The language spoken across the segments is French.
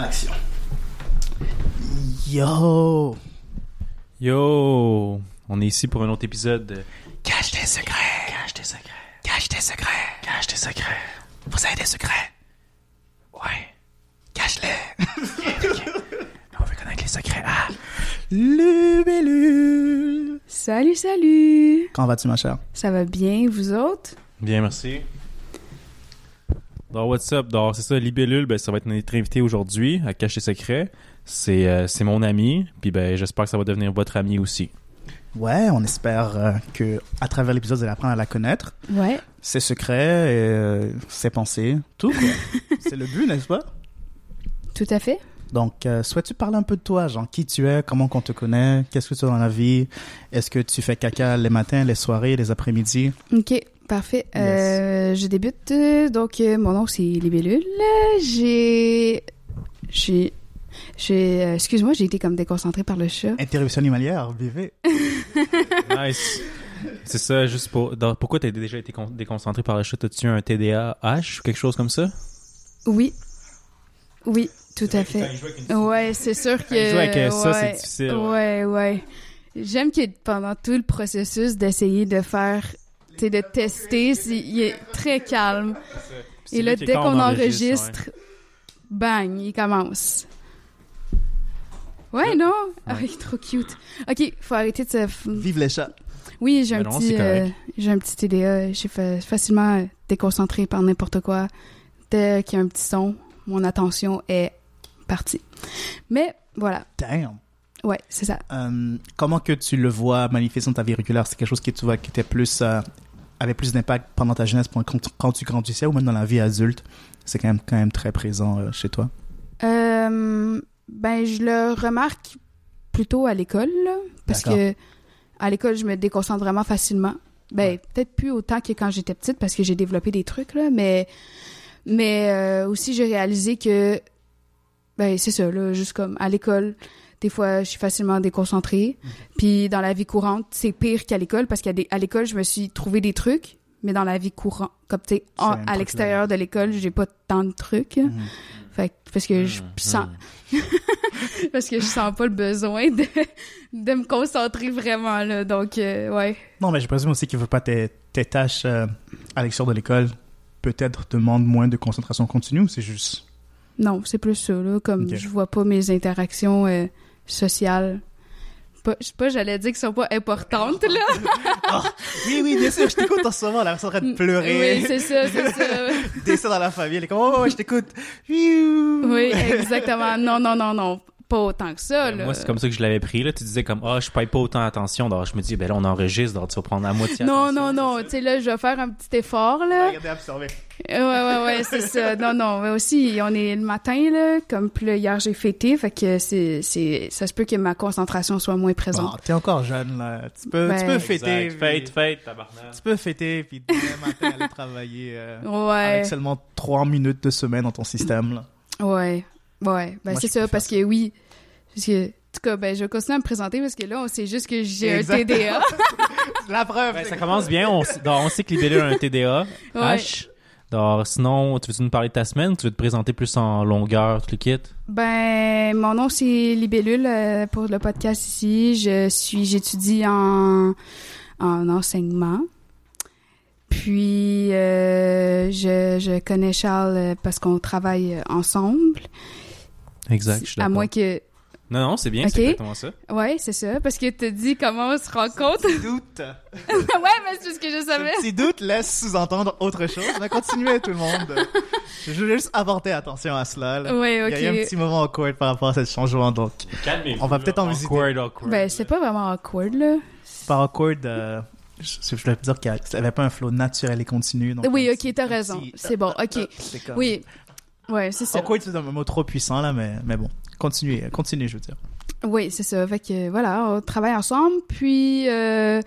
Action. Yo! Yo! On est ici pour un autre épisode de Cache tes secrets! Cache tes secrets. Cache tes secrets! Cache tes secrets. Vous avez des secrets? Ouais. Cache-les! On veut connaître les secrets. Ah! Libellule! Salut, salut! Comment vas-tu, ma chère? Ça va bien, vous autres? Bien, merci. Donc, what's up? Donc, c'est ça, Libellule, ben, ça va être notre invité aujourd'hui à Cache tes secrets. C'est euh, c'est mon ami, puis ben, j'espère que ça va devenir votre ami aussi. Ouais, on espère euh, que à travers l'épisode, vous allez apprendre à la connaître. Ouais. Ses secrets, et, euh, ses pensées, tout, quoi. C'est le but, n'est-ce pas? Tout à fait. Donc, euh, souhaites-tu parler un peu de toi, genre qui tu es, comment qu'on te connaît, qu'est-ce que tu as dans la vie, est-ce que tu fais caca les matins, les soirées, les après-midi? OK, parfait. Euh, je débute. Donc, euh, mon nom, c'est Libellule. J'ai... J'ai... J'ai... euh, Excuse-moi, j'ai été comme déconcentrée par le chat. Interruption animalière, bébé. Nice! c'est ça, juste pour. dans- pourquoi t'as déjà été con- déconcentré par le chat? As-tu un TDAH ou quelque chose comme ça? Oui. Oui, tout à fait. Ouais, c'est sûr que... Quand il joue avec, euh, ça, c'est ouais, difficile, Ouais, ouais. J'aime que pendant tout le processus d'essayer de faire... Tu sais, de tester, c'est- il est très calme. Et là, dès qu'on enregistre, bang, il commence. Ouais, non? Ah, il est trop cute. OK, faut arrêter de se... Vive les chats. Oui, j'ai un, non, petit, euh, j'ai un petit TDA. J'ai fa- facilement déconcentré par n'importe quoi. Dès qu'il y a un petit son, mon attention est partie. Mais voilà, Damn. ouais, c'est ça. Euh, comment que tu le vois manifester dans ta vie régulière? C'est quelque chose que tu vois qui était plus, euh, avait plus d'impact pendant ta jeunesse quand, tu grandissais ou même dans la vie adulte? C'est quand même, quand même très présent euh, chez toi? Euh, ben, je le remarque plutôt à l'école, parce que à l'école, je me déconcentre vraiment facilement. Ben, Ouais. peut-être plus autant que quand j'étais petite, parce que j'ai développé des trucs, là, mais, mais euh, aussi, j'ai réalisé que, ben, c'est ça, là, juste comme à l'école, des fois, je suis facilement déconcentrée. Puis dans la vie courante, c'est pire qu'à l'école, parce qu'à l'école, je me suis trouvé des trucs, mais dans la vie courante, comme tu sais, à l'extérieur de l'école, j'ai pas tant de trucs. Mhm. Fait que- parce que je Hmm, sens parce que je sens pas le besoin de, de me concentrer vraiment là donc euh, ouais Non, mais je présume aussi qu'il ne veut pas tes, tes tâches euh, à l'extérieur de l'école peut-être demandent moins de concentration continue ou c'est juste... non c'est plus ça là comme Ok. je vois pas mes interactions euh, sociales pas, je sais pas j'allais dire qu'elles sont pas importantes là. Ah, oui, oui, bien sûr, je t'écoute en ce moment, elle est en train de pleurer. oui c'est ça c'est ça. Décès dans la famille, elle est comme, oh, je t'écoute. Oui exactement. Non non non non pas autant que ça là Moi, c'est comme ça que je l'avais pris. Là. Tu disais comme, ah, je paye pas autant attention. Donc, je me dis, ben là, on enregistre, donc tu vas prendre la moitié. non attention. non non tu sais là je vais faire un petit effort là Regardez, absorber. Ouais, ouais, ouais, c'est ça. Non, non, mais aussi, on est le matin, là, comme là, hier, j'ai fêté, fait que c'est, c'est, ça se peut que ma concentration soit moins Bon, présente. t'es encore jeune, là. Tu peux, tu Ben- peux fêter. Exact. Fête, puis- fête, tabarnak. Tu peux fêter, puis demain matin, aller travailler euh, Ouais, avec seulement trois minutes de semaine dans ton système, là. ouais, ouais. Ben, c'est ça, parce que oui, parce que, en tout cas, ben, je vais continuer à me présenter parce que là, on sait juste que j'ai un. TDA. La preuve. Ben, c'est ça commence bien. On, s- donc, on sait que Libellule a un TDA. Ouais. H. Donc, sinon, tu veux-tu nous parler de ta semaine? Ou tu veux te présenter plus en longueur, tout le kit? Ben, mon nom, c'est Libellule euh, pour le podcast ici. Je suis, j'étudie en, en enseignement. Puis, euh, je, je connais Charles euh, parce qu'on travaille ensemble. Exact, je suis À moins que... Non, non, c'est bien, Ok. c'est exactement ça. Ouais, c'est ça. Parce que tu dit comment on se rencontre. Petit doute. ouais, mais c'est ce que je savais. Ce petit doute laisse sous-entendre autre chose. Mais continuez, tout le monde. Je voulais juste apporter attention à cela, là. Ouais, Il y a eu un ok. petit moment awkward par rapport à ce changement, donc. Calmez-vous. On va peut-être en visiter. Awkward, awkward. Ben, c'est pas vraiment awkward, là. Par awkward, euh, je, voulais dire qu'il n'y avait pas un flow naturel et continu. donc Oui, ok, t'as raison. C'est bon, ok. C'est comme- Oui. Ouais, c'est ça. Awkward, c'est un mot trop puissant, là, mais, mais bon. Continuez, continuez, je veux dire. Oui, c'est ça. Fait que voilà, on travaille ensemble, puis euh,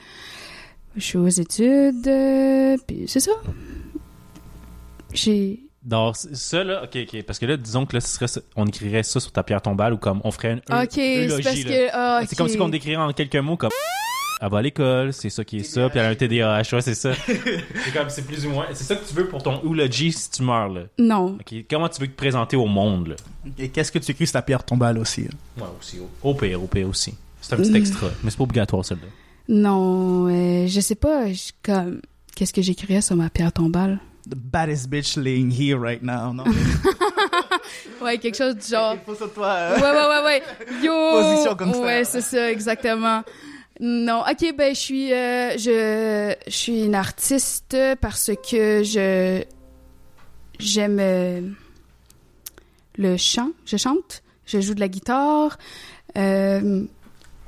je suis aux études, euh, puis c'est ça. J'ai. Donc, ça, là, ok, ok. Parce que là, disons que là, ce serait on écrirait ça sur ta pierre tombale ou comme on ferait une. Ok, c'est parce là. que. ah, C'est comme si on décrirait en quelques mots comme. Elle va à l'école, c'est ça qui est ça, puis elle a un TDAH, ouais, c'est ça. c'est comme, c'est plus ou moins, c'est ça que tu veux pour ton eulogy si tu meurs, là? Non. Ok, comment tu veux te présenter au monde, là? Et qu'est-ce que tu écris sur ta pierre tombale aussi? hein? Ouais, aussi, au, au pire, au pire aussi. C'est un petit extra, mais c'est pas obligatoire, celle-là. Non, euh, je sais pas, je- comme, qu'est-ce que j'écrirais sur ma pierre tombale? The baddest bitch laying here right now, non? Ouais, quelque chose du genre. Il faut sur toi. Ouais, ouais, ouais, ouais. Yo! Position comme ça. Ouais, c'est ça, exactement. Non, ok, ben, je suis, euh, je, je suis une artiste parce que je, j'aime euh, le chant. Je chante, je joue de la guitare. Euh,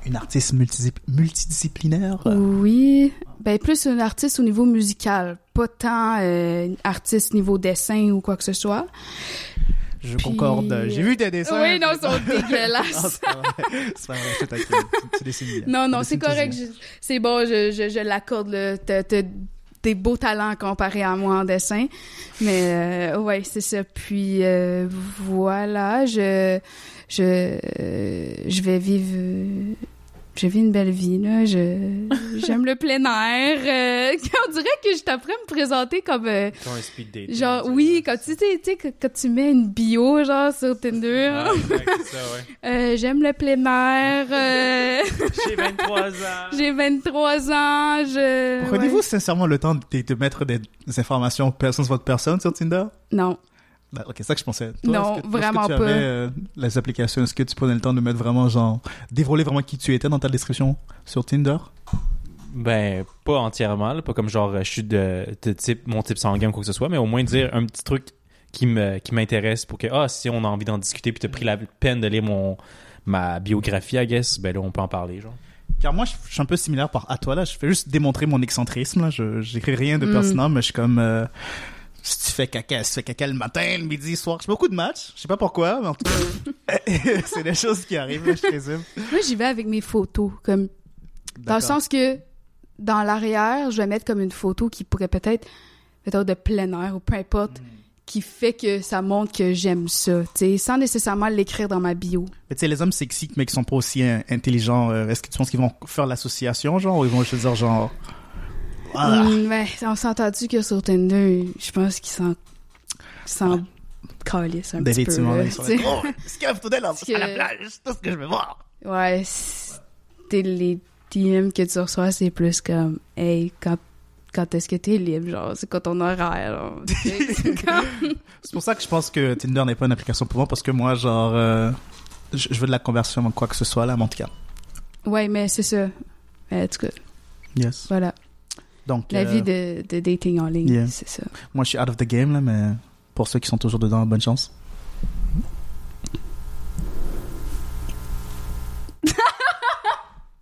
Une artiste multidis- multidisciplinaire? oui, ben, plus une artiste au niveau musical, pas tant une artiste niveau dessin ou quoi que ce soit. Je Puis- concorde. J'ai vu tes dessins. Oui, non, ils sont dégueulasses. c'est pas vrai. Tu- dessines. Non, non, c'est correct. C'est bon, je, je, je l'accorde. là. T'as t'as des beaux talents comparés à moi en dessin. Mais euh, ouais, c'est ça. Puis euh, voilà, je, je, je vais vivre... euh, Je vis une belle vie, là. Je, j'aime le plein air. euh, on dirait que je t'apprends à me présenter comme... euh, Comme un speed date. genre, oui, quand tu, sais, tu sais, que- quand tu mets une bio, genre, sur Tinder. Ouais, ouais, c'est ça, ouais. euh, j'aime le plein air. euh, J'ai 23 ans. J'ai 23 ans, je... Prenez-vous ouais. sincèrement le temps de, de mettre des, des informations personne sur votre personne sur Tinder? Non. Bah, ok, c'est ça que je pensais. Non, est-ce que- vraiment tu pas. avais, euh, les applications, est-ce que tu prenais le temps de mettre vraiment, genre, dévoiler vraiment qui tu étais dans ta description sur Tinder? Ben, pas entièrement, là, pas comme genre, je suis de, de type, mon type sanguin ou quoi que ce soit, mais au moins dire un petit truc qui me qui m'intéresse pour que, ah, si on a envie d'en discuter puis t'as pris la peine de lire mon, ma biographie, I guess, ben là, on peut en parler, genre. Car moi, je, je suis un peu similaire par, à toi, là. Je fais juste démontrer mon excentrisme, là. Je, j'écris rien de Mm. pertinent, mais je suis comme, euh, si tu fais caca, si tu fais caca le matin, le midi, le soir. Je fais beaucoup de matchs. Je sais pas pourquoi, mais en tout cas, c'est des choses qui arrivent, là, je présume. Moi, j'y vais avec mes photos, comme... Dans le sens que, dans l'arrière, je vais mettre comme une photo qui pourrait peut-être, peut-être de plein air ou peu importe, Mm. qui fait que ça montre que j'aime ça, sans nécessairement l'écrire dans ma bio. Mais tu sais, les hommes sexy, mais qui sont pas aussi intelligents, euh, est-ce que tu penses qu'ils vont faire l'association, genre, ou ils vont juste dire, genre, ah, Mm, ben, on s'est entendu que sur Tinder, je pense qu'ils s'en... s'en calissent un petit peu, là, sont là, oh, que- à la plage, c'est tout ce que je veux voir. Ouais, les DM que tu reçois, c'est plus comme, hey, quand, quand est-ce que t'es libre, genre, c'est quoi ton horaire, c'est comme- pour ça que je pense que Tinder n'est pas une application pour moi, parce que moi, genre, euh, je, je veux de la conversion quoi que ce soit, là, mais en tout cas. Ouais, mais c'est ça. En tout cas, Yes. voilà. Donc, La euh, vie de, de dating en ligne, yeah. c'est ça. moi, je suis out of the game, là, mais pour ceux qui sont toujours dedans, bonne chance.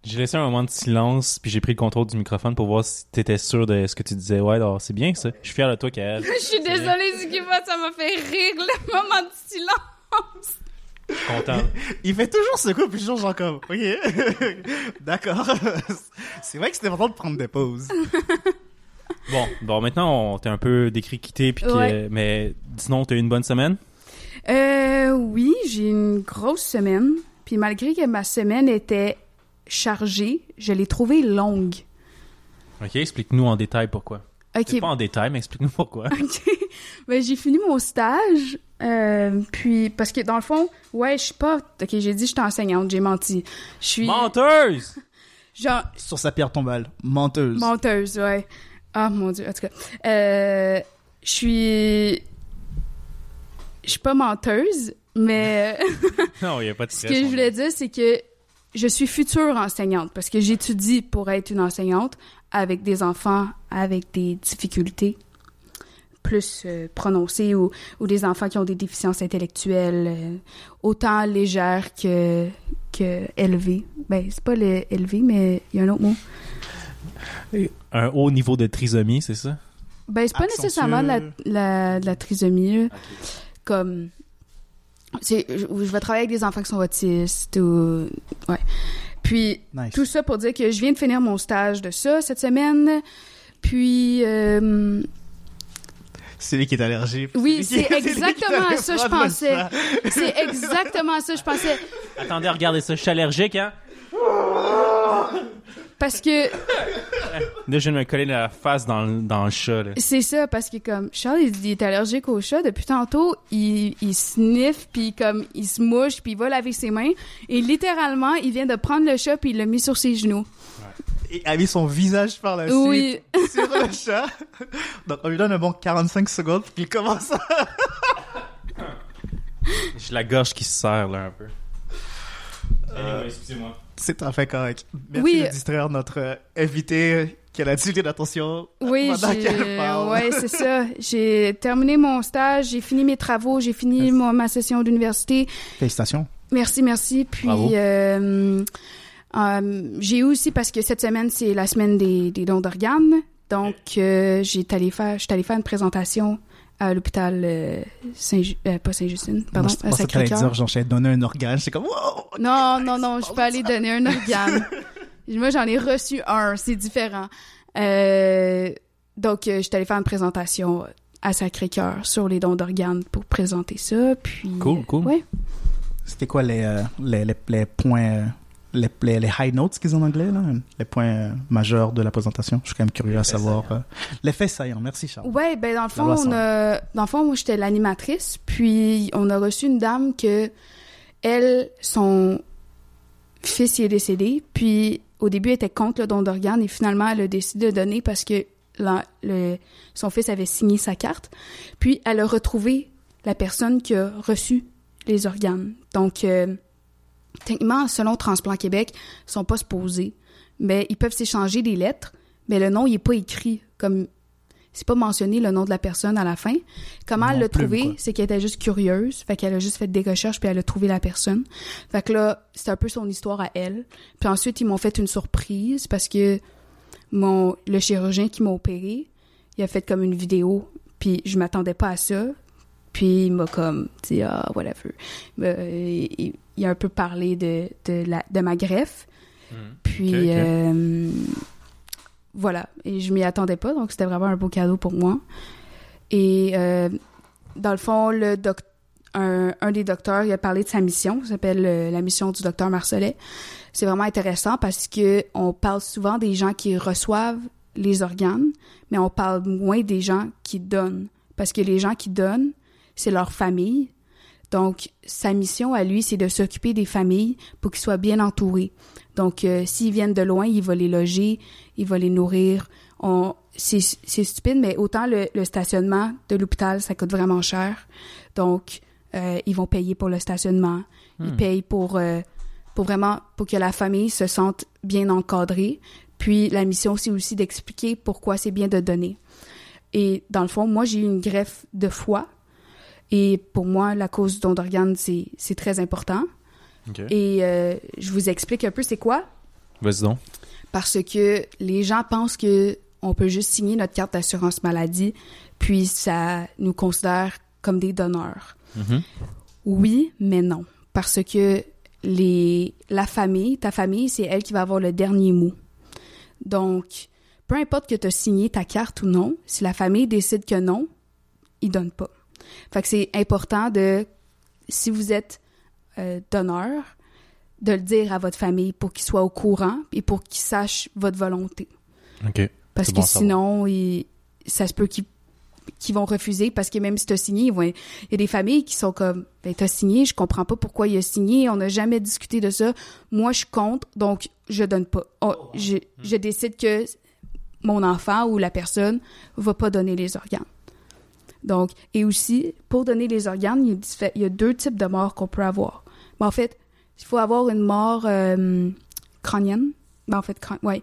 J'ai laissé un moment de silence, puis j'ai pris le contrôle du microphone pour voir si t'étais sûr de ce que tu disais. Ouais, alors c'est bien ça. Je suis fier de toi, Kael. Je suis désolée, Zukiba, ça m'a fait rire le moment de silence. Content. Il fait toujours ce coup, puis toujours genre comme, ok, d'accord. C'est vrai que c'était important de prendre des pauses. Bon, bon, maintenant, on t'est un peu décrit quitté, puis Ouais. mais sinon, t'as eu une bonne semaine? Euh, oui, j'ai une grosse semaine. Puis malgré que ma semaine était chargée, je l'ai trouvée longue. Ok, explique-nous en détail pourquoi. Ok, C'est pas en détail, mais explique-nous pourquoi. OK. Ben, j'ai fini mon stage. euh, puis, parce que dans le fond, ouais, je suis pas. Ok, j'ai dit que j'étais enseignante, j'ai menti. Je suis. Menteuse! Genre, Sur sa pierre tombale. Menteuse. menteuse, ouais. Ah, mon Dieu, en tout cas. Euh, je suis. Je suis pas menteuse, mais Non, il n'y a pas de ce que je voulais dire, c'est que je suis future enseignante parce que j'étudie pour être une enseignante avec des enfants avec des difficultés plus euh, prononcées ou, ou des enfants qui ont des déficiences intellectuelles euh, autant légères que, que élevées. Ben, c'est pas le élevé, mais il y a un autre mot. Un haut niveau de trisomie, c'est ça? Ben, c'est pas Accentueux. nécessairement de la, la, de la trisomie, là. Comme. c'est- Je, je vais travailler avec des enfants qui sont autistes ou. Ouais. Puis, Nice. tout ça pour dire que je viens de finir mon stage de ça cette semaine. Puis, euh, C'est lui qui est allergique. Oui, c'est exactement à ça, je pensais. c'est exactement ça, je pensais. Attendez, regardez ça, je suis allergique, hein? parce que Là, je viens de me coller la face dans, le- dans le chat. Là. c'est ça, parce que comme Charles, il, il est allergique au chat depuis tantôt, il, il sniffe, puis comme il se mouche, puis il va laver ses mains, et littéralement, il vient de prendre le chat, puis il l'a mis sur ses genoux. Il a mis son visage par la Oui, suite sur le chat. Donc, on lui donne un bon 45 secondes pour qu'il commence à... J'ai la gorge qui se serre, là, un peu. Anyway, excusez-moi. C'est tout à fait correct. Merci Oui. de distraire notre euh, invité qui a la durée d'attention oui, qu'elle ouais, c'est ça. J'ai terminé mon stage, j'ai fini mes travaux, j'ai fini mon- ma session d'université. Félicitations. Merci, merci. Puis, euh, euh, j'ai eu aussi, parce que cette semaine, c'est la semaine des, des dons d'organes. Donc, euh, j'ai allé faire, j'étais allée faire une présentation à l'hôpital euh, Saint, euh, pas Saint-Justine, pardon, je à Sacré-Cœur. j'allais donner un organe. C'est comme, wow! Non, non, non, je peux aller donner un organe. Moi, j'en ai reçu un, c'est différent. Euh, donc, euh, j'étais allée faire une présentation à Sacré-Cœur sur les dons d'organes pour présenter ça. Puis, Cool, cool. Ouais. C'était quoi les, les, les, les points, les, les, les high notes qu'ils ont en anglais, là? Les points euh, majeurs de la présentation? Je suis quand même curieux à savoir. euh, L'effet saillant. Merci, Charles. Ouais, ben dans le fond, loi on a, dans le fond, moi j'étais l'animatrice, puis on a reçu une dame que elle, son fils il est décédé, puis au début elle était contre le don d'organes et finalement elle a décidé de donner parce que la- le, son fils avait signé sa carte, puis elle a retrouvé la personne qui a reçu les organes. Donc euh, techniquement, selon Transplant Québec, ils sont pas supposés, mais ils peuvent s'échanger des lettres, mais le nom il est pas écrit comme c'est pas mentionné le nom de la personne à la fin. Comment elle l'a trouvé, c'est qu'elle était juste curieuse, fait qu'elle a juste fait des recherches puis elle a trouvé la personne. Fait que là, c'est un peu son histoire à elle. Puis ensuite, ils m'ont fait une surprise parce que mon le chirurgien qui m'a opéré, il a fait comme une vidéo, puis je m'attendais pas à ça. Puis il m'a comme dit ah whatever. Euh, il, il a un peu parlé de de la de ma greffe. Puis Ok, ok. euh, voilà, et je m'y attendais pas, donc c'était vraiment un beau cadeau pour moi. Et euh, dans le fond, le doc- un, un des docteurs, il a parlé de sa mission, ça s'appelle euh, la mission du docteur Marcelet. C'est vraiment intéressant parce que on parle souvent des gens qui reçoivent les organes, mais on parle moins des gens qui donnent. Parce que les gens qui donnent, c'est leur famille. Donc, sa mission à lui, c'est de s'occuper des familles pour qu'ils soient bien entourés. Donc, euh, s'ils viennent de loin, il va les loger, il va les nourrir. On, c'est, c'est stupide, mais autant le, le stationnement de l'hôpital, ça coûte vraiment cher. Donc, euh, ils vont payer pour le stationnement. Ils Hmm. payent pour, euh, pour vraiment, pour que la famille se sente bien encadrée. Puis, la mission, c'est aussi d'expliquer pourquoi c'est bien de donner. Et dans le fond, moi, j'ai eu une greffe de foie. Et pour moi, la cause du don d'organes, c'est, très important. Et euh, je vous explique un peu c'est quoi. Vas-y donc. Parce que les gens pensent que on peut juste signer notre carte d'assurance maladie, puis ça nous considère comme des donneurs. Mhm. Oui, mais non. Parce que les, la famille, ta famille, c'est elle qui va avoir le dernier mot. Donc, peu importe que tu as signé ta carte ou non, si la famille décide que non, ils donnent pas. Fait que c'est important de, si vous êtes euh, donneur, de le dire à votre famille pour qu'ils soient au courant et pour qu'ils sachent votre volonté. OK. Parce que bon sinon, ils- ça se peut qu'ils vont refuser parce que même si tu as signé, ils vont- il y a des familles qui sont comme ben t'as signé, je comprends pas pourquoi il a signé, on n'a jamais discuté de ça. Moi je compte, donc je donne pas. Oh, je, je décide que mon enfant ou la personne va pas donner les organes. Donc et aussi pour donner les organes, il y a, diffé- il y a deux types de morts qu'on peut avoir. Ben, en fait, il faut avoir une mort euh, crânienne. Ben, en fait, crân- ouais.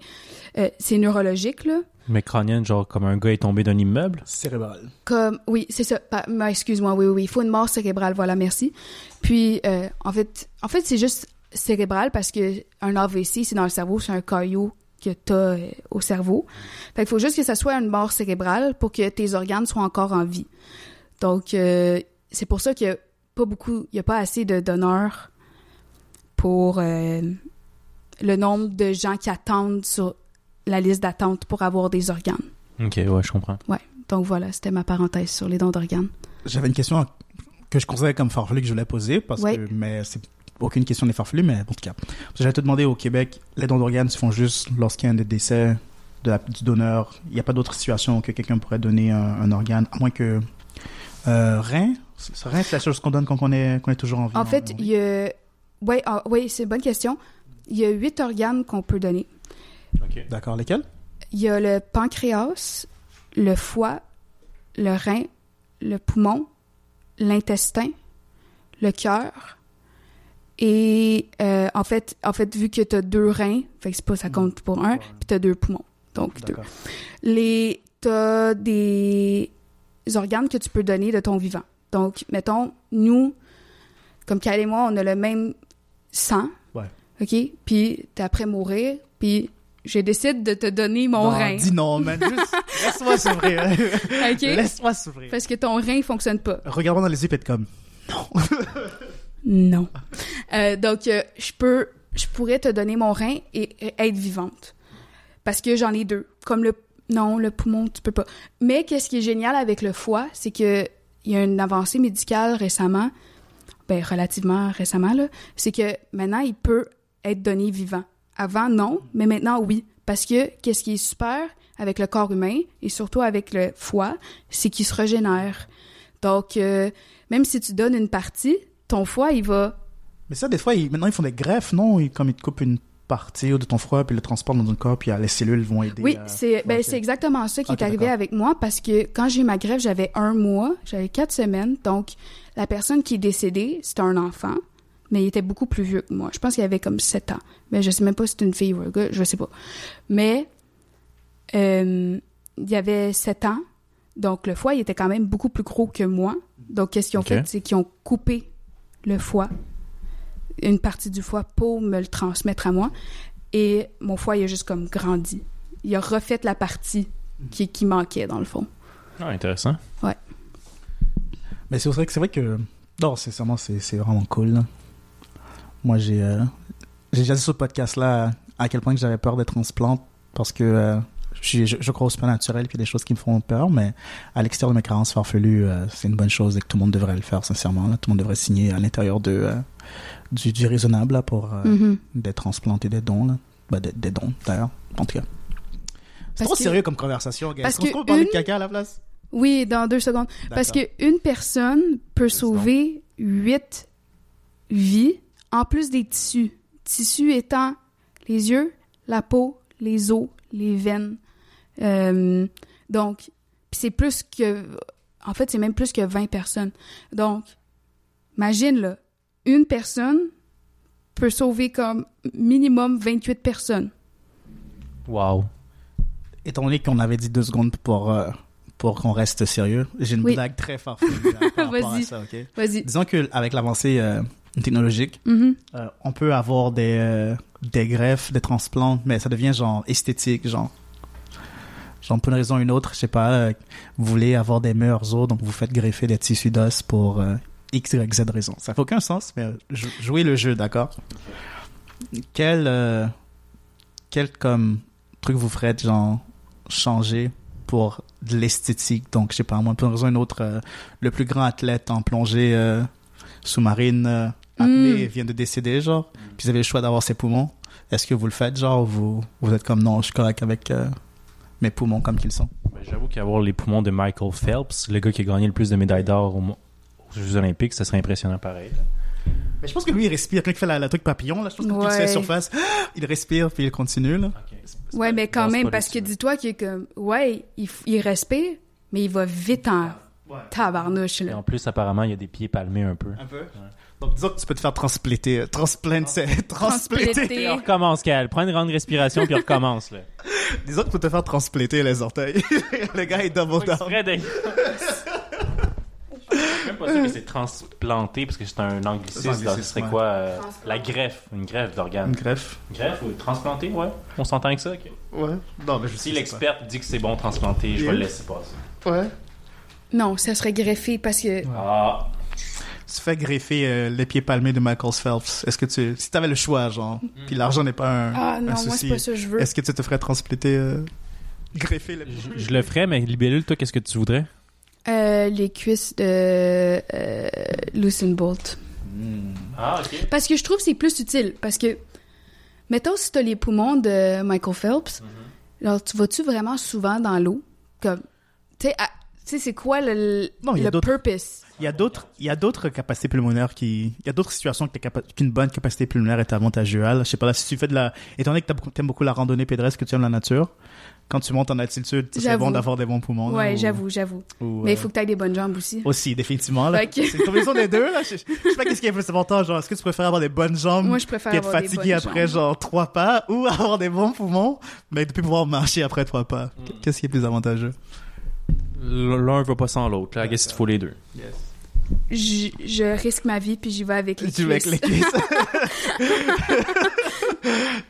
Euh, c'est neurologique là. Mais crânienne, genre comme un gars est tombé d'un immeuble? Cérébral. Comme, oui, c'est ça. Excuse-moi, oui, oui, oui. Il faut une mort cérébrale, voilà, merci. Puis, euh, en fait, en fait, c'est juste cérébral parce que un AVC, c'est dans le cerveau, c'est un caillot que t'as euh, au cerveau. Fait qu'il faut juste que ça soit une mort cérébrale pour que tes organes soient encore en vie. Donc, euh, c'est pour ça qu'il y a pas beaucoup, il y a pas assez de donneurs pour euh, le nombre de gens qui attendent sur la liste d'attente pour avoir des organes. OK, ouais, je comprends. Donc voilà, c'était ma parenthèse sur les dons d'organes. J'avais une question que je considère comme farfelue que je voulais poser, parce Ouais. que, mais c'est aucune question n'est farfelue, mais en tout cas. J'allais te demander au Québec, les dons d'organes se font juste lorsqu'il y a un décès de la, du donneur. Il n'y a pas d'autre situation que quelqu'un pourrait donner un, un, organe, à moins que euh, rein. Rein, c'est la chose qu'on donne quand on est, qu'on est toujours en vie. En fait, il y a. Oui, ah, oui c'est une bonne question. Il y a huit organes qu'on peut donner. Okay. D'accord, lesquels? Il y a le pancréas, le foie, le rein, le poumon, l'intestin, le cœur. Et euh, en fait, en fait, vu que tu as deux reins, fait que pas ça compte pour un, puis tu as deux poumons. Donc deux. Les t'as des organes que tu peux donner de ton vivant. Donc mettons nous comme Kyle et moi, on a le même sang. Ouais. OK, puis t'es après mourir, puis je décide de te donner mon non, rein. Dis non, man. Laisse-moi s'ouvrir. OK? Laisse-moi s'ouvrir. Parce que ton rein fonctionne pas. Regarde-moi dans les yeux et comme non. non. Euh, donc, euh, je peux, je pourrais te donner mon rein et, être vivante. Parce que j'en ai deux. Comme le, non, le poumon, tu peux pas. Mais qu'est-ce qui est génial avec le foie, c'est que il y a une avancée médicale récemment, ben, relativement récemment, là, c'est que maintenant, il peut être donné vivant. Avant, non, mais maintenant, oui. Parce que qu'est-ce qui est super avec le corps humain et surtout avec le foie, c'est qu'il se régénère. Donc, euh, même si tu donnes une partie, ton foie, il va. Mais ça, des fois, ils, maintenant, ils font des greffes, non? Ils, comme ils te coupent une partie de ton foie, puis le transportent dans un corps, puis les cellules vont aider. Oui, à... c'est ben, c'est exactement ça qui Ok, est arrivé avec moi parce que quand j'ai eu ma greffe, j'avais un mois, j'avais quatre semaines. Donc, la personne qui est décédée, c'était un enfant, mais il était beaucoup plus vieux que moi. Je pense qu'il avait comme sept ans. Mais je sais même pas si c'est une fille ou un gars, je sais pas. Mais euh, il y avait sept ans, donc le foie, il était quand même beaucoup plus gros que moi. Donc, qu'est-ce qu'ils ont fait? C'est qu'ils ont coupé le foie, une partie du foie pour me le transmettre à moi. Et mon foie, il a juste comme grandi. Il a refait la partie qui, qui manquait, dans le fond. Ah, intéressant. Mais c'est vrai que c'est vrai que non, c'est vraiment c'est c'est vraiment cool. là. Moi, j'ai euh, j'ai déjà dit sur le podcast là à quel point que j'avais peur des transplants parce que euh, je, je, je crois au naturel puis il y a des choses qui me font peur, mais à l'extérieur de mes créances farfelues, euh, c'est une bonne chose et que tout le monde devrait le faire sincèrement. Là. Tout le monde devrait signer à l'intérieur de euh, du, du raisonnable là, pour euh, Mhm. des transplants et des dons là. Bah, des, des dons d'ailleurs, en tout cas. C'est trop que- sérieux comme conversation, gars. parce Est-ce qu'on peut parler de caca à la place? Oui, dans deux secondes. Parce qu'une personne peut sauver huit vies en plus des tissus. Tissus étant les yeux, la peau, les os, les veines. Euh, donc, puis c'est plus que... En fait, c'est même plus que 20 personnes. Donc, imagine, là, une personne peut sauver comme minimum 28 personnes. Wow. Étant donné qu'on avait dit deux secondes pour, euh, pour qu'on reste sérieux, j'ai une Oui. blague très farfelue par rapport à Vas-y. ça, ok? Vas-y. Disons qu'avec l'avancée euh, technologique, Mhm. euh, on peut avoir des, euh, des greffes, des transplants, mais ça devient genre esthétique, genre. Genre, pour une raison ou une autre, je sais pas, euh, vous voulez avoir des meilleurs os, donc vous faites greffer des tissus d'os pour euh, X, Y, Z raison. Ça fait aucun sens, mais euh, jou- jouez le jeu, d'accord? Quel, euh, quel comme truc vous ferez, genre, changer pour de l'esthétique? Donc, je sais pas, moi, pour une raison ou une autre, le plus grand athlète en plongée sous-marine euh, apnée Mm. vient de décéder, genre, puis vous avez le choix d'avoir ses poumons. Est-ce que vous le faites, genre, ou vous, vous êtes comme non, je suis correct avec mes poumons comme qu'ils sont? Ben, J'avoue qu'avoir les poumons de Michael Phelps, le gars qui a gagné le plus de médailles d'or aux Jeux Olympiques, ça serait impressionnant pareil. Mais je pense que lui, il respire. Quand il fait la, la truc papillon, là, je pense que quand il Ouais. fait la surface, il respire, puis il continue, là. Ouais, mais quand même, parce que dis-toi qu'il est comme, ouais, il, respire, mais il va vite en tabarnouche, Et là. en plus, apparemment, il y a des pieds palmés un peu. Un peu. Donc, disons que tu peux te faire transplanter. euh, Transplanter. Et on recommence, Cal. Prends une grande respiration, puis on recommence. Là. Disons que tu peux te faire transplanter les orteils. le gars, il double down. Suis même pas sûr que c'est transplanté, parce que c'est un anglicisme. C'est. Ce serait ouais. quoi euh, La greffe. Une greffe d'organes. Une greffe. Greffe ou transplanté, ouais. On s'entend avec ça, ok. Ouais. Non, mais je Si l'expert dit que c'est bon transplanter, je vais le laisser passer. pas. Ouais. Non, ça serait greffé parce que, Ah, Tu fais greffer euh, les pieds palmés de Michael Phelps. Est-ce que tu. Si t'avais le choix, genre, puis l'argent n'est pas un, ah un non, moi, souci, c'est pas ça que je veux. est-ce que tu te ferais transplanter. euh, greffer les je, je le ferais, mais Libellule, toi, qu'est-ce que tu voudrais? Euh, les cuisses de euh, Lucien Bolt. Ah, ok. Parce que je trouve que c'est plus utile. Parce que, mettons, si t'as les poumons de Michael Phelps, alors tu vas-tu vraiment souvent dans l'eau? Comme, tu sais, à- tu sais, c'est quoi le, Non, il y a le purpose? Il y a d'autres, il y a d'autres capacités pulmonaires qui, il y a d'autres situations qu'une bonne capacité pulmonaire est avantageuse. Je sais pas là, si tu fais de la, étant donné que t'as beaucoup- t'aimes beaucoup la randonnée pédestre, que tu aimes la nature, quand tu montes en altitude, c'est bon d'avoir des bons poumons. Ouais, ou- j'avoue, j'avoue. ou, Mais il euh, faut que t'aies des bonnes jambes aussi. Aussi, définitivement. Là. C'est une combinaison des deux. Là. Je, je sais pas qu'est-ce qui est plus important. Genre, est-ce que tu préfères avoir des bonnes jambes Moi, je préfère puis être avoir des fatigué après jambes. genre trois pas ou avoir des bons poumons mais de plus pouvoir marcher après trois pas? Mm. Qu'est-ce qui est plus avantageux? L'un va pas sans l'autre. Là, guess il te faut les deux. Je, je risque ma vie puis j'y vais avec les Tu veux avec cuisses. les cuisses.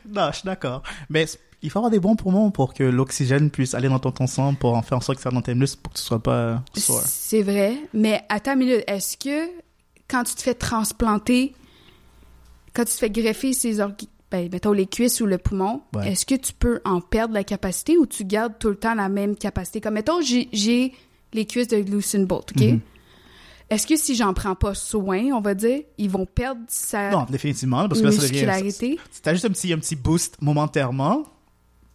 non, je suis d'accord. Mais il faut avoir des bons poumons pour que l'oxygène puisse aller dans ton, ton sang pour en faire en sorte que ça rentre dans tes muscles pour que tu sois pas. C'est vrai, mais attends une minute, est-ce que quand tu te fais transplanter, quand tu te fais greffer ces organes, ben, mettons les cuisses ou le poumon, Ouais. est-ce que tu peux en perdre la capacité ou tu gardes tout le temps la même capacité? Comme mettons, j'ai- les cuisses de Lucien Bolt, OK? Mhm. Est-ce que si j'en prends pas soin, on va dire, ils vont perdre sa Non, définitivement, parce que là, ça devient... T'as juste un petit, un petit boost momentairement,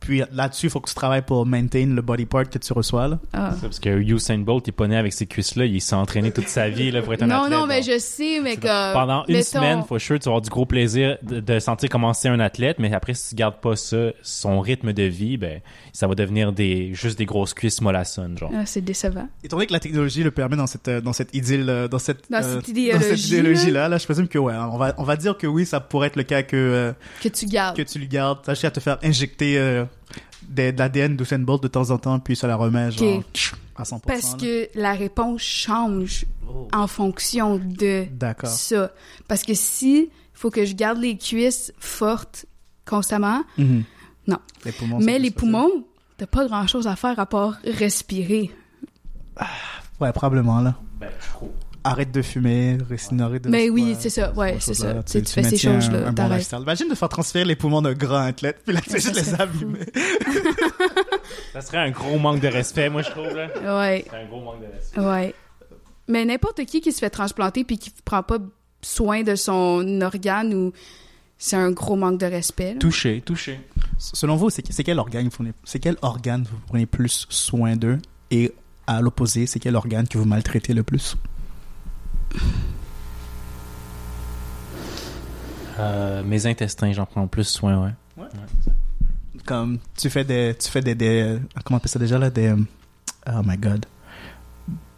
puis là-dessus, il faut que tu travailles pour maintain le body part que tu reçois. Là. Ah. C'est Parce que Usain Bolt, il est pas né avec ces cuisses-là. Il s'est entraîné toute sa vie là, pour être un Non, athlète. non, mais donc. je sais, mais comme... Pendant une mettons- semaine, for sure, tu vas avoir du gros plaisir de, de sentir comment c'est un athlète, mais après, si tu gardes pas ça, son rythme de vie, ben, ça va devenir des, juste des grosses cuisses mollassonnes, genre. Ah, c'est décevant. Étant donné que la technologie le permet dans cette, euh, dans cette idylle, euh, dans cette, Dans euh, cette idéologie, idéologie-là, là, je présume que, ouais, on va, on va dire que oui, ça pourrait être le cas que, euh, Que tu gardes. que tu lui gardes. T'as à te faire injecter euh, des- de l'ADN d'Usain Bolt de temps en temps, puis ça la remet, genre, à 100%. Parce là. que la réponse change en fonction de ça. Parce que si il faut que je garde les cuisses fortes constamment, Mhm. Non. Les poumons, mais les poumons, t'as pas grand chose à faire à part respirer. Ouais, probablement, là. Ben, Arrête de fumer, récine, arrête de... Mais oui, ouais, c'est ça, ouais, c'est ça. Tu tu fais ces choses-là, bon. Imagine de faire transférer les poumons d'un grand athlète, puis là, c'est Ça juste les serait abîmer. Ça serait un gros manque de respect, moi, je trouve, là. Ouais, C'est un gros manque de respect. ouais. Mais n'importe qui qui se fait transplanter puis qui prend pas soin de son organe ou c'est un gros manque de respect. là. Touché, touché. Selon vous, c'est c'est quel organe vous prenez, c'est quel organe vous prenez plus soin d'eux et à l'opposé, c'est quel organe que vous maltraitez le plus? Euh, mes intestins, j'en prends plus soin, ouais. Comme tu fais des, tu fais des, des euh, comment on appelle ça déjà là, des, euh, oh my god,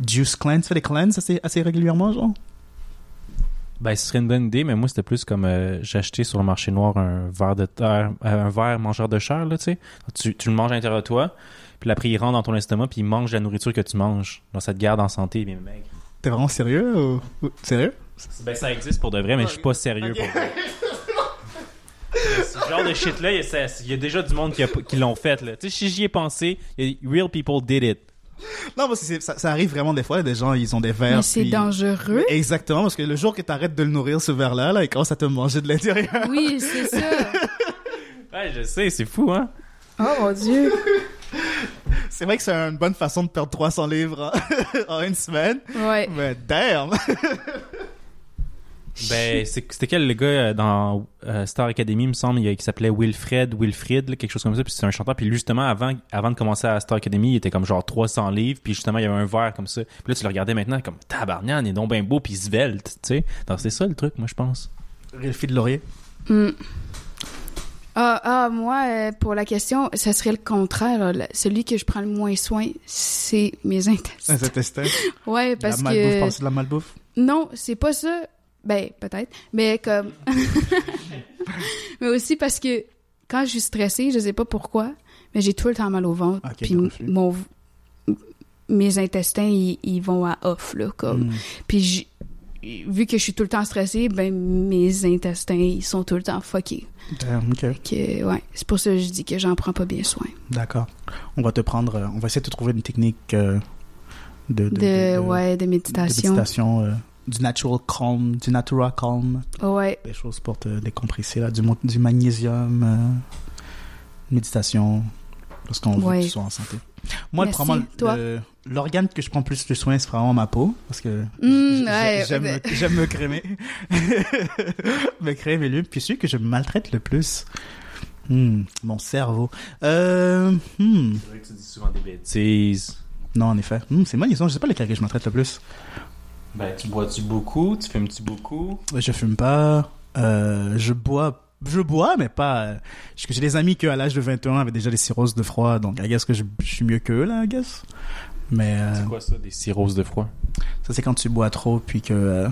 juice cleanse, tu fais des cleanses assez, assez régulièrement, genre? Ben, ce serait une bonne idée, mais moi, c'était plus comme euh, acheté sur le marché noir un verre de terre, euh, un verre mangeur de chair, là, tu sais. Tu, tu le manges à l'intérieur de toi, puis après, il rentre dans ton estomac, puis il mange la nourriture que tu manges. Donc, ça te garde en santé, bien maigre. T'es vraiment sérieux ou, ou- sérieux? Ben, ça existe pour de vrai, mais je suis pas sérieux pour vrai. Ce genre de shit-là, il y, a- ça- il y a déjà du monde qui, a- qui l'ont fait, là. Tu sais, si j'y ai pensé, il y a- real people did it. Non, parce que ça, ça arrive vraiment des fois, des gens ils ont des verres. Mais c'est puis- dangereux. Exactement, parce que le jour que t'arrêtes de le nourrir ce verre-là, là, il commence à te manger de l'intérieur. Oui, c'est ça. Ouais, je sais, c'est fou, hein. Oh mon dieu. C'est vrai que c'est une bonne façon de perdre 300 livres en, une semaine, Ouais. mais damn! Ben, c'est- c'était quel le gars euh, dans euh, Star Academy, il me semble, il, qui s'appelait Wilfred, Wilfried, là, quelque chose comme ça, puis c'est un chanteur, puis lui, justement, avant, avant de commencer à Star Academy, il était comme genre 300 livres, puis justement, il y avait un verre comme ça. Puis là, tu le regardais maintenant, comme tabarnan, il est donc bien beau, puis il se velte, tu sais. Donc, c'est ça le truc, moi, je pense. Réfi de laurier. Hmm. Ah, ah, moi, euh, pour la question, ça serait le contraire. Celui que je prends le moins soin, c'est mes intestins. Un intestin. Ouais, parce la malbouffe, que... parles-tu de la malbouffe? Non, c'est pas ça. Ben, peut-être. Mais comme... mais aussi parce que quand je suis stressée, je sais pas pourquoi, mais j'ai tout le temps mal au ventre. Puis mon... Mes intestins, ils, ils vont à off, là, comme... Mm. Puis vu que je suis tout le temps stressée, ben mes intestins, ils sont tout le temps fuckés. Damn. Que, ouais, c'est pour ça que je dis que j'en prends pas bien soin. D'accord. On va te prendre, euh, on va essayer de trouver une technique euh, de, De, de- ouais, de de méditation. méditation, euh, du natural calm, du natural calm, Ouais, des choses pour te décompresser, là, du, du magnésium, euh, méditation, parce qu'on veut que tu sois en santé. Moi, Merci. vraiment, Toi? le- l'organe que je prends plus de soin, c'est vraiment ma peau. Parce que Mm, ouais, j'aime ouais. me- j'aime me crémer. me crémer lui. Puis celui que je maltraite le plus, hmm, mon cerveau. Euh, hmm, C'est vrai que tu dis souvent des bêtises. non, en effet. Hmm, c'est moi, disons, je sais pas lequel que je maltraite le plus. Ben, tu bois-tu beaucoup? Tu fumes-tu beaucoup? Je fume pas. euh, je bois. Je bois, mais pas. euh, parce que j'ai des amis qui, à l'âge de 21, avaient déjà des cirrhoses de froid. Donc, I guess que je, je suis mieux qu'eux, là, I guess. Mais euh, C'est quoi ça, des cirrhoses de froid? ça, c'est quand tu bois trop, puis que euh,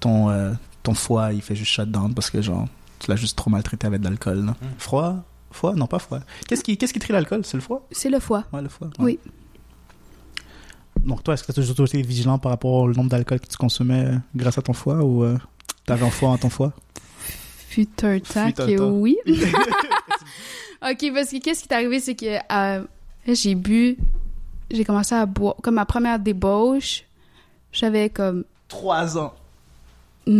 ton, euh, ton foie, il fait juste shutdown parce que, genre, tu l'as juste trop maltraité avec de l'alcool. Hmm. Froid? Foie? Non, pas froid. Qu'est-ce qui, qu'est-ce qui trie l'alcool? C'est le foie? C'est le foie. Ouais, le foie. ouais. Oui. Donc, toi, est-ce que tu as toujours été vigilant par rapport au nombre d'alcool que tu consommais grâce à ton foie ou euh, t'avais un foie en ton foie? Fut un temps Fut un que temps. oui. ok, parce que qu'est-ce qui est arrivé, c'est que euh, j'ai bu, j'ai commencé à boire, comme ma première débauche, j'avais comme... Trois ans.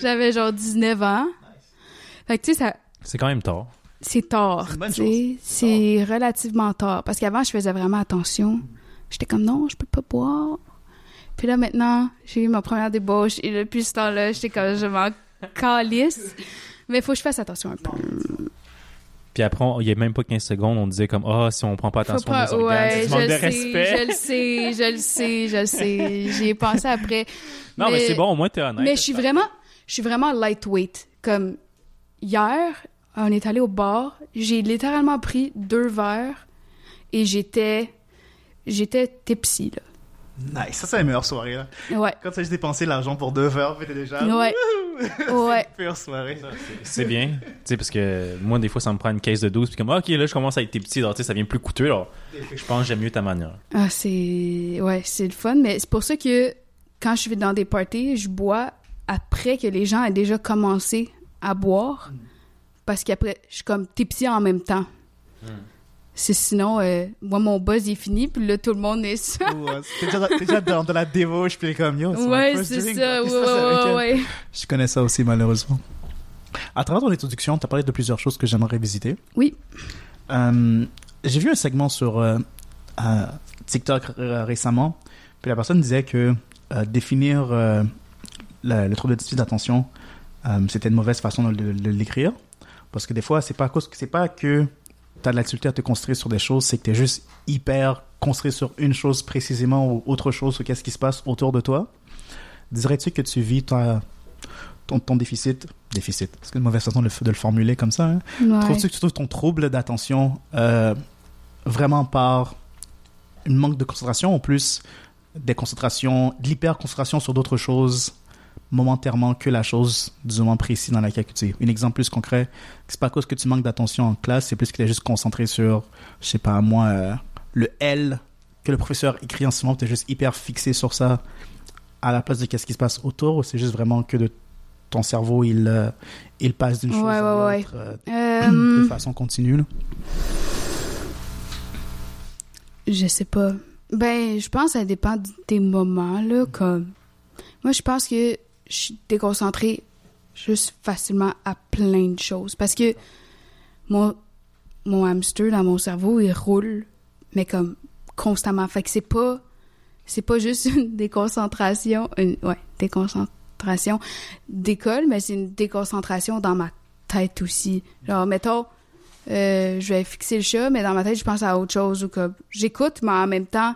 j'avais genre 19 ans. Fait que tu sais, ça, C'est quand même tard. c'est tard. Tu sais. C'est relativement tard. Parce qu'avant, je faisais vraiment attention. J'étais comme non, je peux pas boire. Puis là, maintenant, j'ai eu ma première débauche. Et depuis ce temps-là, j'étais comme je m'en calisse. Mais il faut que je fasse attention un peu. Puis après, il y a même pas 15 secondes, on disait comme, ah, si on prend pas attention pas- nos organes, ouais, manque de sais, respect. je le sais, je le sais, je le sais. J'y ai pensé après. Non, mais, mais- c'est bon, au moins t'es honnête. Mais je suis vraiment, je suis vraiment lightweight. Comme hier, on est allé au bar, j'ai littéralement pris deux verres et j'étais, j'étais tipsy là. Nice. Ça, c'est la meilleure soirée, là. Ouais, Quand tu as juste dépensé l'argent pour deux verres, puis t'es déjà. ouais, ouais. Pire soirée. C'est bien. Tu sais, parce que moi, des fois, ça me prend une caisse de 12, puis comme, ah, ok, là, je commence à être petit, alors, tu sais, ça devient plus coûteux, alors. Je pense que j'aime mieux ta manière. Ah, c'est, ouais, c'est le fun. Mais c'est pour ça que quand je vais dans des parties, je bois après que les gens aient déjà commencé à boire, parce qu'après, je suis comme tipsy en même temps. C'est sinon, euh, moi, mon buzz est fini, puis là, tout le monde est ça. Ouais, T'es déjà, dans de la débauche, puis comme yo. Ouais, c'est ça. Ouais, c'est? ouais, ouais, ouais. Je connais ça aussi, malheureusement. À travers ton introduction, tu as parlé de plusieurs choses que j'aimerais visiter. Oui. Euh, J'ai vu un segment sur euh, TikTok récemment, puis la personne disait que définir le, le trouble de déficit d'attention, c'était une mauvaise façon de, de- de l'écrire. Parce que des fois, c'est pas, c'est pas que tu as de la difficulté à te construire sur des choses, c'est que tu es juste hyper construit sur une chose précisément ou autre chose ou qu'est-ce qui se passe autour de toi. Dirais-tu que tu vis ta- ton, ton déficit Déficit, c'est une mauvaise façon de, le- de le formuler comme ça. hein? Ouais. Trouves-tu que tu trouves ton trouble d'attention euh, vraiment par une manque de concentration ou plus des concentrations, de l'hyper-concentration sur d'autres choses? Momentairement que la chose du moment précis dans laquelle tu es. Un exemple plus concret, c'est pas à cause que tu manques d'attention en classe, c'est plus que tu es juste concentré sur, je sais pas moi, euh, le L que le professeur écrit en ce moment, tu es juste hyper fixé sur ça à la place de qu'est-ce qui se passe autour, ou c'est juste vraiment que de ton cerveau, il, euh, il passe d'une chose Ouais, à l'autre euh, Euh, de façon continue. là? Je sais pas. Ben, je pense que ça dépend des moments, là, comme... Moi, je pense que je suis déconcentrée juste facilement à plein de choses. Parce que mon, mon hamster dans mon cerveau, il roule, mais comme constamment. Fait que c'est pas... C'est pas juste une déconcentration... Une, ouais, déconcentration d'école, mais c'est une déconcentration dans ma tête aussi. Genre, mettons... Euh, je vais fixer le chat, mais dans ma tête, je pense à autre chose. Ou comme j'écoute, mais en même temps,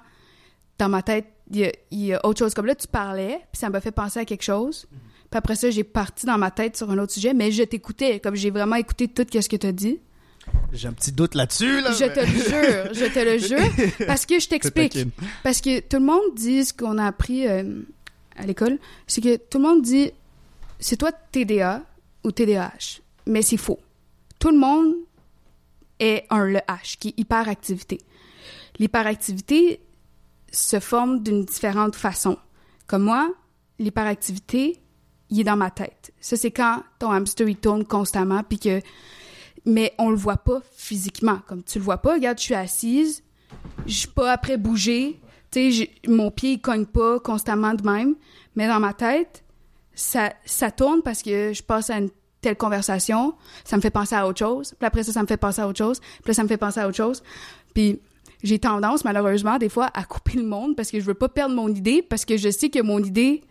dans ma tête, il y a, il y a autre chose. Comme là, tu parlais, puis ça m'a fait penser à quelque chose. Puis après ça, j'ai parti dans ma tête sur un autre sujet, mais je t'écoutais. Comme j'ai vraiment écouté tout ce que tu as dit. J'ai un petit doute là-dessus. Là, Je te le jure, je te le jure. Parce que je t'explique. Parce que tout le monde dit ce qu'on a appris euh, à l'école, c'est que tout le monde dit c'est toi TDA ou TDAH, mais c'est faux. Tout le monde est un le H, qui est hyperactivité. L'hyperactivité se forme d'une différente façon. Comme moi, l'hyperactivité, il est dans ma tête. Ça, c'est quand ton hamster, il tourne constamment, puis que... Mais on le voit pas physiquement. Comme tu le vois pas, regarde, je suis assise, je suis pas après bouger. Tu sais, mon pied, il cogne pas constamment de même. Mais dans ma tête, ça, ça tourne parce que je passe à une telle conversation, ça me fait penser à autre chose. Puis après ça, ça me fait penser à autre chose. Puis là, ça me fait penser à autre chose. Puis j'ai tendance, malheureusement, des fois, à couper le monde parce que je veux pas perdre mon idée, parce que je sais que mon idée,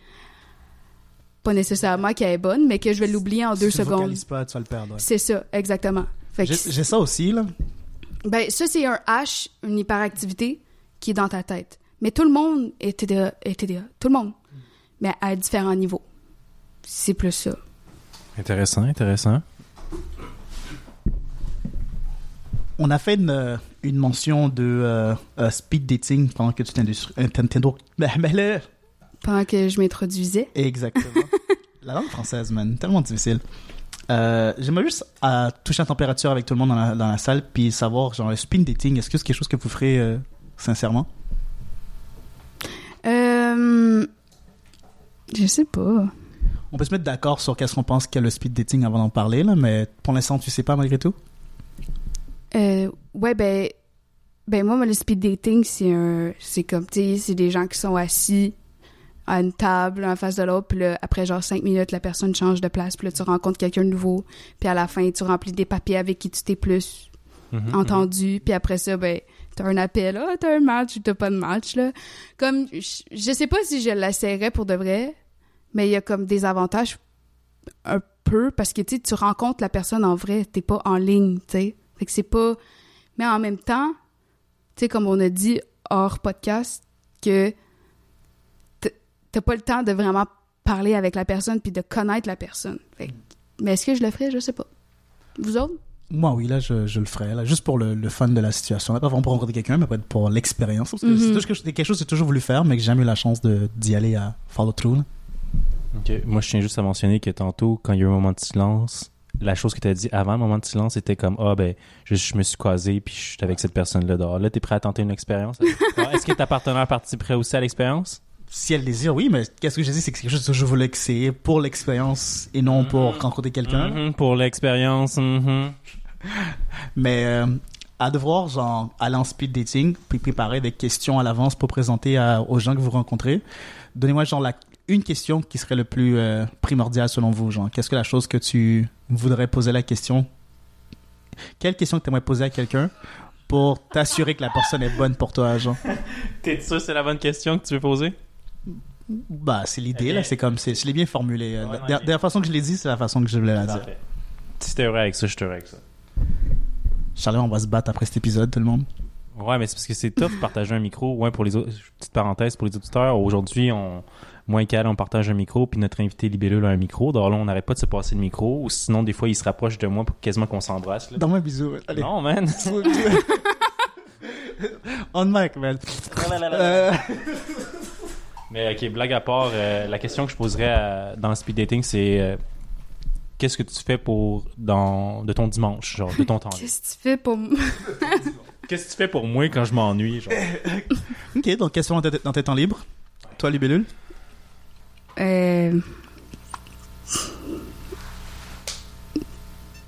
pas nécessairement qu'elle est bonne, mais que je vais l'oublier en Si deux tu secondes. pas, tu vas le perdre. ouais. C'est ça, exactement. J'ai ça aussi, là. ben, ça, c'est un H, une hyperactivité qui est dans ta tête. Mais tout le monde est TDA, est TDA. Tout le monde. Mais à différents niveaux. C'est plus ça. Intéressant, intéressant. On a fait une, euh, une mention de euh, euh, speed dating pendant que tu Nintendo. Ben, ben Pendant que je m'introduisais. Exactement. la langue française, man, tellement difficile. Euh, J'aimerais juste euh, toucher la température avec tout le monde dans la, dans la salle, puis savoir, genre, le speed dating, est-ce que c'est quelque chose que vous ferez euh, sincèrement? Euh, je sais pas. On peut se mettre d'accord sur qu'est-ce qu'on pense qu'est le speed dating avant d'en parler, là, mais pour l'instant, tu sais pas malgré tout? Euh, ouais, ben, ben moi, le speed dating, c'est un, c'est comme, tu sais, c'est des gens qui sont assis à une table, en face de l'autre, puis là, après genre cinq minutes, la personne change de place, puis là, tu rencontres quelqu'un de nouveau, puis à la fin, tu remplis des papiers avec qui tu t'es plus Mhm, entendu, puis après ça, ben, t'as un appel, ah, t'as un match ou t'as pas de match, là. Comme, je, je sais pas si je l'essayerais pour de vrai, mais il y a comme des avantages un peu, parce que, tu sais, tu rencontres la personne en vrai, t'es pas en ligne, tu sais. Fait que c'est pas... Mais en même temps, tu sais, comme on a dit hors podcast, que t'as pas le temps de vraiment parler avec la personne puis de connaître la personne. Fait que- mais est-ce que je le ferais? Je sais pas. Vous autres? Moi, oui, là, je, je le ferais, là, juste pour le, le fun de la situation. Là, pas vraiment pour rencontrer quelqu'un, mais pour l'expérience. Parce que c'est toujours quelque- chose que j'ai toujours voulu faire, mais que j'ai jamais eu la chance de- d'y aller à follow through. là. Moi, je tiens juste à mentionner que tantôt, quand il y a eu un moment de silence, la chose que tu as dit avant le moment de silence, c'était comme Ah, ben, je, je me suis croisé, puis je suis avec cette personne-là dehors. Là, t'es prêt à tenter une expérience? Ah, Est-ce que ta partenaire participerait aussi à l'expérience? Si elle désire, oui, mais qu'est-ce que j'ai dit, c'est que c'est quelque chose que je voulais essayer pour l'expérience et non pour Mhm. rencontrer quelqu'un. Mhm, pour l'expérience. mhm. Mais euh, à devoir, genre, aller en speed dating, puis préparer des questions à l'avance pour présenter à- aux gens que vous rencontrez, donnez-moi, genre, la, une question qui serait le plus euh, primordiale selon vous, genre. Qu'est-ce que la chose que tu voudrais poser la question? Quelle question que tu aimerais poser à quelqu'un pour t'assurer que la personne est bonne pour toi, genre? T'es sûr que c'est la bonne question que tu veux poser? Bah, c'est l'idée, là, c'est comme, c'est, je l'ai bien formulé. euh, Ouais, de, la façon que je l'ai dit, c'est la façon que je voulais la dire. Parfait. Si t'es heureux avec ça, je heureux avec ça. Charlie, on va se battre après cet épisode, tout le monde. Ouais, mais c'est parce que c'est tough de partager un micro. Ouais, pour les autres, petite parenthèse pour les auditeurs. Aujourd'hui, on, moi et Cal, on partage un micro, puis notre invité Libellule a un micro. Donc là, on n'arrête pas de se passer le micro. Ou sinon, des fois, il se rapproche de moi pour quasiment qu'on s'embrasse. là. Donne-moi un bisou. Allez. Non, man. On mic, man. Euh, mais ok, blague à part, euh, la question que je poserais à- dans le speed dating, c'est euh, qu'est-ce que tu fais pour dans de ton dimanche, genre de ton temps libre? Qu'est-ce que tu fais pour... m- Qu'est-ce que tu fais pour moi quand je m'ennuie, genre? ok, donc question dans tes, dans tes temps libres. Toi, Libellule? Euh...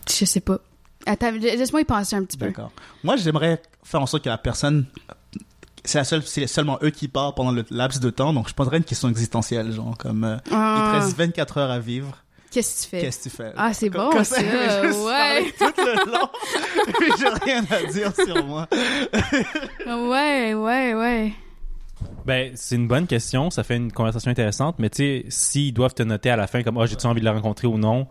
Je sais pas. Attends, laisse-moi y penser un petit peu. D'accord. Moi, j'aimerais faire en sorte que la personne. C'est la seule, c'est seulement eux qui parlent pendant le laps de temps, donc je poserais une question existentielle, genre comme euh, il te Ah, reste 24 heures à vivre, Qu'est-ce que tu fais? qu'est-ce que tu fais? Ah, c'est bon, je suis ouais. tout le long, puis j'ai rien à dire sur moi. Ouais, ouais, ouais. Ben, c'est une bonne question. Ça fait une conversation intéressante. Mais tu sais, s'ils doivent te noter à la fin comme Ah, j'ai-tu envie de la rencontrer ou non,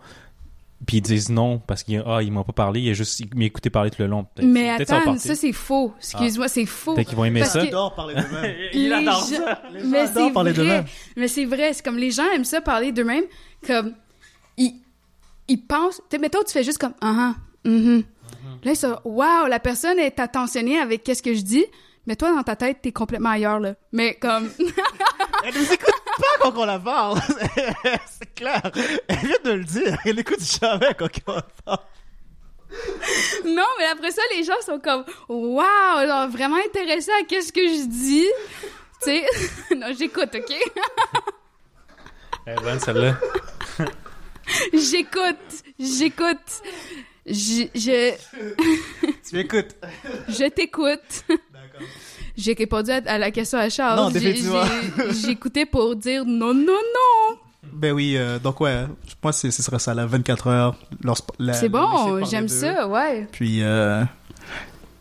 puis ils disent non parce qu'ils ah, ils m'ont pas parlé, il a juste il m'a écouté parler tout le long. Mais attends, ça c'est faux. Excuse-moi, c'est faux. Peut-être qu'ils vont aimer Parce ça. que- J'adore parler d'eux-mêmes. Il adore gens- ça. Les gens Mais adorent parler d'eux-mêmes. Mais c'est vrai, c'est comme les gens aiment ça parler d'eux-mêmes, comme ils, ils pensent. Tu sais, mettons, tu fais juste comme ah ah, mhm. Là, ça, wow, la personne est attentionnée avec qu'est-ce que je dis, mais toi dans ta tête t'es complètement ailleurs là. Mais comme Elle nous écoute pas quand on la parle. c'est clair. Elle vient de le dire. Elle écoute jamais quand on la parle. non, mais après ça les gens sont comme wow, genre vraiment intéressés à qu'est-ce que je dis? Tu sais, non, j'écoute, ok? Elle est bonne celle-là. J'écoute, j'écoute. Je, je, Tu m'écoutes. je t'écoute. J'ai répondu à, à la question à Charles. Non, définitivement. J'écoutais pour dire non, non, non. Ben oui, euh, donc ouais, moi c'est ce serait ça, la 24 heures. C'est bon, j'aime ça, ouais. Puis euh,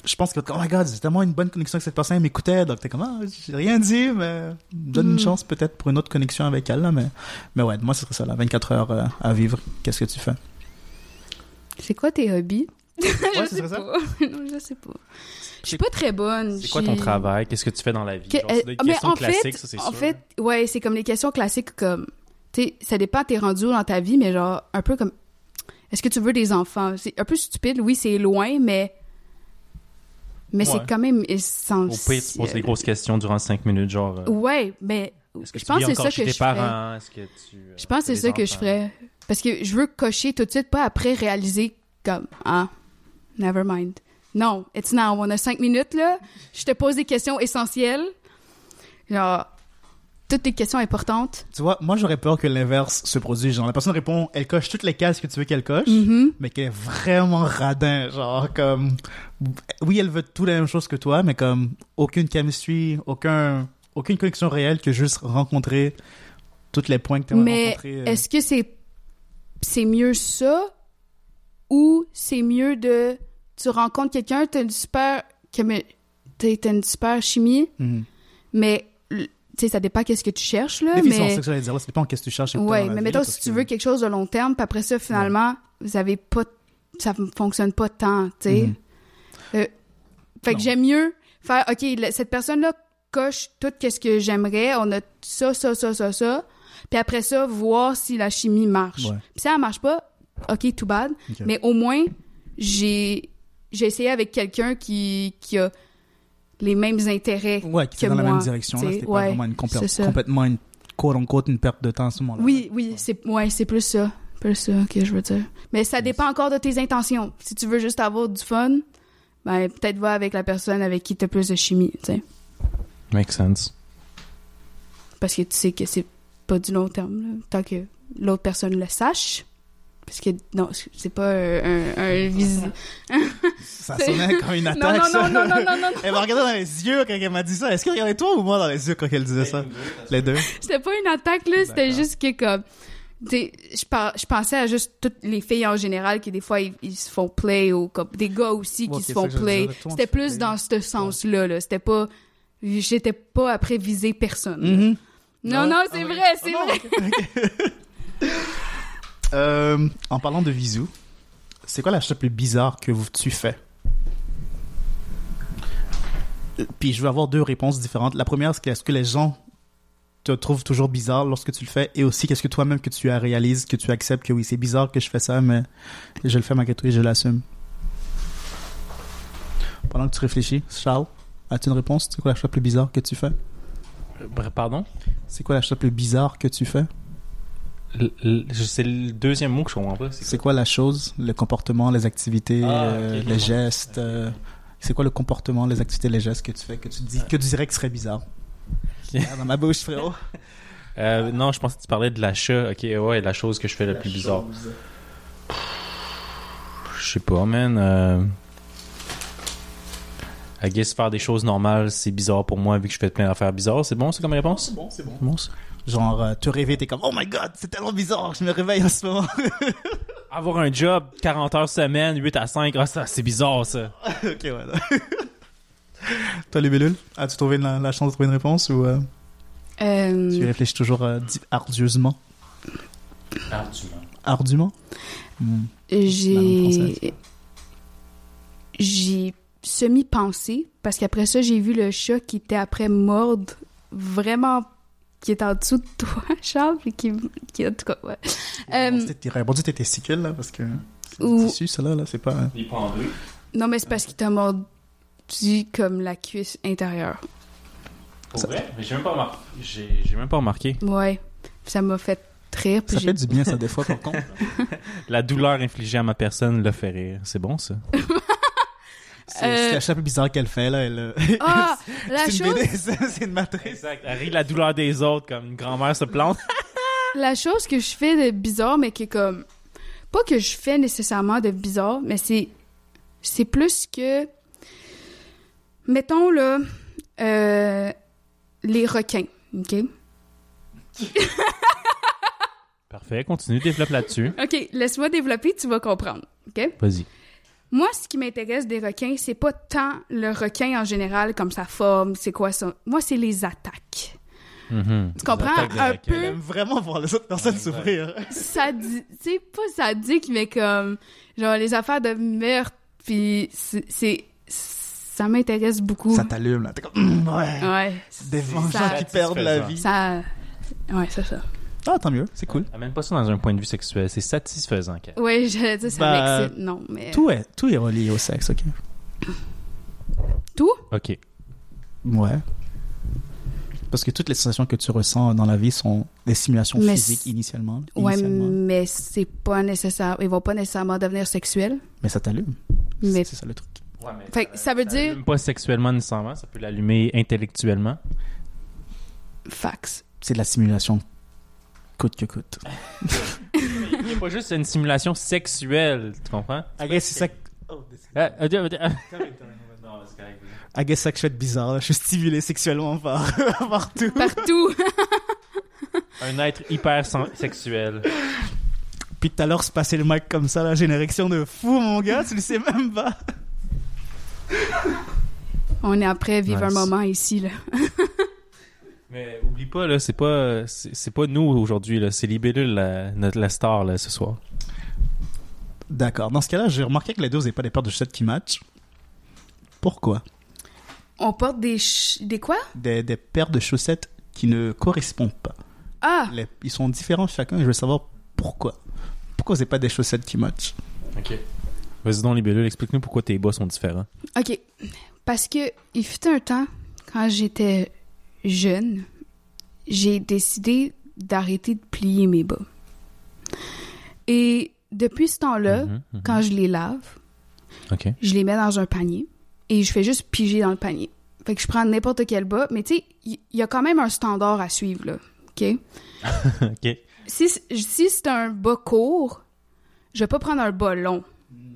je pense que, oh my god, j'ai tellement une bonne connexion avec cette personne, elle m'écoutait, donc t'es comme, ah, j'ai rien dit, mais donne une Mm. chance peut-être pour une autre connexion avec elle, là, mais, mais ouais, moi ce serait ça, la 24 heures euh, à vivre. Qu'est-ce que tu fais? C'est quoi tes hobbies? Je sais pas. non, je sais pas. Je suis pas très bonne. C'est quoi ton travail? Qu'est-ce que tu fais dans la vie? Que- Genre, c'est des euh, mais questions en classiques, fait, ça, c'est en sûr. fait, ouais, c'est comme les questions classiques comme, tu sais, ça dépend t'es rendu où dans ta vie, mais genre un peu comme, est-ce que tu veux des enfants? C'est un peu stupide, oui, c'est loin, mais mais Ouais. c'est quand même Au essentiel. pire, tu poses des grosses questions durant 5 minutes, genre... euh, Ouais, mais que je tu pense c'est ça que je parents? Est-ce que tu... euh, Je pense que c'est ça que je ferais. Parce que je veux cocher tout de suite, pas après réaliser comme Ah, never mind. Non, it's now. On a cinq minutes là? Je te pose des questions essentielles. Genre, toutes les questions importantes. Tu vois, moi j'aurais peur que l'inverse se produise. Genre, la personne répond, elle coche toutes les cases que tu veux qu'elle coche, Mhm. mais qu'elle est vraiment radin. Genre, comme, oui, elle veut tout la même chose que toi, mais comme, aucune chemistry, aucun, aucune connexion réelle que juste rencontrer toutes les points que tu aimerais Mais rencontrer. euh. est-ce que c'est c'est mieux ça ou c'est mieux de tu rencontres quelqu'un, t'as une super t'as une super chimie, Mhm. mais tu sais ça dépend qu'est-ce que tu cherches là, mais ça que j'allais dire. là, Ça dépend qu'est-ce que tu cherches. Ouais, la mais mettons si tu veux quelque chose de long terme, puis après ça finalement, vous avez pas ça fonctionne pas tant, tu sais. Mhm. Euh, fait que j'aime mieux faire OK, cette personne là coche tout qu'est-ce que j'aimerais, on a ça ça ça ça ça, puis après ça voir si la chimie marche. Ouais. Puis si elle marche pas, OK, too bad, mais au moins j'ai j'ai essayé avec quelqu'un qui qui a les mêmes intérêts. Ouais, qui que est dans la même direction. Là, c'était pas vraiment une complètement une quote unquote une perte de temps à ce moment-là. Oui, oui, c'est ouais, c'est plus ça, plus ça que je veux dire. Mais ça dépend encore de tes intentions. Si tu veux juste avoir du fun, ben peut-être va avec la personne avec qui tu as plus de chimie, tu sais, Make sense. parce que tu sais que c'est pas du long terme là, tant que l'autre personne le sache. Parce que non, c'est pas un, un, un visi- Ça sonnait comme une attaque. non, non, non, non, non, non, Elle m'a regardé dans les yeux quand elle m'a dit ça. Est-ce qu'elle regardait toi ou moi dans les yeux quand elle disait ça? Les deux. C'était pas une attaque, là. C'était juste que, comme. Je, par- je pensais à juste toutes les filles en général qui, des fois, ils, ils se font play ou comme des gars aussi qui se font play. C'était plus play. dans ce sens-là, là. C'était pas. J'étais pas après viser personne. Mhm. Non, non, Ah c'est ouais. vrai, c'est Ah non, vrai. Euh, en parlant de visous, c'est quoi la chose la plus bizarre que tu fais? Puis je veux avoir deux réponses différentes. La première, c'est est-ce que les gens te trouvent toujours bizarre lorsque tu le fais? Et aussi, qu'est-ce que toi-même que tu réalises, que tu acceptes que oui, c'est bizarre que je fais ça, mais je le fais malgré tout et je l'assume. Pendant que tu réfléchis, Charles, as-tu une réponse? C'est quoi la chose la plus bizarre que tu fais? Euh, Pardon? C'est quoi la chose la plus bizarre que tu fais? C'est le deuxième mot que je comprends pas. C'est C'est quoi la chose, le comportement, les activités, Ah, euh, les gestes euh, C'est quoi le comportement, les activités, les gestes que tu fais, que tu dis, que tu dirais que serait bizarre? Dans ma bouche, frérot. Euh, non, je pensais que tu parlais de l'achat. Ok, ouais, la chose que je fais la, plus bizarre. Je sais pas, man. Euh... I guess faire des choses normales, c'est bizarre pour moi vu que je fais plein d'affaires bizarres. C'est bon, c'est comme réponse? bon, c'est bon. Bon, ça. Genre, euh, te réveiller, t'es comme, oh my god, c'est tellement bizarre, je me réveille en ce moment. Avoir un job 40 heures semaine, 8 à 5, ah, ça, c'est bizarre ça. ok, voilà. Toi, les bellules, as-tu trouvé la, la chance de trouver une réponse ou euh, Euh, tu réfléchis toujours euh, di- ardieusement Ardument Hmm. j'ai. J'ai semi-pensé, parce qu'après ça, j'ai vu le chat qui était après mordre vraiment. Qui est en dessous de toi, Charles, puis qui. qui en tout cas, ouais. Euh, C'était répondu tes testicules, là, parce que c'est Ou- tissu, ça, là, là c'est pas... Il pendu. Non, mais c'est parce qu'il t'a mordu comme la cuisse intérieure. Pour Ça- vrai? Mais j'ai même pas remarqué. J'ai même pas remarqué. Ouais. Ça m'a fait rire. puis Ça j'ai- fait du bien, ça, des fois, par contre. La douleur infligée à ma personne le fait rire. C'est bon ça? C'est Euh, la chose la plus bizarre qu'elle fait, là. Elle, euh, Ah, la une chose, c'est une matrice. Exact. Elle rit de la douleur des autres comme une grand-mère se plante. la chose que je fais de bizarre, mais qui est comme. Pas que je fais nécessairement de bizarre, mais c'est. C'est plus que. Mettons, là. euh, les requins, OK? Parfait, continue, développe là-dessus. OK, laisse-moi développer, tu vas comprendre. OK? Vas-y. Moi, ce qui m'intéresse des requins, c'est pas tant le requin en général, comme sa forme, c'est quoi ça. Moi, c'est les attaques. Mhm. Tu comprends? Un requins. peu- Elle aime vraiment voir les autres personnes Ouais, souffrir. Ça dit, tu sais, pas sadique, mais comme, genre, les affaires de meurtre, puis c'est, c'est- ça m'intéresse beaucoup. Ça t'allume, là. T'es comme, Hum, ouais. Ouais. Des Ça- vengeants qui perdent la vie. Ça, ouais, c'est ça. Ah, tant mieux, c'est cool. Amène pas ça dans un point de vue sexuel, c'est satisfaisant. Kat. Ouais, je dis ça Bah, m'excite, non, mais... Tout est, tout est relié au sexe, ok? Tout? Ok. Ouais. Parce que toutes les sensations que tu ressens dans la vie sont des simulations Mais physiques initialement. Ouais, initialement. mais c'est pas nécessaire. Ils vont pas nécessairement devenir sexuels. Mais ça t'allume. Mais C'est ça le truc. Fait que ça veut dire- l'allume pas sexuellement nécessairement, ça peut l'allumer intellectuellement. fax. C'est de la simulation coûte que coûte. Il n'y a pas juste une simulation sexuelle, tu comprends? I guess c'est ça, Ah, ah, ah, ah. Non, c'est correct. I guess ça que je fais de bizarre. là. Je suis stimulé sexuellement par, partout. Partout. Un être hyper sexuel. Puis tout à l'heure, se passer le mic comme ça, là, j'ai une érection de fou, mon gars, tu le sais même pas. On est après vivre Nice. un moment ici, là. Mais oublie pas, là, c'est pas, c'est pas nous aujourd'hui, là, c'est Libellule, la, notre, la star, là, ce soir. D'accord. Dans ce cas-là, j'ai remarqué que les deux, vous n'avez pas des paires de chaussettes qui matchent. Pourquoi? On porte des... ch- Des quoi? des, des paires de chaussettes qui ne correspondent pas. Ah! Les- ils sont différents chacun et je veux savoir pourquoi. Pourquoi vous n'avez pas des chaussettes qui matchent? Ok. Vas-y donc, Libellule, explique-nous pourquoi tes bas sont différents. OK. Parce que il fut un temps, quand j'étais jeune, j'ai décidé d'arrêter de plier mes bas. Et depuis ce temps-là, Mhm, mhm. quand je les lave, je les mets dans un panier et je fais juste piger dans le panier. Fait que je prends n'importe quel bas, mais tu sais, il y, y a quand même un standard à suivre, là. OK? ok. Si, si c'est un bas court, je vais pas prendre un bas long.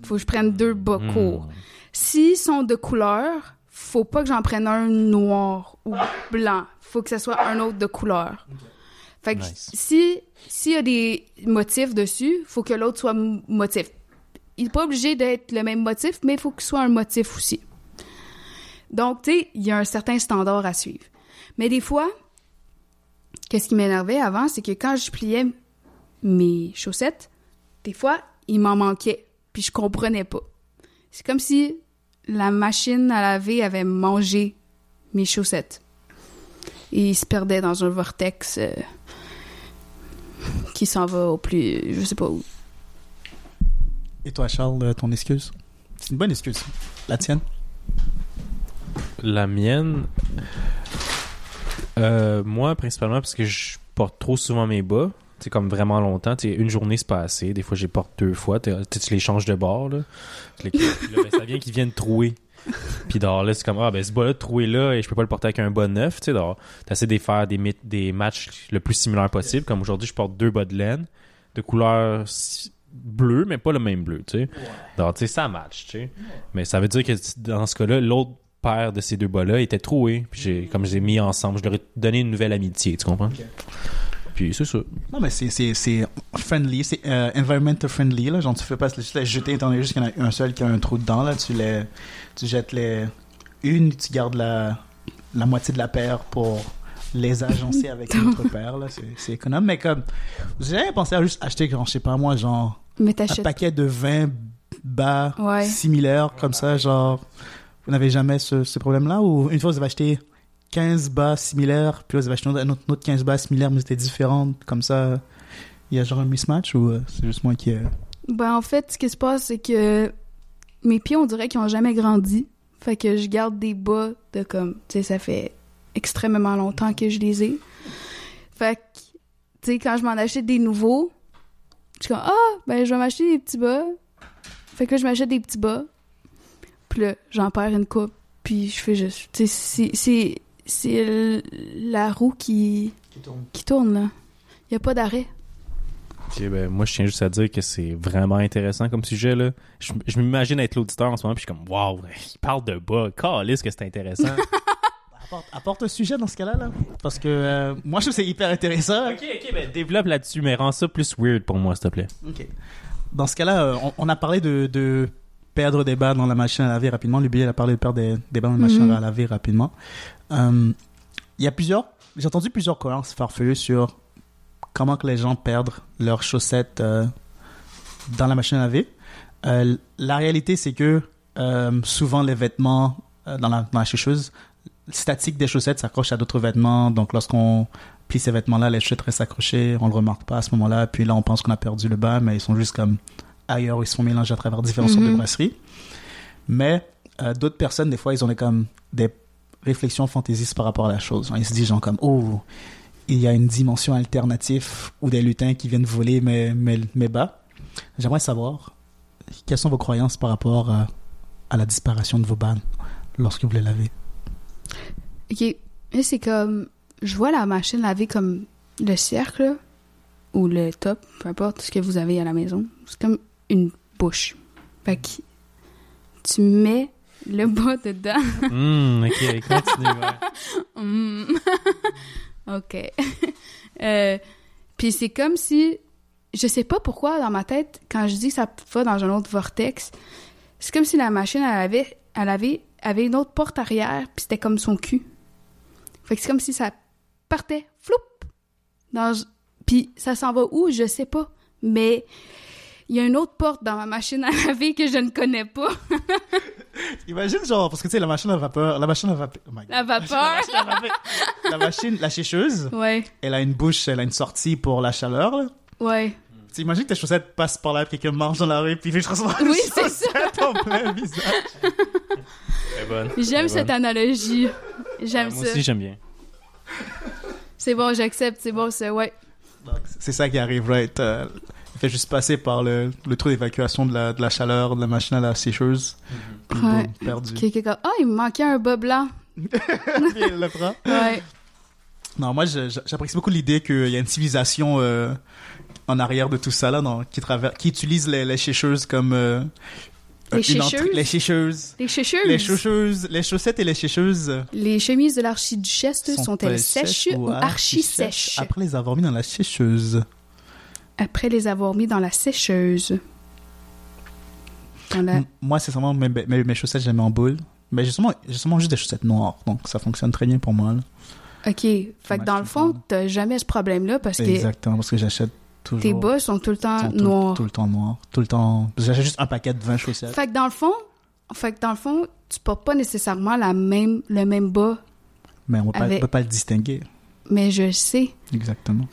Faut que je prenne deux bas Hmm. courts. S'ils sont de couleur, faut pas que j'en prenne un noir ou blanc. Faut que ce soit un autre de couleur. Fait que Nice. si s'il y a des motifs dessus, faut que l'autre soit motif. Il n'est pas obligé d'être le même motif, mais il faut qu'il soit un motif aussi. Donc, tu sais, il y a un certain standard à suivre. Mais des fois, qu'est-ce qui m'énervait avant, c'est que quand je pliais mes chaussettes, des fois, il m'en manquait, puis je comprenais pas. C'est comme si la machine à laver avait mangé mes chaussettes. Et il se perdait dans un vortex euh, qui s'en va au plus... je sais pas où. Et toi, Charles, euh, ton excuse? C'est une bonne excuse. La tienne? La mienne, euh, moi, principalement, parce que je porte trop souvent mes bas. C'est comme vraiment longtemps. Tu sais, une journée, c'est pas assez. Des fois, je les porte deux fois. Tu les changes de bord. Là. Les- ben, ça vient qu'ils viennent trouer. Puis dehors, là, c'est comme, ah, ben, ce bas-là, troué là, et je peux pas le porter avec un bas neuf. Tu sais, t'essaies de faire des, matchs le plus similaire possible. Comme aujourd'hui, je porte deux bas de laine de couleur bleue, mais pas le même bleu, tu sais. Donc, tu sais, ça match, tu sais. Mais ça veut dire que dans ce cas-là, l'autre paire de ces deux bas-là était troué. Puis j'ai, comme je les ai mis ensemble, je leur ai donné une nouvelle amitié, tu comprends? Puis c'est ça. Non, mais c'est, c'est, c'est friendly, c'est euh, environmental friendly. Là. Genre, tu fais pas juste les jeter étant donné juste qu'il y en a un seul qui a un trou dedans. Là. Tu, les, tu jettes les une, tu gardes la, la moitié de la paire pour les agencer avec une autre paire. Là. C'est, c'est économe. Mais comme, vous avez jamais pensé à juste acheter, genre, je sais pas moi, genre, Mais un paquet de 20 bas Ouais. similaires comme ça, genre, vous n'avez jamais ce, ce problème-là? Ou une fois vous avez acheté 15 bas similaires, puis là vous avez acheté un autre, autre 15 bas similaires, mais c'était différent, comme ça, il y a genre un mismatch ou euh, c'est juste moi qui. euh, Ben, en fait, ce qui se passe, c'est que mes pieds, on dirait qu'ils ont jamais grandi. Fait que je garde des bas de comme, tu sais, ça fait extrêmement longtemps que je les ai. Fait que, tu sais, quand je m'en achète des nouveaux, je suis comme, ah, ben, je vais m'acheter des petits bas. Fait que là, je m'achète des petits bas. Puis là, j'en perds une coupe. Puis je fais juste, tu sais, c'est- c'est, la roue qui, qui tourne, là. Il y a pas d'arrêt. Ok, ben, moi, je tiens juste à dire que c'est vraiment intéressant comme sujet. Là. Je, je m'imagine être l'auditeur en ce moment, puis je suis comme, waouh, il parle de bas. Calisse que c'est intéressant. apporte, apporte un sujet dans ce cas-là, là. Parce que euh, moi, je trouve que c'est hyper intéressant. Ok, ok, ben développe là-dessus, mais rends ça plus weird pour moi, s'il te plaît. Ok. Dans ce cas-là, euh, on, on a parlé de, de perdre des balles dans la machine à laver rapidement. Lui, a parlé de perdre des, des balles dans la machine Mhm. à laver rapidement. Euh, Il y a plusieurs... J'ai entendu plusieurs croyances farfelues sur comment que les gens perdent leurs chaussettes euh, dans la machine à laver. Euh, la réalité, c'est que souvent les vêtements dans, la, dans la sécheuse, statique des chaussettes s'accroche à d'autres vêtements. Donc lorsqu'on plie ces vêtements-là, les chaussettes restent accrochées, on le remarque pas à ce moment-là. Puis là, on pense qu'on a perdu le bas, mais ils sont juste comme ailleurs, ils se font mélanger à travers différentes sortes de Mhm. brasseries. Mais euh, d'autres personnes, des fois, ils ont des, comme des réflexions fantaisistes par rapport à la chose. Ils se disent genre comme, oh, il y a une dimension alternative ou des lutins qui viennent voler mes, mes, mes bas. J'aimerais savoir quelles sont vos croyances par rapport à, à la disparition de vos balles lorsque vous les lavez? Ok. C'est comme. Je vois la machine laver comme le cercle, ou le top, peu importe ce que vous avez à la maison. C'est comme une bouche. Fait que tu mets le bas dedans. Hum, ok, continue. ouais. Hmm. ok. Euh, Puis c'est comme si. Je sais pas pourquoi, dans ma tête, quand je dis que ça va dans un autre vortex, c'est comme si la machine à laver avait une autre porte arrière, puis c'était comme son cul. Fait que c'est comme si ça partait, floup! Dans... Puis ça s'en va où, je sais pas. Mais il y a une autre porte dans ma machine à laver que je ne connais pas. Imagine genre, parce que tu sais, la machine à vapeur, la machine à vapeur, oh my God. La vapeur. La machine, la machine, la sécheuse, Ouais, elle a une bouche, elle a une sortie pour la chaleur. Là. ouais. Tu imagines que tes chaussettes passent par là, puis quelqu'un marche dans la rue, puis il fait transformer Oui, une c'est ça. chaussette en plein visage. Très bonne. J'aime cette bonne. analogie. J'aime Ouais, Moi ça. aussi, j'aime bien. C'est bon, j'accepte, c'est bon, c'est ouais. Donc, c'est ça qui arrive, right? Euh, fait juste passer par le, le trou d'évacuation de la, de la chaleur de la machine à la sécheuse. Puis Ouais. boum, perdu. Quelqu'un comme, ah, il me manquait un bas blanc. Il le prend. Ouais. Non, moi, j'apprécie beaucoup l'idée qu'il y a une civilisation euh, en arrière de tout ça, là, non, qui, travers, qui utilise les, les sécheuses comme... euh, Les sécheuses? Les sécheuses. Les chausseuses, les chaussettes et les sécheuses Les chemises de l'archiduchesse sont-elles sèches ou archi-sèches? Après les avoir mis dans la sécheuse. Après les avoir mis dans la sécheuse. Dans la- M- Moi, c'est seulement mes, mes, mes chaussettes, je les mets en boule. Mais j'ai seulement, j'ai seulement juste des chaussettes noires, donc ça fonctionne très bien pour moi. là. OK. Fait que dans le fond, t'as jamais ce problème-là parce que Exactement, parce que j'achète toujours... tes bas sont tout le temps noirs. tout le temps noirs. Tout le temps... J'achète juste un paquet de 20 chaussettes. Fait que dans le fond, fait que dans le fond, tu portes pas nécessairement la même, le même bas, Mais on ne Avec- peut pas le distinguer. mais je sais. Exactement.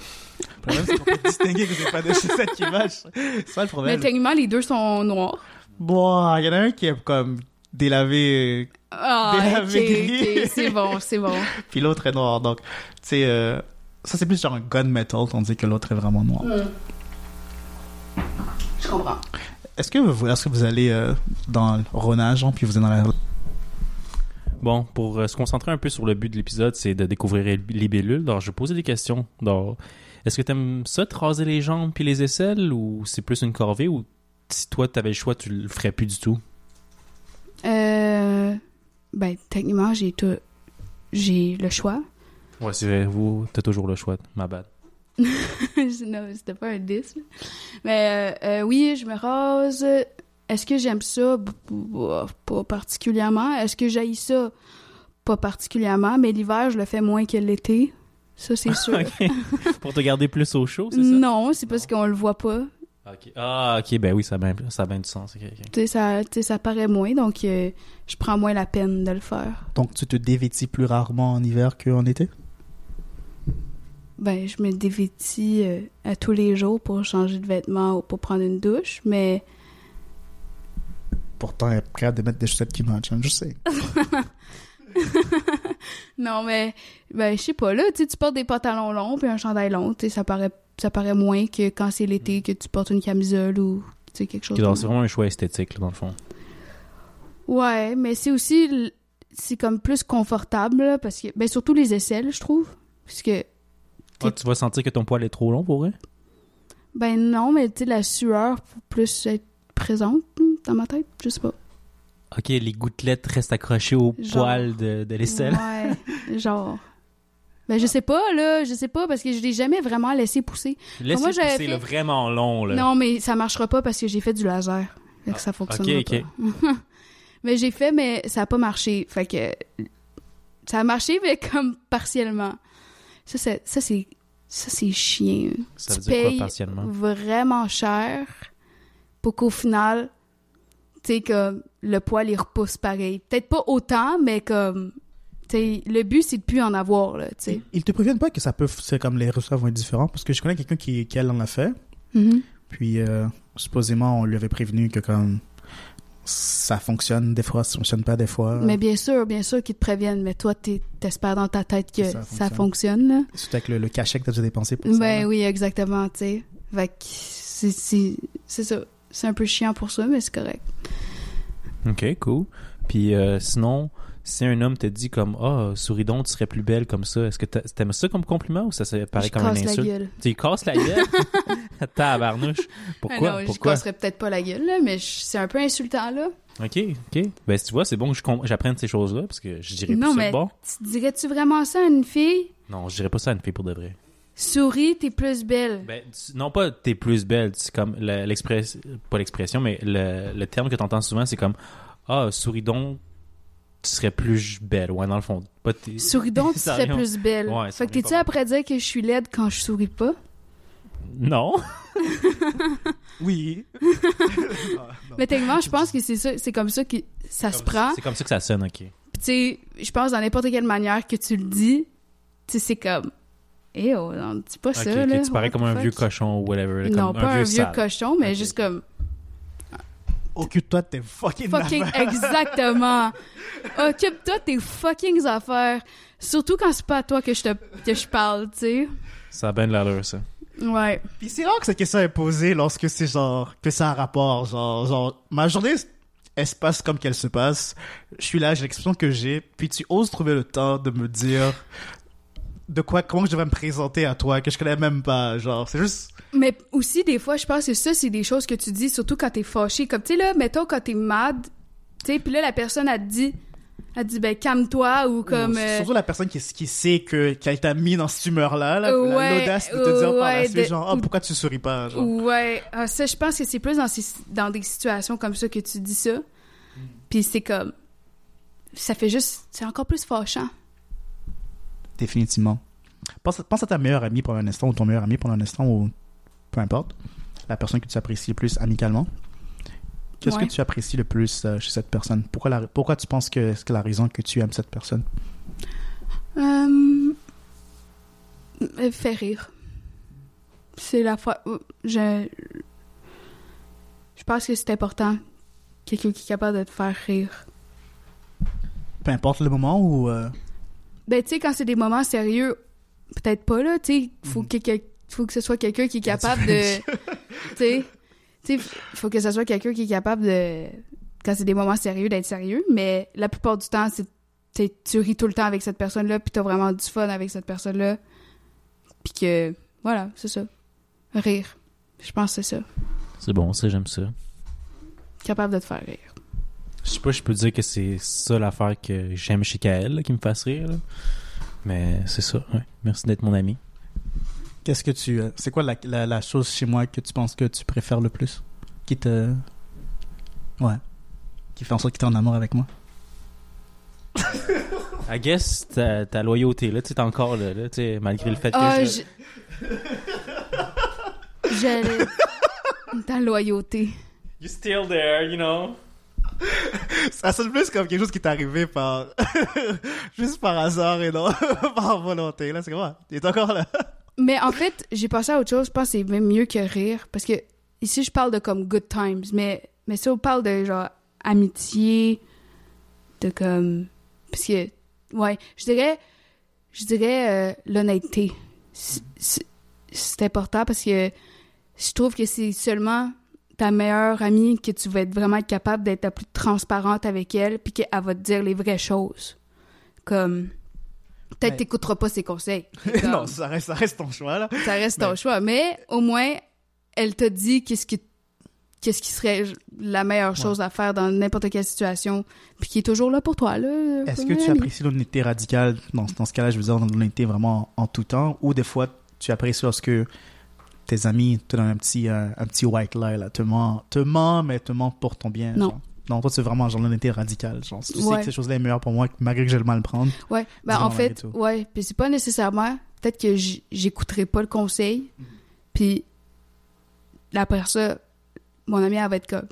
Problème, c'est qu'on peut distinguer que c'est pas des chaussettes qui matchent. C'est ça le Mais problème. techniquement, les deux sont noirs. Bon, il y en a un qui est comme délavé, Ah, c'est bon, c'est bon. puis l'autre est noir. Donc, tu sais, euh, ça c'est plus genre un gunmetal, tandis que l'autre est vraiment noir. Je comprends. Est-ce que vous, est-ce que vous allez euh, dans le ronage, hein, puis vous êtes dans la... Bon, pour euh, se concentrer un peu sur le but de l'épisode, c'est de découvrir les- les bellules. Alors, je vais poser des questions. Donc, est-ce que t'aimes ça, te raser les jambes puis les aisselles, ou c'est plus une corvée, ou si toi, t'avais le choix, tu le ferais plus du tout? Euh, ben, techniquement, j'ai tout, j'ai le choix. Ouais, c'est vrai, vous, t'as toujours le choix. Ma bad. non, c'était pas un 10. là. Mais euh, euh, oui, je me rase. Est-ce que j'aime ça? Pas particulièrement. Est-ce que j'haïs ça? Pas particulièrement. Mais l'hiver, je le fais moins que l'été. Ça, c'est sûr. Pour te garder plus au chaud, c'est ça? non, c'est parce qu'on le voit pas. Ok. Ah, ok, ben oui, ça a bien, ça a bien du sens. Tu sais, ça, ça paraît moins, donc euh, je prends moins la peine de le faire. Donc, tu te dévêtis plus rarement en hiver qu'en été? Ben, je me dévêtis euh, à tous les jours pour changer de vêtements ou pour prendre une douche, mais Pourtant, elle est capable de mettre des chaussettes qui matchent, hein, je sais. non, mais ben, je sais pas, là, tu portes des pantalons longs puis un chandail long, ça paraît, ça paraît moins que quand c'est l'été que tu portes une camisole ou, quelque chose. C'est vraiment un choix esthétique, là, dans le fond. Ouais, mais c'est aussi, c'est comme plus confortable, là, parce que, ben, surtout les aisselles, je trouve, parce que, Ah, tu vas sentir que ton poil est trop long pour vrai? ben non, mais tu sais, la sueur pour plus être présente hmm, dans ma tête, je sais pas. Ok, les gouttelettes restent accrochées au Genre. poil de, de l'aisselle. Ouais, genre. Ben, je sais pas, là, je sais pas, parce que je l'ai jamais vraiment laissé pousser. Laissez Moi, pousser, fait- là, vraiment long, là. Non, mais ça marchera pas parce que j'ai fait du laser. Fait que ça fonctionne Ah, ok, pas. mais j'ai fait, mais ça a pas marché. Fait que ça a marché, mais comme partiellement. Ça, c'est ça, c'est ça, c'est chiant. Ça tu veut dire quoi, partiellement? vraiment cher pour qu'au final, tu sais, comme le poil, il repousse pareil. Peut-être pas autant, mais comme, tu sais, le but, c'est de plus en avoir, là, tu sais. Ils te préviennent pas que ça peut, c'est comme les résultats vont être différents parce que je connais quelqu'un qui, qui elle en a fait. Mhm. Puis euh, supposément on lui avait prévenu que comme ça fonctionne des fois, ça fonctionne pas des fois. Mais bien sûr, bien sûr qu'ils te préviennent, mais toi, t'es- t'espères dans ta tête que Ça ça, fonctionne. fonctionne, là. Surtout avec le, le cachet que t'as déjà dépensé pour ça. Ben oui, exactement, tu sais. Fait que c'est- c'est c'est ça. C'est un peu chiant pour ça, mais c'est correct. Ok, cool. Puis euh, sinon, si un homme te dit comme Ah, souris donc, tu serais plus belle comme ça, est-ce que t'a- t'aimes ça comme compliment ou ça se paraît je comme une casse la insulte? gueule. Tu casses la gueule? Tabarnouche. Pourquoi? Ah non, Pourquoi? je casserais peut-être pas la gueule, là, mais c'est un peu insultant, là. Ok, ok. Ben, si tu vois, c'est bon que j'apprenne ces choses-là parce que je dirais Non, plus ça mais- bon. Tu dirais-tu vraiment ça à une fille? Non, je dirais pas ça à une fille pour de vrai. Souris, t'es plus belle. Ben, tu- non pas t'es plus belle, c'est comme le- pas l'expression, mais le, le terme que t'entends souvent, c'est comme Ah, souris donc, tu serais plus belle. Ouais, dans le fond. Pas t'es- Souris donc, tu Ça serais revient- plus belle. Ouais, ça fait que revient t'es-tu pas après dire que je suis laide quand je souris pas? Non. Oui. Mais techniquement, je pense que c'est ça, c'est comme ça que ça se prend. C'est comme ça que ça sonne, ok. Puis tu sais, je pense dans n'importe quelle manière que tu le dis, tu sais, c'est comme, eh oh, on dit pas ça, ok, là. tu parais comme un fuck? vieux cochon ou whatever. là, Non, comme pas un vieux, cochon, mais juste comme Occupe-toi de tes fucking fucking affaires. exactement. Occupe-toi de tes fucking affaires. Surtout quand c'est pas à toi que je te que je parle, tu sais. Ça a bien de l'allure, ça. Ouais. Puis c'est rare que cette question est posée lorsque c'est genre que c'est un rapport genre genre ma journée elle se passe comme qu'elle se passe. Je suis là, j'ai l'expression que j'ai, puis tu oses trouver le temps de me dire de quoi comment je devrais me présenter à toi que je connais même pas, genre c'est juste Mais aussi, des fois, je pense que ça, c'est des choses que tu dis, surtout quand t'es fâché. Comme, tu sais, là, mettons, quand t'es mad, tu sais, puis là, la personne, elle te dit, elle dit, ben, calme-toi, ou comme... Euh, surtout la personne qui, qui sait que qu'elle t'a mis dans cette humeur là, Ouais, l'audace de te dire par la ouais, suite de- genre oh, ou- pourquoi tu souris pas genre. Ouais, ah, ça, je pense que c'est plus dans, ces, dans des situations comme ça que tu dis ça. Puis c'est comme... Ça fait juste... C'est encore plus fâchant. Définitivement. Pense, pense à ta meilleure amie pendant un instant, ou ton meilleur ami pendant un instant, ou peu importe. La personne que tu apprécies le plus amicalement. Qu'est-ce Ouais. que tu apprécies le plus euh, chez cette personne? Pourquoi, la, pourquoi tu penses que c'est la raison que tu aimes cette personne? Euh... euh, Fait rire. C'est la fois... Je... Je pense que c'est important. Quelqu'un qui est capable de te faire rire. Peu importe le moment ou. euh, Ben, tu sais, quand c'est des moments sérieux, peut-être pas, là, tu sais, faut, que quel- faut que ce soit quelqu'un qui est capable de... Tu sais, faut que ce soit quelqu'un qui est capable de... Quand c'est des moments sérieux, d'être sérieux, mais la plupart du temps, c'est... Tu ris tout le temps avec cette personne-là, puis t'as vraiment du fun avec cette personne-là. Puis que... Voilà, c'est ça. Rire. Je pense que c'est ça. C'est bon, ça, j'aime ça. Capable de te faire rire. Je sais pas, je peux dire que c'est ça l'affaire que j'aime chez Kael, là, qui me fasse rire. là. Mais c'est ça, ouais. Merci d'être mon ami. Qu'est-ce que tu. euh, c'est quoi la, la, la chose chez moi que tu penses que tu préfères le plus? Qui te. Ouais. Qui fait en sorte que tu es en amour avec moi? I guess ta, ta loyauté, là, tu sais, encore là, là, tu sais, malgré le fait que Ah, je- je... J'allais... Ta loyauté. You're still there, you know? Ça sonne plus comme quelque chose qui t'est arrivé par. juste par hasard et non par volonté. Là, c'est Il est encore là. Mais en fait, j'ai pensé à autre chose. Je pense c'est même mieux que rire. Parce que ici, je parle de comme good times. Mais, mais ça, on parle de genre amitié, de comme. Parce que, ouais, je dirais, je dirais euh, l'honnêteté. C'est important parce que je trouve que c'est seulement ta meilleure amie que tu vas être vraiment capable d'être la plus transparente avec elle puis qu'elle va te dire les vraies choses. Comme. Peut-être Mais- t'écouteras pas ses conseils. Comme- non, ça reste, ça reste ton choix, là. ça reste ton choix. Mais au moins, elle t'a dit qu'est-ce que qu'est-ce qui serait la meilleure chose à faire dans n'importe quelle situation, puis qui est toujours là pour toi. là. Est-ce que tu apprécies l'honnêteté radicale dans, dans ce cas-là, je veux dire, l'honnêteté vraiment en, en tout temps, ou des fois tu apprécies lorsque tes amis te donnent un petit, euh, un petit white lie, là, te ment, te mais te ment pour ton bien. Non. genre. Non, toi, c'est vraiment genre l'honnêteté radicale. Genre, tu sais que ces choses-là est meilleure pour moi, malgré que je vais le mal prendre. Ouais, ben en fait, ouais, puis c'est pas nécessairement peut-être que j'écouterai pas le conseil, puis après ça, mon amie elle va être comme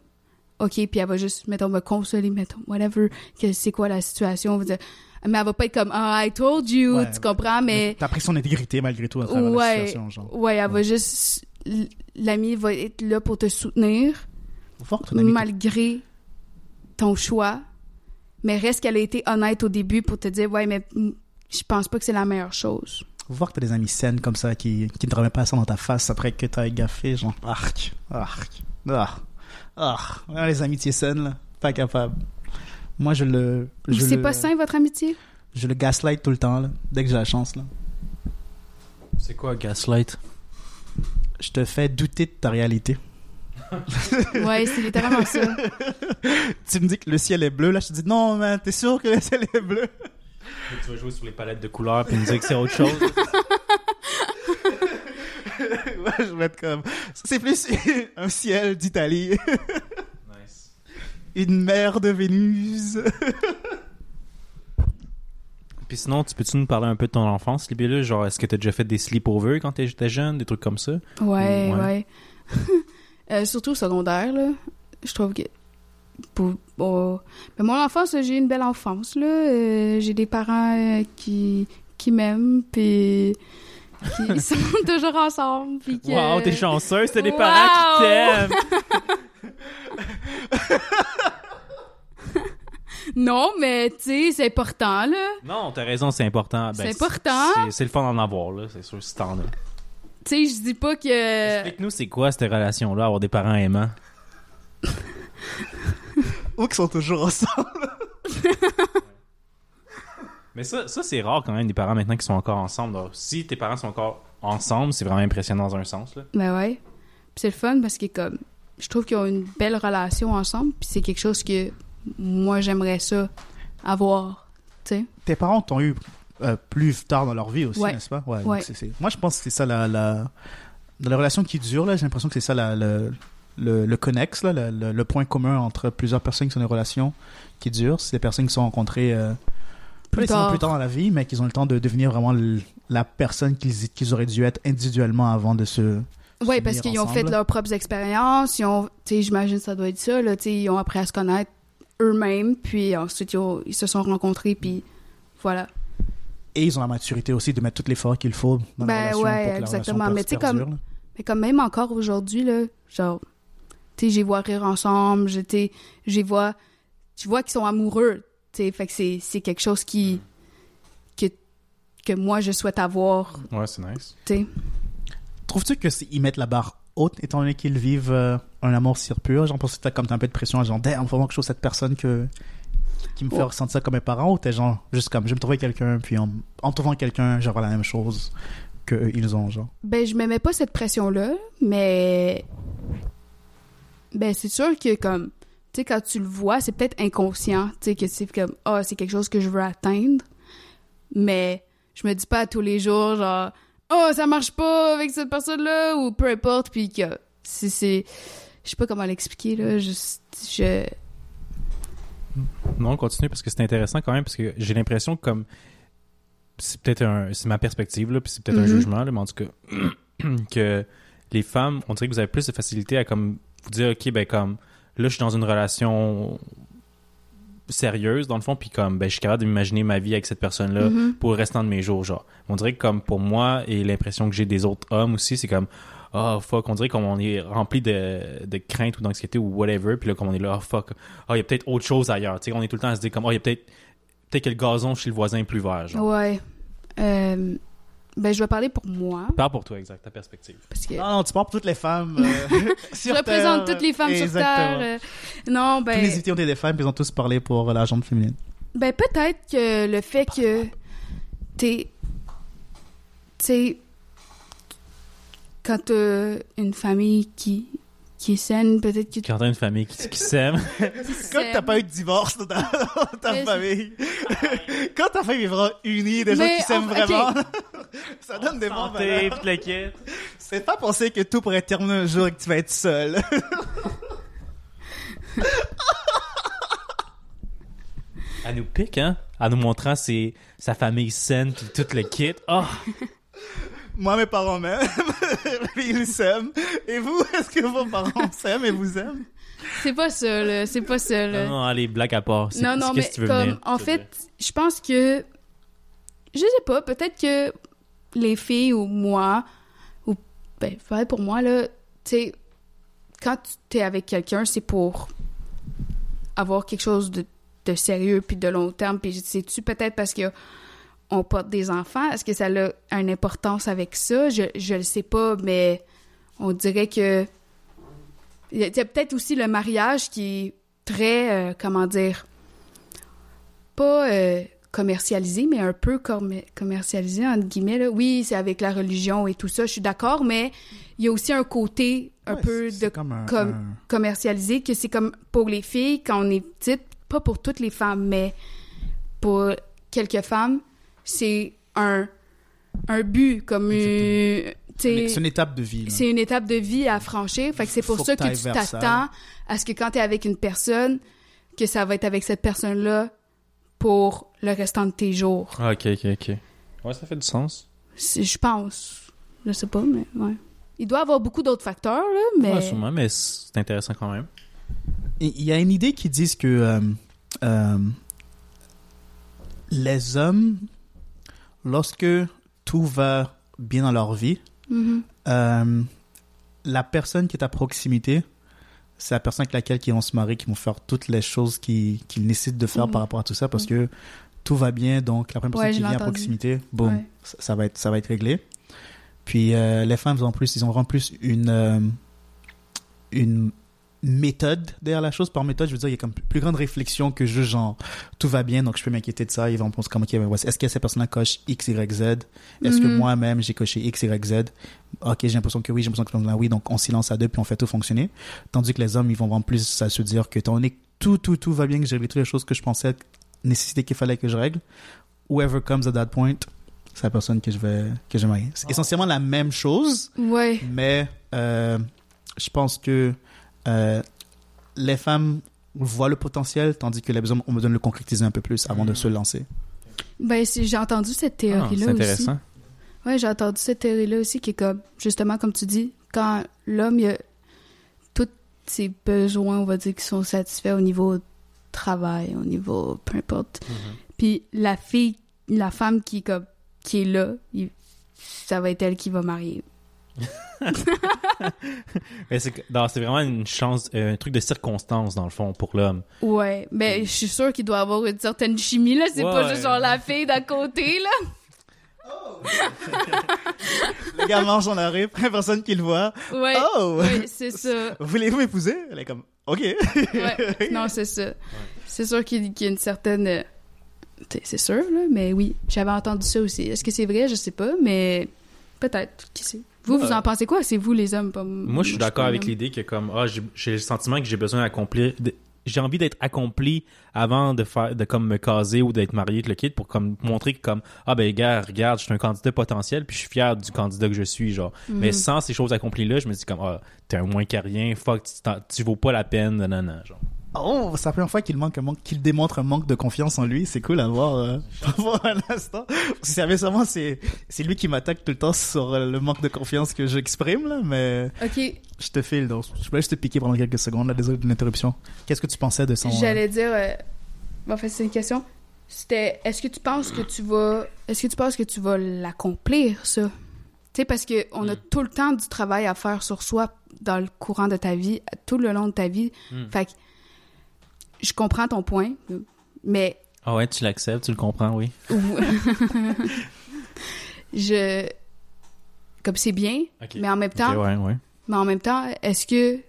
OK, puis elle va juste mettons me consoler, mettons whatever, que c'est quoi la situation, on va dire mais elle va pas être comme ah I told you, Ouais. tu comprends, mais T'apprécies son intégrité malgré tout à travers la ouais, situation. Genre. ouais, elle va juste l'amie va être là pour te soutenir que ton malgré ton choix, mais reste qu'elle a été honnête au début pour te dire, ouais, mais je pense pas que c'est la meilleure chose. Faut voir que t'as des amis saines comme ça qui, qui ne te remettent pas ça dans ta face après que t'as gaffé, genre, arc, arc, ah, ah, Ah, les amitiés saines, là, pas capable. Moi, je le. je C'est le- pas sain, votre amitié? Je le gaslight tout le temps, là, dès que j'ai la chance, là. C'est quoi Gaslight? Je te fais douter de ta réalité. ouais, c'est littéralement ça. Tu me dis que le ciel est bleu, là, je te dis non, man, t'es sûr que le ciel est bleu? Tu vas jouer sur les palettes de couleurs puis nous dire que c'est autre chose. ouais, je vais être comme. C'est plus un ciel d'Italie. Une mer de Vénus. Puis sinon, tu peux-tu nous parler un peu de ton enfance, Libellus? Genre, est-ce que t'as déjà fait des sleepovers quand t'étais jeune, des trucs comme ça? Ouais, Ouais. ouais. Euh, surtout au secondaire, là. Je trouve que. Pour, bon, mais mon enfance, j'ai eu une belle enfance, là. Euh, j'ai des parents euh, qui, qui m'aiment, puis qui sont toujours ensemble, puis que... Wow, t'es chanceuse, t'as des Wow! parents qui t'aiment! Non, mais tu sais, c'est important, là. Non, t'as raison, c'est important. Ben, C'est important. c'est- le fun d'en avoir, là, c'est sûr, si t'en as. Tu sais, je dis pas que. Explique-nous, c'est quoi cette relation-là, avoir des parents aimants? Ou qui sont toujours ensemble? Mais ça, ça c'est rare quand même, des parents maintenant qui sont encore ensemble. Donc, si tes parents sont encore ensemble, c'est vraiment impressionnant dans un sens, là. Ben ouais. Puis c'est le fun parce que, comme, je trouve qu'ils ont une belle relation ensemble, puis c'est quelque chose que moi, j'aimerais ça avoir. Tu sais? Tes parents t'ont eu euh, plus tard dans leur vie aussi, Ouais. n'est-ce pas? Ouais. Moi, je pense que c'est ça la, la... Dans la relation qui dure, là, j'ai l'impression que c'est ça la, le, le, le connexe, là, le, point commun entre plusieurs personnes qui sont des relations qui durent. C'est des personnes qui se sont rencontrées euh, Plus tard. plus tard dans la vie, mais qui ont le temps de devenir vraiment le- la personne qu'ils qu'ils auraient dû être individuellement avant de se. Se parce qu'ils ont fait leurs propres expériences, ils ont, j'imagine que ça doit être ça, là, ils ont appris à se connaître eux-mêmes, puis ensuite ils, ont- ils se sont rencontrés, puis voilà. Et ils ont la maturité aussi de mettre tout l'effort qu'il faut dans Ben la relation ouais, pour que exactement. la relation Mais tu sais, perdure, comme-. Mais comme même encore aujourd'hui, là, genre, tu sais, j'y vois rire ensemble, sais, j'y vois, tu vois qu'ils sont amoureux, tu sais, fait que c'est, c'est quelque chose qui, que, que moi je souhaite avoir, Ouais, c'est nice. tu sais. Trouves-tu que c'est- ils mettent la barre haute étant donné qu'ils vivent euh, un amour si pur? Genre, pense que t'as comme t'as un peu de pression, genre, damn, faut vraiment que je trouve cette personne que, qui me fait Ouais. ressentir ça comme mes parents, ou t'es genre, juste comme, je vais me trouver quelqu'un, puis en, en trouvant quelqu'un, j'aurai la même chose que ils ont, genre. Ben, je mets pas cette pression-là, mais. Ben, c'est sûr que, comme. Tu sais, quand tu le vois, c'est peut-être inconscient. Tu sais, que c'est comme. Ah, c'est quelque chose que je veux atteindre. Mais je me dis pas tous les jours, genre. Oh, ça marche pas avec cette personne-là, ou peu importe, puis que. Si c'est. Je sais pas comment l'expliquer, là. Juste. Je. Non, continue parce que c'est intéressant quand même parce que j'ai l'impression que comme c'est peut-être un c'est ma perspective là puis c'est peut-être un Mhm. jugement là mais en tout cas que les femmes on dirait que vous avez plus de facilité à comme vous dire ok ben comme là je suis dans une relation sérieuse dans le fond puis comme ben je suis capable d'imaginer ma vie avec cette personne là Mhm. pour le restant de mes jours genre on dirait que comme pour moi et l'impression que j'ai des autres hommes aussi c'est comme oh fuck on dirait qu'on est rempli de, de crainte ou d'anxiété ou whatever puis là comme on est là oh fuck oh il y a peut-être autre chose ailleurs tu sais on est tout le temps à se dire comme oh il y a peut-être peut-être que le gazon chez le voisin est plus vert genre Ouais. Euh, Ben, je vais parler pour moi. parle pour toi exact ta perspective Parce que. Non, non, tu parles pour toutes les femmes. euh, Je sur représente Terre. toutes les femmes sur Exactement. Terre. euh, non, ben. Tous les invités ont été des femmes, puis ils ont tous parlé pour euh, la jambe féminine. Ben, peut-être que le fait que t'es. Tu sais. Quand t'as une famille qui, qui qui est saine, peut-être que Quand t'as une famille qui, qui s'aime. Quand t'as pas eu de divorce dans ta, dans ta Mais famille, quand ta famille vivra unie, des gens qui s'aiment vraiment, ça donne des bons Santé, valeurs. pis le kit. C'est pas penser que tout pourrait terminer un jour et que tu vas être seul. Elle nous pique, hein? En nous montrant ses, sa famille saine pis tout le kit. Oh! Moi, mes parents m'aiment, ils s'aiment. Et vous, est-ce que vos parents s'aiment et vous aiment? c'est pas ça, là. C'est pas là. Non, non, allez, blague à part. C'est- Non, non, mais que tu veux comme, venir, en fait, je pense que, je sais pas, peut-être que les filles ou moi, ou, ben, pareil pour moi, là, tu sais, quand tu es avec quelqu'un, c'est pour avoir quelque chose de, de sérieux puis de long terme, puis sais-tu peut-être parce que on porte des enfants, est-ce que ça a une importance avec ça? Je, je le sais pas, mais on dirait que il y a, peut-être aussi le mariage qui est très, euh, comment dire, pas euh, commercialisé, mais un peu commer- commercialisé, entre guillemets. Là. Oui, c'est avec la religion et tout ça, je suis d'accord, mais il y a aussi un côté un Ouais, peu de comme un, comme- un- commercialisé, que c'est comme pour les filles, quand on est petite, pas pour toutes les femmes, mais pour quelques femmes, c'est un, un but, comme une... C'est une étape de vie. c'est une étape de vie à franchir. Fait que c'est pour Faut ça que tu t'attends à ce que quand tu es avec une personne, que ça va être avec cette personne-là pour le restant de tes jours. Ah, ok, ok, ok. Ouais, ça fait du sens. Je pense. Je sais pas, mais ouais. Il doit y avoir beaucoup d'autres facteurs, là, mais... Ouais, sûrement, mais c'est intéressant quand même. Il y a une idée qui dit que euh, euh, les hommes, lorsque tout va bien dans leur vie, Mhm. euh, la personne qui est à proximité, c'est la personne avec laquelle ils vont se marier, qui vont faire toutes les choses qu'ils nécessitent de faire par rapport à tout ça, parce que tout va bien, donc la première personne Ouais, qui vient à proximité, boum, Ouais. ça, ça va être, ça va être réglé. Puis euh, les femmes, en plus, ils ont vraiment plus une, euh, une méthode derrière la chose. Par méthode, je veux dire, il y a comme plus grande réflexion que juste genre, tout va bien, donc je peux m'inquiéter de ça. Ils vont penser comme, ok, est-ce que ces personnes-là cochent X, Y, Z? Est-ce que Mhm. moi-même, j'ai coché X, Y, Z? Ok, j'ai l'impression que oui, j'ai l'impression que là, oui, donc on s'y lance à deux, puis on fait tout fonctionner. Tandis que les hommes, ils vont vraiment plus à se dire que, donné que tout, tout, tout va bien, que j'ai réglé toutes les choses que je pensais nécessiter qu'il fallait que je règle, whoever comes at that point, c'est la personne que je vais, que je vais marier. C'est essentiellement la même chose, Ouais. mais euh, je pense que euh, les femmes voient le potentiel, tandis que les hommes, on me donne le concrétiser un peu plus avant de se lancer. Ben, j'ai entendu cette Ah, théorie-là c'est aussi. intéressant. Ouais, j'ai entendu cette théorie-là aussi qui est comme, justement, comme tu dis, quand l'homme, il a tous ses besoins, on va dire, qui sont satisfaits au niveau travail, au niveau peu importe. Puis la fille, la femme qui, est comme, qui est là, il- ça va être elle qui va marier. Mais c'est vraiment une chance, euh, un truc de circonstance, dans le fond, pour l'homme. Ouais, mais je suis sûre qu'il doit avoir une certaine chimie, là. C'est Ouais, pas ouais. juste genre la fille d'à côté, là. Le gars mange dans la rue, première personne qui le voit. Ouais. Oh! Ouais, c'est ça. Voulez-vous m'épouser? Elle est comme, ok. Ouais. Non, c'est ça. C'est sûr qu'il qu'il y a une certaine. euh, C'est sûr, là, mais oui, j'avais entendu ça aussi. Est-ce que c'est vrai? Je sais pas, mais peut-être. Qui sait? Vous, vous Ouais. en pensez quoi? C'est vous, les hommes, pas Moi, je suis d'accord avec l'idée que comme ah, j'ai j'ai le sentiment que j'ai besoin d'accomplir de- j'ai envie d'être accompli avant de faire de comme me caser ou d'être marié avec le kid pour comme montrer que comme ah ben gars regarde je suis un candidat potentiel puis je suis fier du candidat que je suis genre Mhm. mais sans ces choses accomplies là je me dis comme ah t'es un moins qu'à rien fuck tu, t'en- tu vaux pas la peine non non genre Oh, c'est la première fois qu'il manque un manque, qu'il démontre un manque de confiance en lui. C'est cool à voir, euh, à voir un instant. Parce que sérieusement, c'est, c'est lui qui m'attaque tout le temps sur euh, le manque de confiance que j'exprime, là, mais Ok, je te file, donc je voulais juste te piquer pendant quelques secondes, là, désolé de l'interruption. Qu'est-ce que tu pensais de son... euh, j'allais dire. euh, En fait, c'est une question. C'était est-ce que tu penses que tu vas. Est-ce que tu penses que tu vas l'accomplir, ça? Tu sais, parce qu'on a Mm. tout le temps du travail à faire sur soi dans le courant de ta vie, tout le long de ta vie. Mm. Fait que je comprends ton point, mais ah ouais tu l'acceptes tu le comprends oui je comme c'est bien, mais en même temps, Ok, ouais ouais mais en même temps, est-ce que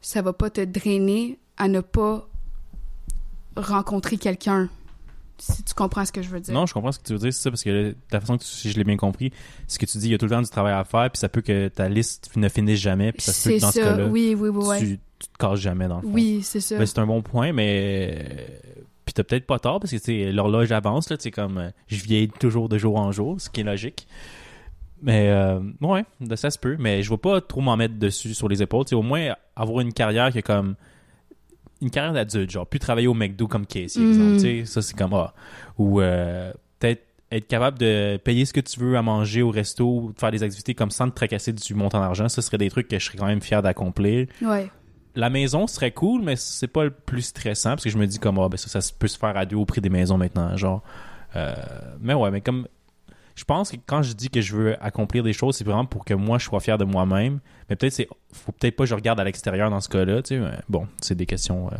ça va pas te drainer à ne pas rencontrer quelqu'un? Si tu comprends ce que je veux dire. Non, je comprends ce que tu veux dire, c'est ça, parce que là, la façon que tu- si je l'ai bien compris, ce que tu dis, il y a tout le temps du travail à faire, puis ça peut que ta liste ne finisse jamais, puis ça se peut que dans ce cas-là, oui, oui, oui, ouais. Tu, te casses jamais dans le fond. Oui, c'est ça. Ben, c'est un bon point, mais. Puis t'as peut-être pas tort, parce que l'horloge avance, là, tu sais, comme je vieillis toujours de jour en jour, ce qui est logique. Mais, euh, ouais, de- ça se peut, mais je vais pas trop m'en mettre dessus sur les épaules. Au moins, avoir une carrière qui est comme. Une carrière d'adulte, genre, plus travailler au McDo comme Casey, Mhm. exemple. Tu sais, ça, c'est comme. Ah. Ou euh, peut-être être capable de payer ce que tu veux à manger au resto, de faire des activités comme sans te tracasser du montant d'argent. Ça serait des trucs que je serais quand même fier d'accomplir Ouais. La maison serait cool, mais c'est pas le plus stressant parce que je me dis comme ah ben ça, ça peut se faire à deux au prix des maisons maintenant, genre. Euh, mais ouais, mais comme je pense que quand je dis que je veux accomplir des choses, c'est vraiment pour que moi je sois fier de moi-même. Mais peut-être c'est faut peut-être pas que je regarde à l'extérieur dans ce cas-là, tu sais. bon, c'est des questions euh,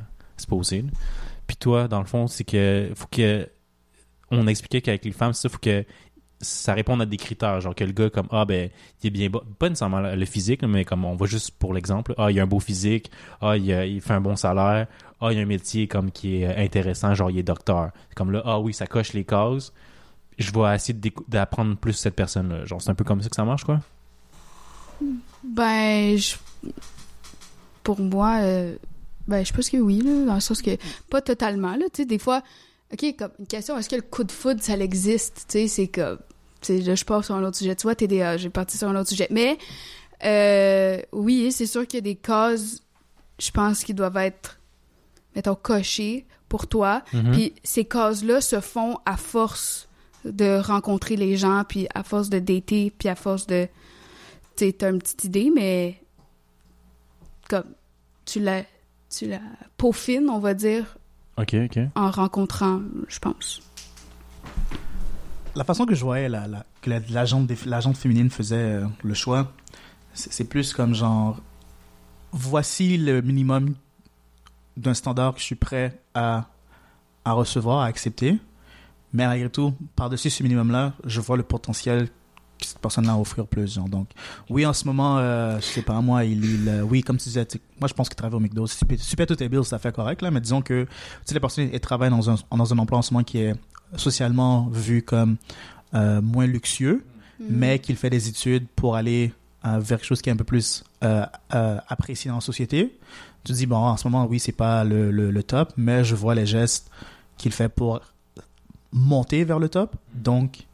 poser. là. Puis toi, dans le fond, c'est que faut que on expliquait qu'avec les femmes, ça faut que ça réponde à des critères, genre que le gars comme ah ben il est bien pas nécessairement le physique, mais comme on va juste pour l'exemple, ah il a un beau physique, ah il, fait un bon salaire, ah il a un métier comme qui est intéressant, genre il est docteur. Comme là ah oui ça coche les cases, je vais essayer d'apprendre plus cette personne-là. Genre c'est un peu comme ça que ça marche quoi? Ben, je... pour moi, euh, ben, je pense que oui, là, dans le sens que, pas totalement, là, tu sais, des fois, ok, comme une question, est-ce que le coup de foudre, ça existe, tu sais, c'est comme, là, je pars sur un autre sujet, tu vois, TDA, j'ai parti sur un autre sujet, mais, euh, oui, c'est sûr qu'il y a des causes, je pense, qui doivent être, mettons, cochées pour toi, Mhm. puis ces causes-là se font à force de rencontrer les gens, puis à force de dater, puis à force de... Tu sais, t'as une petite idée, mais comme tu la, tu la peaufines, on va dire, Ok ok. en rencontrant, je pense. La façon que je voyais la, la, que la- l'agente féminine faisait euh, le choix, c'est plus comme genre, voici le minimum d'un standard que je suis prêt à, à recevoir, à accepter. Mais malgré tout, par-dessus ce minimum-là, je vois le potentiel cette personne-là à offrir plus. genre. Donc, oui, en ce moment, euh, je sais pas, moi, il, il, euh, oui, comme tu disais, moi, je pense qu'il travaille au McDo. Si si payes tous tes bills, ça fait correct, là, mais disons que, tu sais, la personne, elle travaille dans un, dans un emploi en ce moment qui est socialement vu comme euh, moins luxueux, mais qu'il fait des études pour aller euh, vers quelque chose qui est un peu plus apprécié dans la société. Tu te dis, bon, en ce moment, oui, c'est pas le, le, le top, mais je vois les gestes qu'il fait pour monter vers le top. Donc,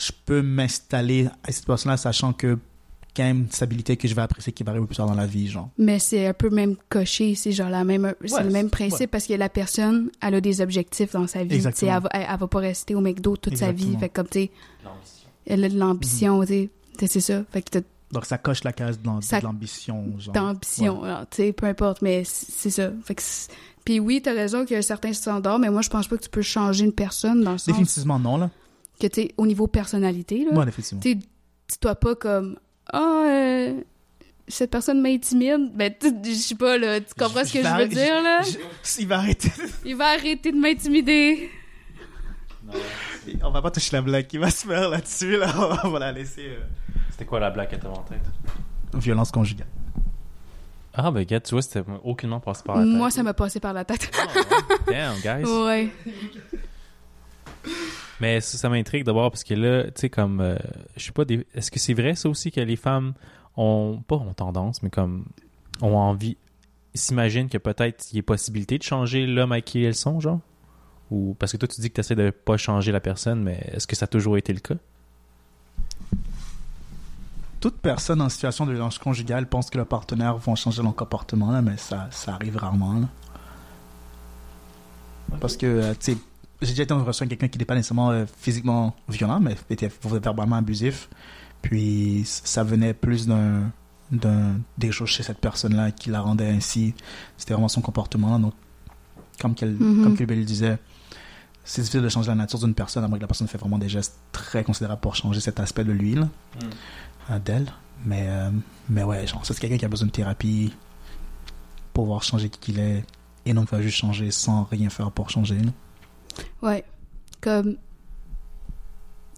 je peux m'installer à cette personne-là, sachant que quand même une stabilité que je vais apprécier qui va arriver plus tard dans la vie, genre. Mais c'est un peu même coché, c'est genre la même, c'est Ouais, le même principe ouais. parce que la personne, elle a des objectifs dans sa vie. Exactement. Elle, va, elle, elle va pas rester au McDo toute sa vie. Fait comme, tu elle a de l'ambition. Tu sais, c'est ça. Fait que Donc, ça coche la case de l'ambition, genre. d'ambition, tu sais, peu importe, mais c'est ça. Fait que c'est- Puis oui, t'as raison qu'il y a un certain standard, mais moi, je pense pas que tu peux changer une personne dans le sens Définitivement non, là. Que, tu au niveau personnalité, là, Ouais, définitivement. tu pas comme ah euh, cette personne m'intimide ben je sais pas là tu comprends ce que Je veux dire là? Il va arrêter. il va arrêter de m'intimider On va pas toucher la blague qui va se faire là-dessus, là. On va la laisser. euh, C'était quoi la blague que t'avais en tête? Violence conjugale. Ah ben gars, tu vois, c'était aucunement passé par la tête. moi ça m'a passé par la tête ouais. Damn, guys. ouais Mais ça, ça m'intrigue d'abord parce que là, tu sais, comme, euh, je sais pas, est-ce que c'est vrai ça aussi que les femmes ont, pas ont tendance, mais comme, ont envie, s'imaginent que peut-être il y a possibilité de changer l'homme à qui elles sont, genre? Ou, parce que toi, tu dis que tu essaies de pas changer la personne, mais est-ce que ça a toujours été le cas? Toute personne en situation de violence conjugale pense que le partenaire va changer leur comportement, là, mais ça, ça arrive rarement. là. Parce que, euh, tu sais, j'ai déjà été en relation avec quelqu'un qui n'était pas nécessairement euh, physiquement violent, mais était verbalement abusif. Puis ça venait plus d'un d'un des choses chez cette personne-là qui la rendait ainsi. C'était vraiment son comportement. Donc, comme qu'elle Mhm. comme qu'elle disait, c'est difficile de changer la nature d'une personne à moins que la personne fait vraiment des gestes très considérables pour changer cet aspect de lui, là, euh, d'elle. Mais, euh, mais ouais, genre, c'est quelqu'un qui a besoin de thérapie pour pouvoir changer qui qu'il est et non pas juste changer sans rien faire pour changer. là. Ouais comme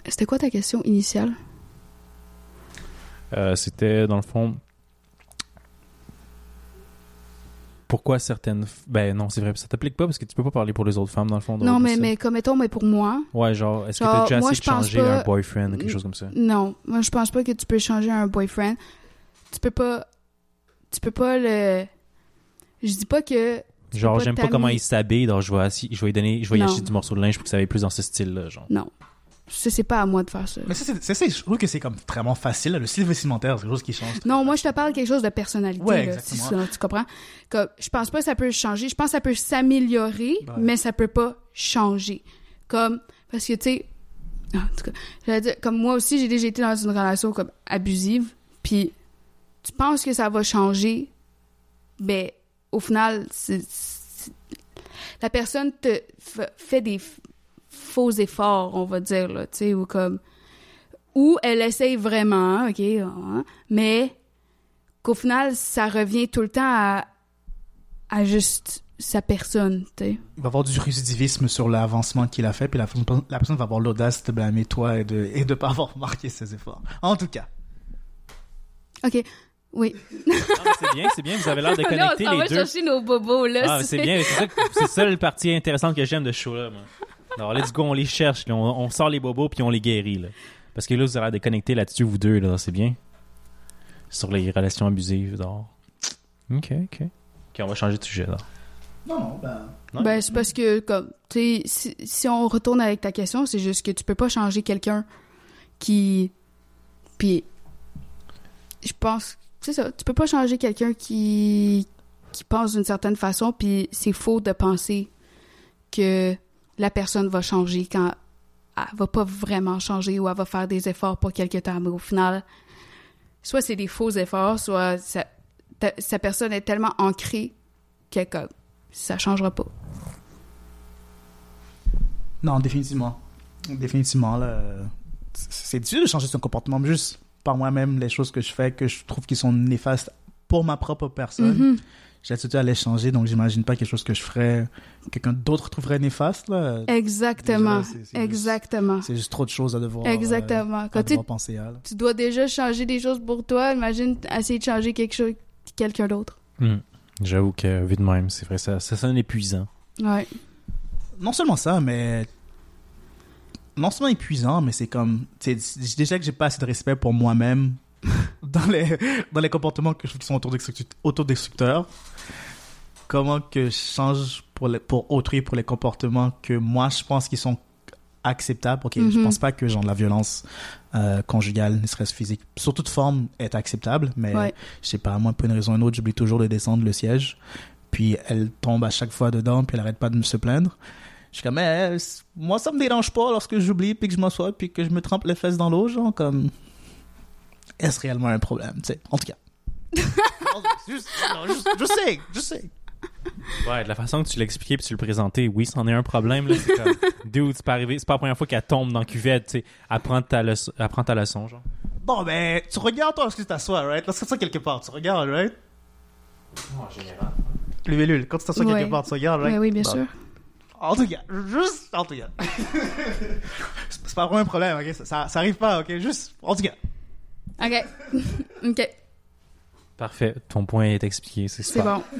c'était quoi ta question initiale? Euh, c'était, dans le fond, pourquoi certaines. Ben non, c'est vrai, ça t'applique pas parce que tu peux pas parler pour les autres femmes dans le fond. Non, mais, mais comme mettons, mais pour moi, Ouais, genre, est-ce que t'as déjà essayé de changer pas- un boyfriend ou quelque chose comme ça? non. Moi, je pense pas que tu peux changer un boyfriend. Tu peux pas. Tu peux pas le. Je dis pas que. Genre, pas j'aime pas comment il s'habille, donc je vais, je vais lui donner, je vais lui Non. acheter du morceau de linge pour que ça aille plus dans ce style-là, genre. Non. Ça, c'est pas à moi de faire ça. Mais ça, c'est- je trouve que c'est comme vraiment facile. là. Le style vestimentaire, c'est quelque chose qui change. Non, moi, je te parle de quelque chose de personnalité. Ouais, là, exactement. si ça, tu comprends? Comme, je pense pas que ça peut changer. Je pense que ça peut s'améliorer, Ouais. mais ça peut pas changer. Comme, parce que, tu sais, en tout cas, j'allais dire, comme moi aussi, j'ai déjà été dans une relation comme abusive, puis tu penses que ça va changer, ben, au final, la personne te fait des faux efforts, on va dire, là, tu sais, ou comme, ou elle essaye vraiment, ok, hein, mais qu'au final, ça revient tout le temps à, à juste sa personne, tu sais. Il va avoir du récidivisme sur l'avancement qu'il a fait, puis la, la personne va avoir l'audace de blâmer toi et de et de pas avoir marqué ses efforts. En tout cas. Ok, oui. Mais c'est bien, c'est bien, vous avez l'air de Là, on connecter s'en va les deux. chercher nos bobos, là. Ah, c'est bien, c'est ça, que- c'est ça le parti intéressant que j'aime de ce show-là, moi. Alors, let's go, on les cherche, là, on, on sort les bobos puis on les guérit, là. Parce que là, vous avez l'air de connecter là-dessus, vous deux, là, c'est bien. Sur les relations abusives, genre. Ok, ok. Ok, on va changer de sujet, là. Non, non, ben. Non? Ben, c'est parce que, comme, tu sais, si, si on retourne avec ta question, c'est juste que tu peux pas changer quelqu'un qui. Puis, je pense. C'est ça, tu peux pas changer quelqu'un qui. qui pense d'une certaine façon, puis c'est faux de penser que la personne va changer quand elle va pas vraiment changer ou elle va faire des efforts pour quelque temps. Mais au final, soit c'est des faux efforts, soit sa, personne est tellement ancrée que comme, ça changera pas. Non, définitivement. Définitivement, là. c'est- C'est difficile de changer son comportement, mais juste par moi-même, les choses que je fais que je trouve qui sont néfastes pour ma propre personne. Mhm. J'ai l'habitude à les changer, donc j'imagine pas quelque chose que je ferais, quelqu'un d'autre trouverait néfaste, là. Exactement. Déjà, Exactement. C'est juste trop de choses à devoir. euh, Exactement. à Quand tu, devoir penser à. là. tu dois déjà changer des choses pour toi, imagine essayer de changer quelque chose, quelqu'un d'autre. Hmm. J'avoue que, vu de même, c'est vrai, ça, ça sonne épuisant. Ouais. non seulement ça, mais non seulement épuisant, mais c'est comme déjà que j'ai pas assez de respect pour moi-même dans les dans les comportements que je qui sont autodestruct- autodestructeurs. Comment que je change pour les, pour autrui pour les comportements que moi je pense qu'ils sont acceptables. Ok, je Mhm. pense pas que genre la violence euh, conjugale, ne serait-ce physique, sous toute forme, est acceptable, mais Ouais. je sais pas, moi pour une raison ou une autre, j'oublie toujours de descendre le siège. Puis elle tombe à chaque fois dedans, puis elle arrête pas de me se plaindre. Je suis comme, Eh, c- moi ça me dérange pas lorsque j'oublie, puis que je m'assois, puis que je me trempe les fesses dans l'eau, genre comme. Est-ce réellement un problème, tu sais? En tout cas. Non, juste- non, juste- je sais, je sais. Ouais, de la façon que tu l'expliquais puis tu le présentais, oui, c'en est un problème, là. C'est comme, dude, c'est pas arrivé, c'est pas la première fois qu'elle tombe dans la cuvette, tu sais. Apprends ta leçon, apprends ta leçon, genre. Bon, ben, tu regardes toi lorsque tu t'assois, right? Lorsque tu t'assois quelque part, tu regardes, right? En général. Lulule, quand tu t'assois Ouais. quelque part, tu regardes, right? Ouais, oui, bien Bon. sûr. En tout cas, juste, en tout cas. c'est pas vraiment un problème, ok? Ça, ça, ça arrive pas, ok? Juste, en tout cas. OK. OK. Parfait, ton point est expliqué, c'est C'est bon.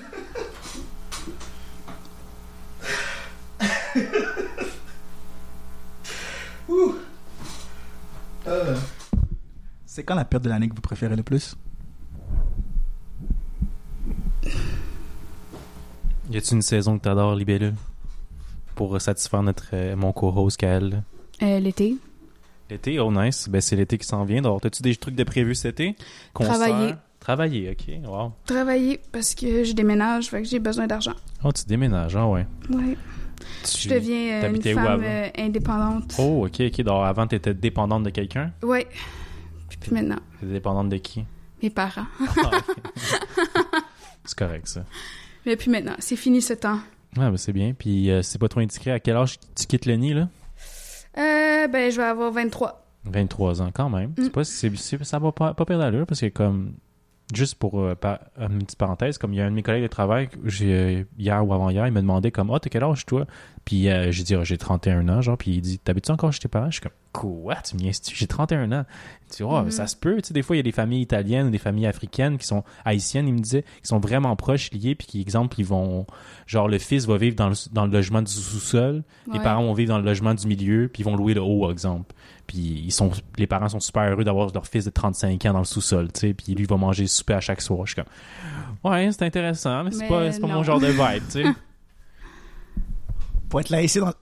C'est quand la période de l'année que vous préférez le plus? Y a-tu une saison que t'adores, Libellule? Pour satisfaire notre, euh, mon co-host Kael. Euh, L'été. L'été, oh nice. Ben, c'est l'été qui s'en vient. Alors, t'as-tu des trucs de prévu cet été? Travailler. Travailler, ok. Wow. Travailler parce que je déménage, fait que j'ai besoin d'argent. Oh, tu déménages, ah ouais. Ouais. Tu- Je deviens euh, une femme euh, indépendante. Oh, ok, ok. Donc, avant, t'étais dépendante de quelqu'un? Ouais. Puis, puis maintenant, T'étais dépendante de qui? mes parents. Ah, c'est correct, ça. Mais puis maintenant, c'est fini ce temps. Ah, ben, c'est bien. Puis, euh, c'est pas trop indiscret. À quel âge tu quittes le nid, là? Euh, ben, je vais avoir 23. 23 ans, quand même. Mm. C'est pas, c'est, c'est- ça va pas, pas perdre d'allure parce que, comme, juste pour euh, par- une petite parenthèse, comme il y a un de mes collègues de travail, j'ai, euh, hier ou avant-hier, il me demandait, comme, ah, t'as quel âge, toi? Puis, euh, j'ai dit, Ah, j'ai 31 ans, genre, puis il dit, t'habites-tu encore chez tes parents? Je suis comme, quoi? Tu me J'ai 31 ans. Tu vois, Mhm. ça se peut. Tu sais, des fois, il y a des familles italiennes ou des familles africaines qui sont haïtiennes, il me disait, qui sont vraiment proches, liés, puis qui, exemple, ils vont, genre, le fils va vivre dans le, dans le logement du sous-sol, les parents vont vivre dans le logement du milieu, puis ils vont louer le haut, exemple. Puis ils sont, les parents sont super heureux d'avoir leur fils de 35 ans dans le sous-sol, tu sais, puis lui, il va manger le souper à chaque soir. Je suis comme, ouais, c'est intéressant, mais c'est Mais pas, c'est pas mon genre de vibe, tu sais. Pour être laïcien dans,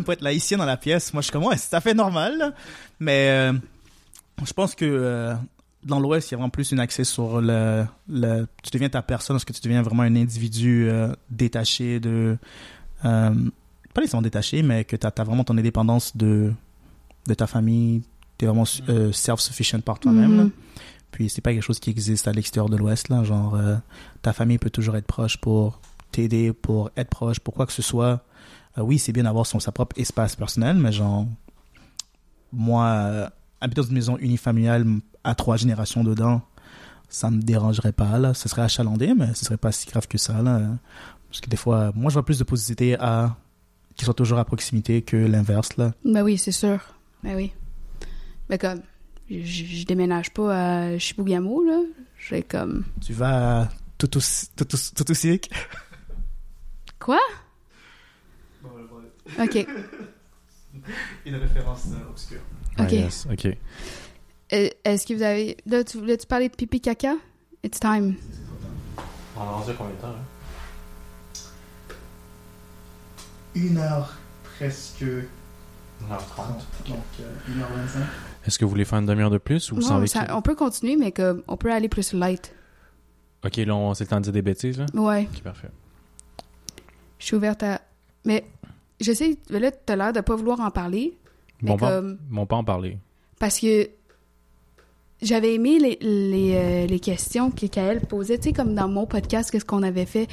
pour être laïcien dans la pièce, moi je suis comme, ouais, c'est tout à fait normal. là. Mais euh, je pense que euh, dans l'Ouest, il y a vraiment plus un accès sur le, le. Tu deviens ta personne parce que tu deviens vraiment un individu euh, détaché de. euh, pas nécessairement détaché, mais que tu as, vraiment ton indépendance de, de ta famille. Tu es vraiment euh, self-sufficient par toi-même. Mhm. Puis c'est pas quelque chose qui existe à l'extérieur de l'Ouest, là. Genre, euh, ta famille peut toujours être proche pour t'aider, pour être proche, pour quoi que ce soit. Euh, oui, c'est bien d'avoir son, sa propre espace personnel, mais genre, moi, euh, habiter dans une maison unifamiliale à trois générations dedans, ça me dérangerait pas, là. Ce serait achalandé, mais ce serait pas si grave que ça, là. Parce que des fois, moi, je vois plus de positivité à qu'ils soient toujours à proximité que l'inverse, là. Ben oui, c'est sûr. Ben oui. Ben comme, je, je déménage pas à Chibougamau, là. J'ai comme... Tu vas à Toutoussic. Quoi? OK. Une référence euh, obscure. Ok. Ah, yes. Euh, Est-ce que vous avez... Là, tu voulais-tu parler de pipi caca? It's time. On a rendu combien de temps, hein? Une heure presque 1h30. donc euh, 1h25. Est-ce que vous voulez faire une demi-heure de plus ou Non, ça- on peut continuer, mais comme, on peut aller plus light. Ok, là, on- c'est le temps de dire des bêtises, là? Ouais, Ok, parfait. je suis ouverte à... Mais je sais, là, t'as l'air de pas vouloir en parler. Mais Bon, pas, comme... bon, pas en parler. Parce que j'avais aimé les, les, euh, les questions que Kael posait, tu sais, comme dans mon podcast, qu'est-ce qu'on avait fait,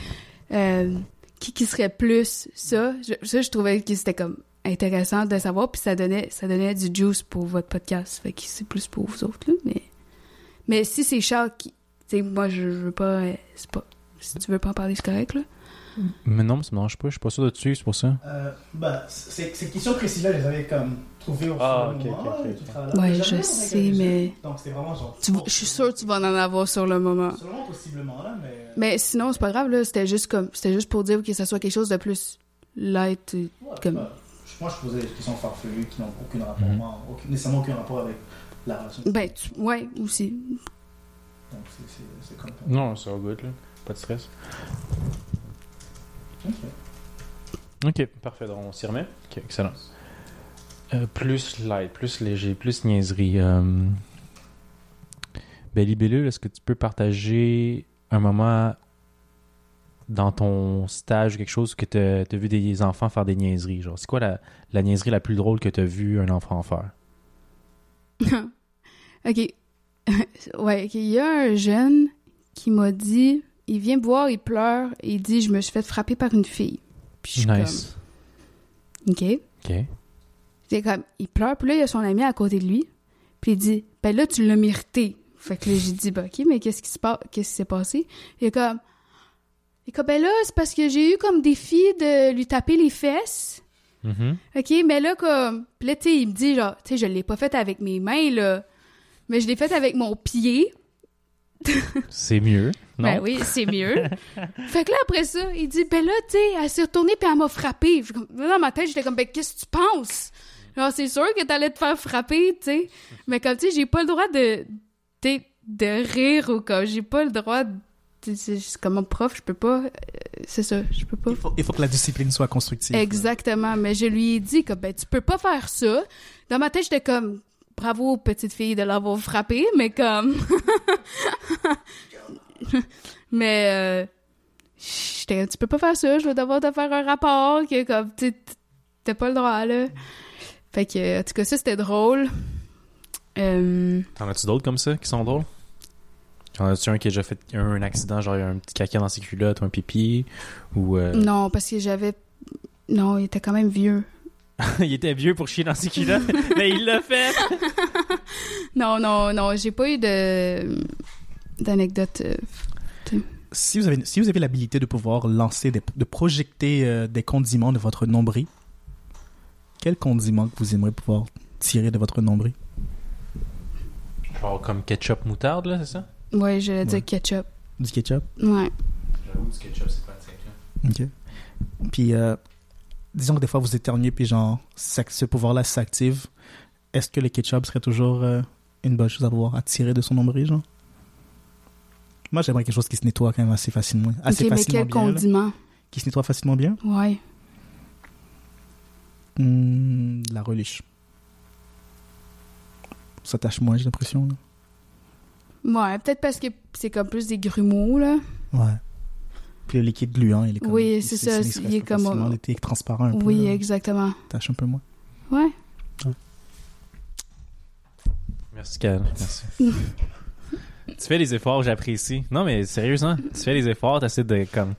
euh, qui, qui serait plus ça? Je, ça, je trouvais que c'était comme intéressant de savoir, puis ça donnait, ça donnait du juice pour votre podcast. Fait que c'est plus pour vous autres, là, mais... Mais si c'est Charles qui... Tu sais, moi, je, je veux pas... euh, C'est pas... Si tu veux pas en parler, c'est correct, là. Mais non, ça me dérange pas. Je suis pas sûr de suivre, c'est pour ça. Euh, bah, c'est- ces questions précises-là, je les avais comme trouvées au Ah, travail. Ouais, je sais, mais- Donc, c'était vraiment genre. Tu je suis sûre que tu vas en avoir sur le moment. Sûrement, possiblement, là, mais. Mais sinon, c'est pas grave, là. C'était juste comme... C'était juste pour dire que ça soit quelque chose de plus light. Ouais, comme- moi, je posais des questions farfelues qui n'ont aucun rapport, Mhm. aucun- nécessairement aucun rapport avec la relation. Ben, tu- ouais, aussi. Donc, c'est- comme ça. Non, c'est all good, là. Pas de stress. Ok. Ok, parfait. Donc, on s'y remet. Ok, excellent. Euh, plus light, plus léger, plus niaiserie. Euh... Ben, Libellule, est-ce que tu peux partager un moment dans ton stage ou quelque chose que tu as vu des enfants faire des niaiseries? Genre, c'est quoi la, la niaiserie la plus drôle que tu as vu un enfant faire? OK. ouais. Il y a un jeune qui m'a dit... Il vient voir, il pleure, et il dit « Je me suis fait frapper par une fille. » Puis je suis Nice. comme... OK. Ok. C'est comme... Il pleure, puis là, il y a son ami à côté de lui. Puis il dit « Ben là, tu l'as mérité. » Fait que là, j'ai dit « Ben OK, mais qu'est-ce qui se passe? Qu'est-ce qui s'est passé? » Il est comme... Est comme « Ben là, c'est parce que j'ai eu comme défi de lui taper les fesses. » Mhm. OK, mais là, comme. Puis là, tu sais, il me dit, genre, tu sais, je l'ai pas fait avec mes mains, là. Mais je l'ai fait avec mon pied. C'est mieux, non? Ben oui, c'est mieux. fait que là, après ça, il dit, ben là, tu sais, elle s'est retournée puis elle m'a frappé. Dans ma tête, j'étais comme, ben qu'est-ce que tu penses? Genre, c'est sûr que t'allais te faire frapper, tu sais. Mais comme, tu sais, j'ai pas le droit de rire ou comme, j'ai pas le droit de. Comme un prof, je peux pas. euh, c'est ça, je peux pas. Il faut, il faut que la discipline soit constructive. Exactement. Mais je lui ai dit que ben tu peux pas faire ça. Dans ma tête, j'étais comme bravo petite fille de l'avoir frappé, mais comme mais euh, j'étais tu peux pas faire ça, je vais devoir te faire un rapport que comme tu t'as pas le droit là. Fait que en tout cas ça c'était drôle. Euh, T'en as-tu d'autres comme ça qui sont drôles? T'en as-tu un qui a déjà fait un, un accident, genre il y a un petit caca dans ses culottes ou un pipi? Ou. euh, non parce que j'avais non, il était quand même vieux. il était vieux pour chier dans ses culottes, mais il l'a fait! Non, non, non, j'ai pas eu de d'anecdote. euh, Si vous avez, si vous avez l'habilité de pouvoir lancer, des, de projecter euh, des condiments de votre nombril, quel condiment que vous aimeriez pouvoir tirer de votre nombril? Genre comme ketchup moutarde, là, c'est ça? Ouais, j'allais Ouais. dire ketchup. Du ketchup? Ouais. J'avoue, du ketchup, c'est pratique. Ok. Puis, euh, disons que des fois vous éternuez, puis genre, ce pouvoir-là s'active. Est-ce que le ketchup serait toujours euh, une bonne chose à avoir à tirer de son nombril, genre? Moi, j'aimerais quelque chose qui se nettoie quand même assez facilement. Assez mais facilement quel bien. là. condiment? Qui se nettoie facilement bien? Ouais. Hmm, la reliche. Ça tâche moins, j'ai l'impression. là. Ouais, peut-être parce que c'est comme plus des grumeaux, là. Ouais. Puis le liquide gluant, il est comme. Oui, c'est ça, il est comme- Il est transparent un peu. oui, exactement. Tâche un peu moins. Ouais. Merci, Cal. Merci. tu fais des efforts, j'apprécie. Non, mais sérieusement, tu fais des efforts, t'essaies de comme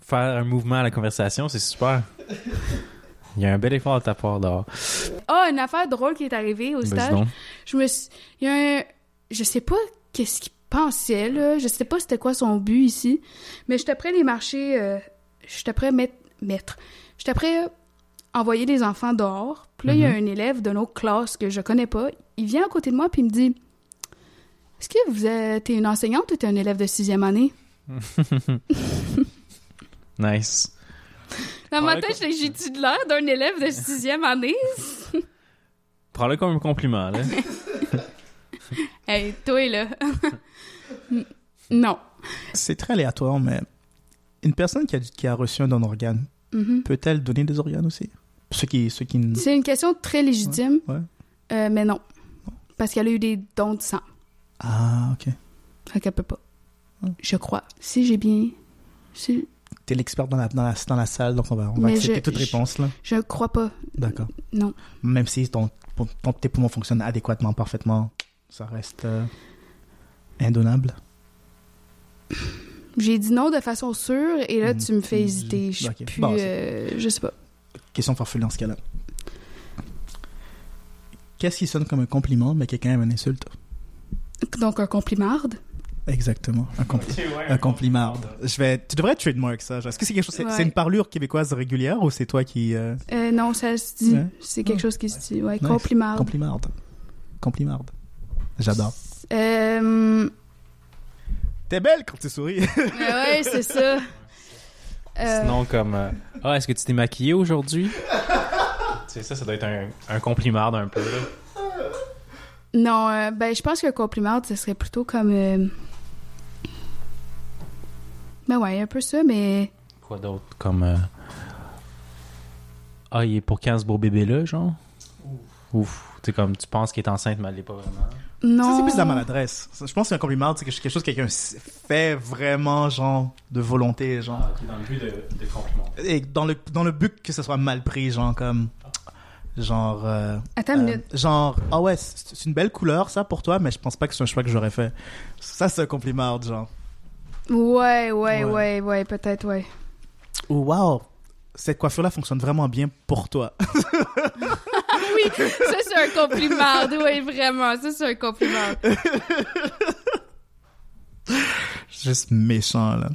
faire un mouvement à la conversation, c'est super. Il y a un bel effort de ta part dehors. Ah, une affaire drôle qui est arrivée au stage. Je me suis... Il y a un... Je sais pas qu'est-ce qu'il pensait, là. Je sais pas c'était quoi son but ici. Mais j'étais prêt les marchés... Euh... J'étais prêt mettre... mettre. J'étais prêt envoyer des enfants dehors. Puis là, il y a un élève de notre classe que je connais pas. Il vient à côté de moi puis il me dit... Est-ce que vous êtes t'es une enseignante ou t'es un élève de sixième année? Nice. Dans ma tête, j'ai j'ai-tu de l'air d'un élève de sixième année? Prends-le comme un compliment, là. Hey, toi, là. non. C'est très aléatoire, mais une personne qui a, qui a reçu un don d'organe, Mhm. peut-elle donner des organes aussi? Ceux qui, ceux qui C'est une question très légitime, Ouais. euh, mais non. Parce qu'elle a eu des dons de sang. Ah, ok. Fait qu'elle peut pas. Je crois. Si j'ai bien... si- T'es l'expert dans la, dans, la, dans la salle, donc on va, on va accepter je- toute je- réponse, là. Je crois pas. D'accord. Non. Même si ton, ton, tes poumons fonctionnent adéquatement, parfaitement, ça reste euh, indonnable. J'ai dit non de façon sûre et là, Mhm. tu me fais hésiter. Je suis Ok. plus... Bon, c'est- euh, je sais pas. Question farfelue dans ce cas-là. Qu'est-ce qui sonne comme un compliment, mais quelqu'un aime une insulte? Donc, un complimarde? Exactement. Un, compli un compliment. Je vais... Tu devrais trademark ça. Est-ce que c'est quelque chose... C'est Ouais. une parlure québécoise régulière ou c'est toi qui... euh, Euh, non, ça se dit. Ouais. C'est quelque chose qui se dit. Ouais, Nice. complimarde. Complimarde. Complimarde. J'adore. Euh, T'es belle quand tu souris. ouais, c'est ça. Euh, Sinon, comme euh, Ah, est-ce que tu t'es maquillé aujourd'hui? tu sais, ça, ça doit être un, un compliment un peu, là. Non, euh, ben, je pense qu'un complimarde, ce serait plutôt comme... euh, Ben ouais, un peu ça, mais... Quoi d'autre? Comme. euh, Ah, il est pour quand ce beau bébé-là, genre? Ouf. Tu sais, comme tu penses qu'il est enceinte, mais elle l'est pas vraiment. Non. Ça, c'est plus de la maladresse. Je pense qu'un compliment, c'est quelque chose que quelqu'un fait vraiment, genre, de volonté, genre. qui est dans le but de, de compliment. Et dans le, dans le but que ce soit mal pris, genre, comme. Genre. euh, Attends une euh, minute. genre, ah ouais, c'est c'est une belle couleur, ça, pour toi, mais je pense pas que c'est un choix que j'aurais fait. Ça, c'est un compliment, genre. Ouais, ouais, Ouais. ouais, ouais, peut-être, ouais. Ou, wow, cette coiffure-là fonctionne vraiment bien pour toi. Oui, ça, c'est un complimarde. Oui, vraiment, ça, c'est un complimarde. Juste méchant, là.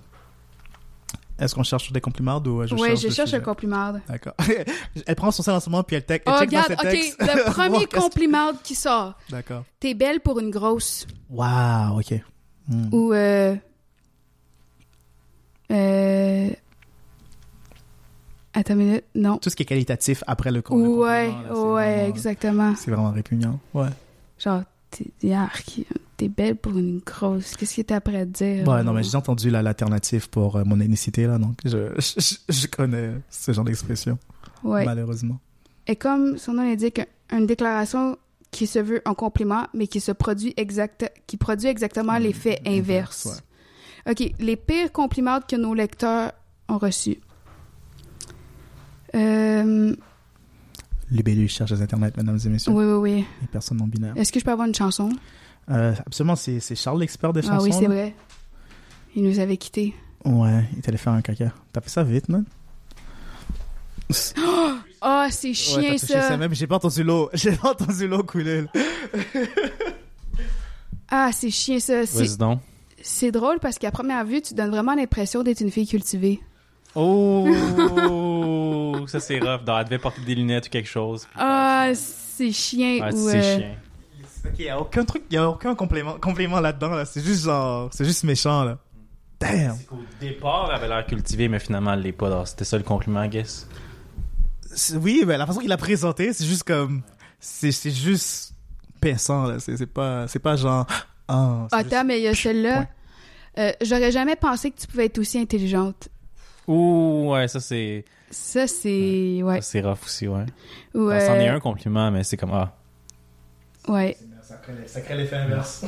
Est-ce qu'on cherche des compliments ou je ouais, cherche je cherche un complimarde. D'accord. Elle prend son sel en ce moment, puis elle, tec- elle Oh, check dans regarde, OK, le premier complimarde qui sort. D'accord. T'es belle pour une grosse. Wow, ok. Hmm. Ou, euh... Euh... Attends une minute, non. Tout ce qui est qualitatif après le, le Ouais, là, ouais, vraiment- exactement. C'est vraiment répugnant. Ouais. Genre, t'es belle pour une grosse. Qu'est-ce que t'as après à dire? Ouais, non, mais j'ai entendu la- l'alternative pour euh, mon ethnicité, là, donc je, je, je connais ce genre d'expression, Ouais. malheureusement. Et comme son nom l'indique, une déclaration qui se veut un compliment, mais qui se produit exact, qui produit exactement l'effet inverse. OK, les pires compliments que nos lecteurs ont reçus. Euh, Libellus cherche les internets, mesdames et messieurs. oui, oui, oui. Les personnes non binaires. Est-ce que je peux avoir une chanson? Euh, absolument, c'est c'est Charles l'expert des chansons. ah oui, c'est vrai. Il nous avait quittés. Ouais, il est allé faire un caca. T'as fait ça vite, man? Ah, c'est Ouais, chien, t'as touché ça. même. J'ai pas entendu l'eau. J'ai pas entendu l'eau couler. Ah, c'est chien, ça. C'est- Vas-y donc. C'est drôle parce qu'à première vue, tu donnes vraiment l'impression d'être une fille cultivée. Oh! ça, c'est rough. Donc, elle devait porter des lunettes ou quelque chose. Ah, c'est chien Ah, ou. c'est euh, chiant. Ok, y a aucun truc, y a aucun complément, complément là-dedans, là. C'est juste genre, c'est juste méchant, là. Damn. C'est qu'au départ, elle avait l'air cultivée, mais finalement, elle l'est pas. alors C'était ça le compliment, I guess. C'est- Oui, mais la façon qu'il a présenté, c'est juste comme, c'est, c'est juste pinçant, là. C'est, c'est pas, c'est pas genre, ah. c'est Attends, mais il y a celle-là. Euh, J'aurais jamais pensé que tu pouvais être aussi intelligente. Ouh, ouais, ça c'est. Ça, c'est. Ouais. Ça, c'est rough aussi, ouais. Ou, Ça, C'en est un compliment, mais c'est comme, ah. Ouais. Ça crée, l'effet inverse.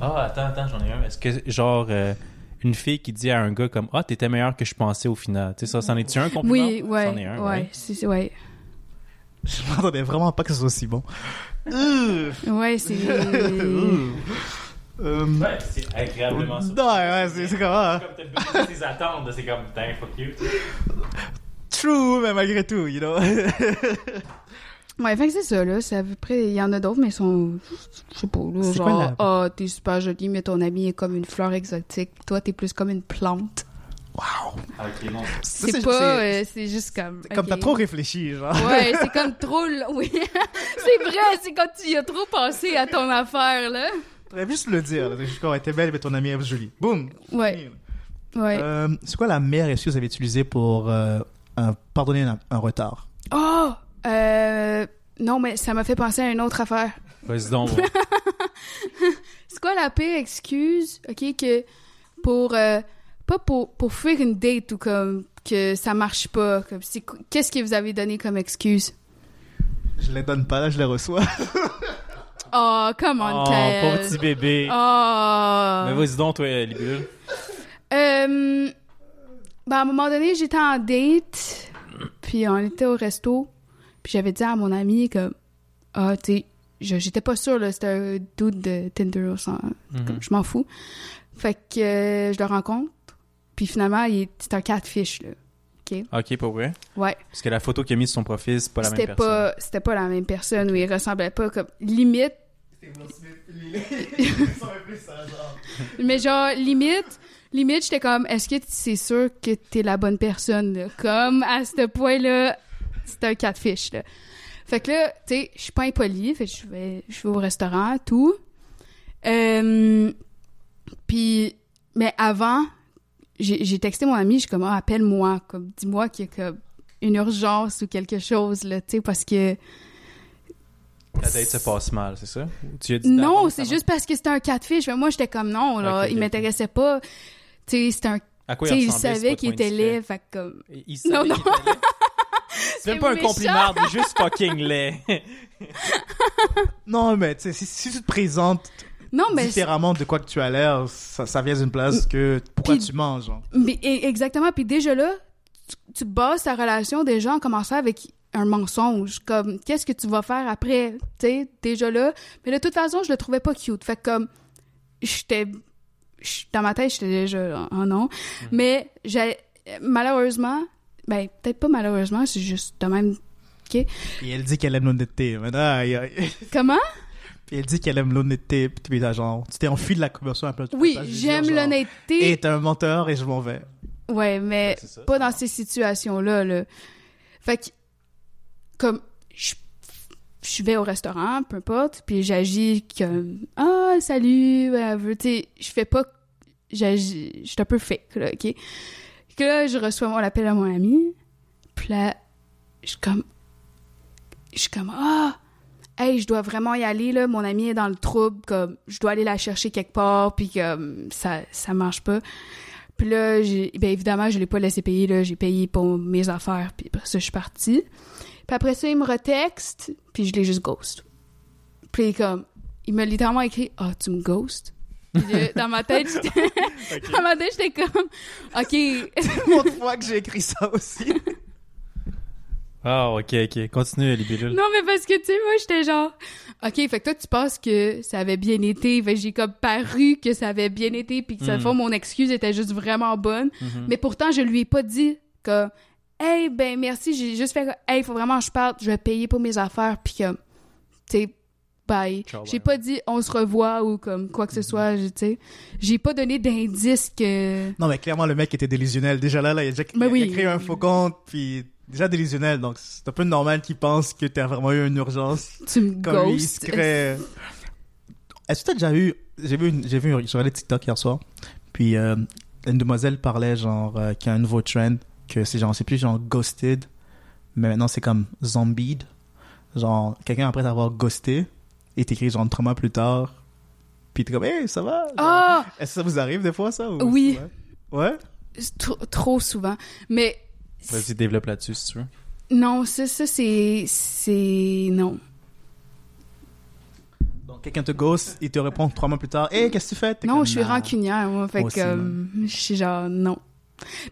Ah, attends, attends, j'en ai un. Est-ce que, genre, euh, une fille qui dit à un gars comme, ah, t'étais meilleur que je pensais au final. Tu sais, ça, c'en est-tu un compliment? Oui, ouais. C'en est un, ouais. ouais. ouais. Je m'attendais vraiment pas que ce soit aussi bon. Ouais, c'est. euh, Ouais, c'est agréablement ça. Non, ouais, c'est, c'est comme, ah, Comme t'as le tes attentes, c'est comme, putain, fuck you. true, mais malgré tout, you know. Ouais, fait que c'est ça, là. C'est à peu près. Il y en a d'autres, mais ils sont. Je sais pas, là. C'est Genre, ah, t'es super jolie, mais ton ami est comme une fleur exotique. Toi, t'es plus comme une plante. Wow. Ah, ok, non. Ça, C'est pas. euh, c'est juste comme. Comme ok. t'as trop réfléchi, genre. Ouais, c'est comme trop. Oui. c'est vrai, c'est quand tu y as trop pensé à ton affaire, là. T'aurais juste le dire. comme, t'es belle, mais ton amie est jolie. Boum. Ouais. Ouais. Euh, c'est quoi la meilleure excuse que vous avez utilisée pour euh, un- pardonner un, un retard? Oh! Euh. Non, mais ça m'a fait penser à une autre affaire. Vas-y donc. ouais. C'est quoi la pire excuse, ok, que pour. euh, pas pour, pour fuir une date ou comme que ça marche pas. Comme c'est qu- Qu'est-ce que vous avez donné comme excuse? Je les donne pas, là, je les reçois. Oh, come on, Oh, pauvre petit bébé. Oh. Mais vas-y donc, toi, Libule. Euh, ben, à un moment donné, j'étais en date, puis on était au resto, puis j'avais dit à mon ami que, ah, tu sais, j'étais pas sûre, là, c'était un doute de Tinder, ou sans- Mhm. je m'en fous. Fait que euh, je le rencontre, puis finalement, c'est un catfish, là. Ok, pas vrai? Ouais, Parce que la photo qu'il a mise sur son profil, c'est pas la même personne. pas, c'était pas la même personne, ou il ressemblait pas comme, limite, mais genre, limite, limite, j'étais comme, est-ce que c'est sûr que t'es la bonne personne? Comme, à ce point-là, c'est un catfish, là. Fait que là, tu sais, je suis pas impolie, fait je vais, je vais au restaurant, tout. Euh, puis, mais avant, j'ai j'ai texté mon ami, je suis comme, ah, appelle-moi, comme, dis-moi qu'il y a comme une urgence ou quelque chose, là, tu sais, parce que... Ta date se passe mal, c'est ça? Ou Tu as dit Non, c'est juste parce que c'était un catfish. Mais moi, j'étais comme non, là, il ok. m'intéressait pas. Tu sais, c'était un. À quoi il savait qu'il était laid, fait comme. Il savait Non, qu'il non. était laid. C'est même pas un compliment, il est juste fucking laid. Non, mais tu sais, si, si tu te présentes Non, mais. différemment de quoi que tu as l'air, ça, ça vient d'une place que pourquoi Puis- tu manges, genre. mais- e- exactement. Puis déjà là, tu, tu bases ta relation déjà en commençant avec un mensonge. Comme, qu'est-ce que tu vas faire après? Tu sais, déjà là. Mais de toute façon, je le trouvais pas cute. Fait que comme. J'étais. Dans ma tête, j'étais déjà. Oh non. Mais j'ai. Malheureusement. Ben, peut-être pas malheureusement, c'est juste de même. Et elle dit qu'elle aime l'honnêteté. Comment? Puis elle dit qu'elle aime l'honnêteté. Puis tu es genre, tu t'es enfui de la conversation un peu. tu Oui, j'aime l'honnêteté. Et t'es un menteur et je m'en vais. Ouais, mais ça, pas dans ces situations-là. Là. Fait que, comme, je, je vais au restaurant, peu importe, puis j'agis comme « Ah, salut, whatever. Je fais pas... J'agis... Je suis un peu fake, là, OK? Que là, je reçois mon appel à mon ami, puis là, je suis comme... Je suis comme « Ah! Hey, je dois vraiment y aller, là. Mon ami est dans le trouble, comme, je dois aller la chercher quelque part, puis comme, ça, ça marche pas. » Puis là, j'ai, ben évidemment, je l'ai pas laissé payer, là. J'ai payé pour mes affaires, puis après ça, je suis partie. Puis après ça, il me retexte, puis je l'ai juste ghost. Puis il est comme, il m'a littéralement écrit « Ah, tu me ghost? » Puis là, dans ma tête, j'étais... dans ma tête, j'étais comme « OK. L'autre fois que j'ai écrit ça aussi. Ah, ok, ok. Continue, Libellule. Non, mais parce que, tu sais, moi, j'étais genre... OK, fait que toi, tu penses que ça avait bien été. Fait que j'ai comme paru que ça avait bien été, puis que, ça Mm. fois, mon excuse était juste vraiment bonne. Mhm. Mais pourtant, je lui ai pas dit que, hey, ben merci, j'ai juste fait, hey, faut vraiment que je parte, je vais payer pour mes affaires, puis comme, tu sais, bye. J'ai pas dit on se revoit ou comme quoi que ce soit, je- tu sais. J'ai pas donné d'indice que. Non, mais clairement, le mec était délusionnel. Déjà là, là il a déjà il a oui. créé un faux compte, puis déjà délusionnel, donc c'est un peu normal qu'il pense que t'as vraiment eu une urgence. Tu me Comme lui, il se crée- Est-ce que t'as déjà eu... J'ai vu, une- j'ai vu, j'ai regardé TikTok hier soir, puis euh, une demoiselle parlait genre euh, qu'il y a un nouveau trend, que c'est genre, c'est plus genre ghosted, mais maintenant c'est comme zombied. Genre, quelqu'un après t'avoir ghosté, et t'écris genre trois mois plus tard, puis t'es comme, hey, ça va? Genre, Ah! Est-ce que ça vous arrive des fois, ça? ou- Oui. Ouais? Trop souvent. Mais Vas-y, développe là-dessus si tu veux. non, ça, ça c'est. C'est. Non. Donc, quelqu'un te ghost, il te répond trois mois plus tard, hey, qu'est-ce que tu fais? Non, comme, je suis Nah. rancunière, moi. Fait que. euh, je suis genre, non.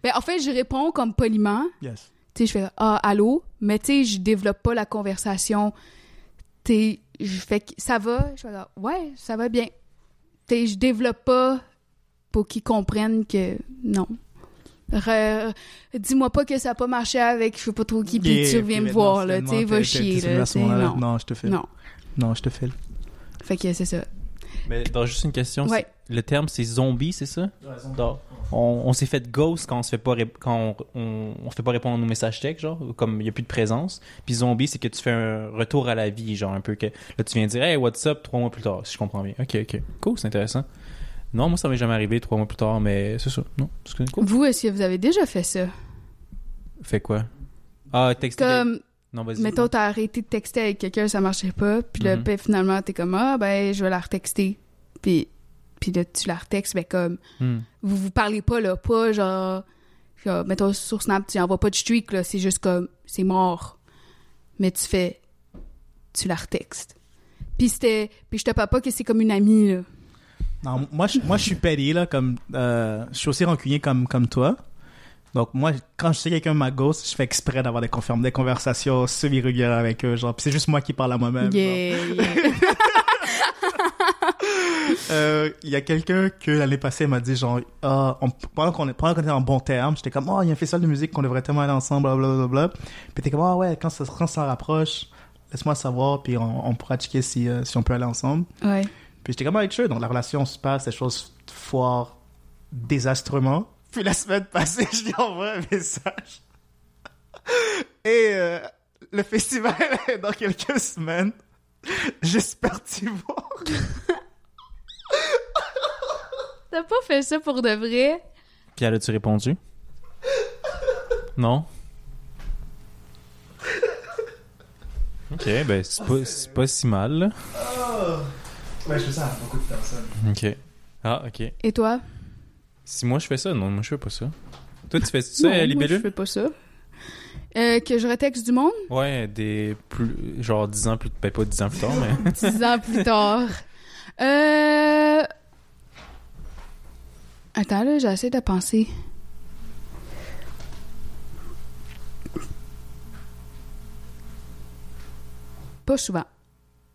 Ben, en fait, je réponds comme poliment. Yes. Tu sais, je fais Ah, allô? Mais tu sais, je développe pas la conversation. Tu sais, je fais que ça va? Je fais genre, ouais, ça va bien. Tu sais, je développe pas pour qu'ils comprennent que non. Dis-moi pas que ça a pas marché avec je sais pas trop qui, puis Yeah, tu reviens me voir, là, tu sais, va t'es- chier, là, non. Non, je te file. Non. Non, je te file. Fait que c'est ça. Mais dans juste une question, Ouais. le terme c'est zombie, c'est ça? Dans- on on s'est fait ghost quand on se fait pas quand on, on, on fait pas répondre à nos messages textes, genre comme il y a plus de présence. Puis zombie, c'est que tu fais un retour à la vie, genre un peu que là tu viens dire hey what's up trois mois plus tard, si je comprends bien. Ok ok, cool, c'est intéressant. Non, moi ça m'est jamais arrivé trois mois plus tard, mais c'est ça. Non, c'est cool. Vous, est-ce que vous avez déjà fait ça? Fait quoi? Ah texter. Comme, Non vas-y. mettons, t'as arrêté de texter avec quelqu'un, ça marchait pas, puis là, ben, finalement, t'es comme, ah, ben, je vais la retexter. Puis, puis là, tu la retextes, ben, comme, Hmm. vous vous parlez pas, là, pas genre, genre, mettons, sur Snap, tu envoies pas de streak, là, c'est juste comme, c'est mort. Mais tu fais, tu la retextes. Puis c'était, puis je te parle pas que c'est comme une amie, là. Non, moi, je, moi, je suis petty, là, comme, euh, je suis aussi rancunier comme, comme toi. Donc, moi, quand je sais que quelqu'un m'a ghost, je fais exprès d'avoir des, des conversations semi-régulières avec eux, genre, c'est juste moi qui parle à moi-même. genre. Yeah, yeah. Euh, Il y a quelqu'un que l'année passée m'a dit, genre, ah, on- pendant qu'on était en bon terme, j'étais comme, oh, il y a un festival de musique qu'on devrait tellement aller ensemble, blablabla. Puis t'es comme, ah ouais, quand ça, quand ça rapproche, laisse-moi savoir, puis on, on pourra checker si, euh, si on peut aller ensemble. ouais. Puis j'étais comme avec eux, donc la relation se passe, les choses foirent désastrement. Puis la semaine passée, je lui envoie un message. Et euh, le festival est dans quelques semaines. J'espère t'y voir. T'as pas fait ça pour de vrai? Puis as-tu répondu? non? Ok, ben c'est pas, si mal. là. Ouais, je fais ça à beaucoup de personnes. Ok. Ah, ok. Et toi? Si moi je fais ça, non, moi je fais pas ça. Toi, tu fais ça, Non, moi, je fais pas ça. Euh, que je retexte du monde? Ouais, des plus. Genre 10 ans plus. Ben pas 10 ans plus tard, mais. Dix ans plus tard. Euh... Attends, là, j'essaie de penser. Pas souvent.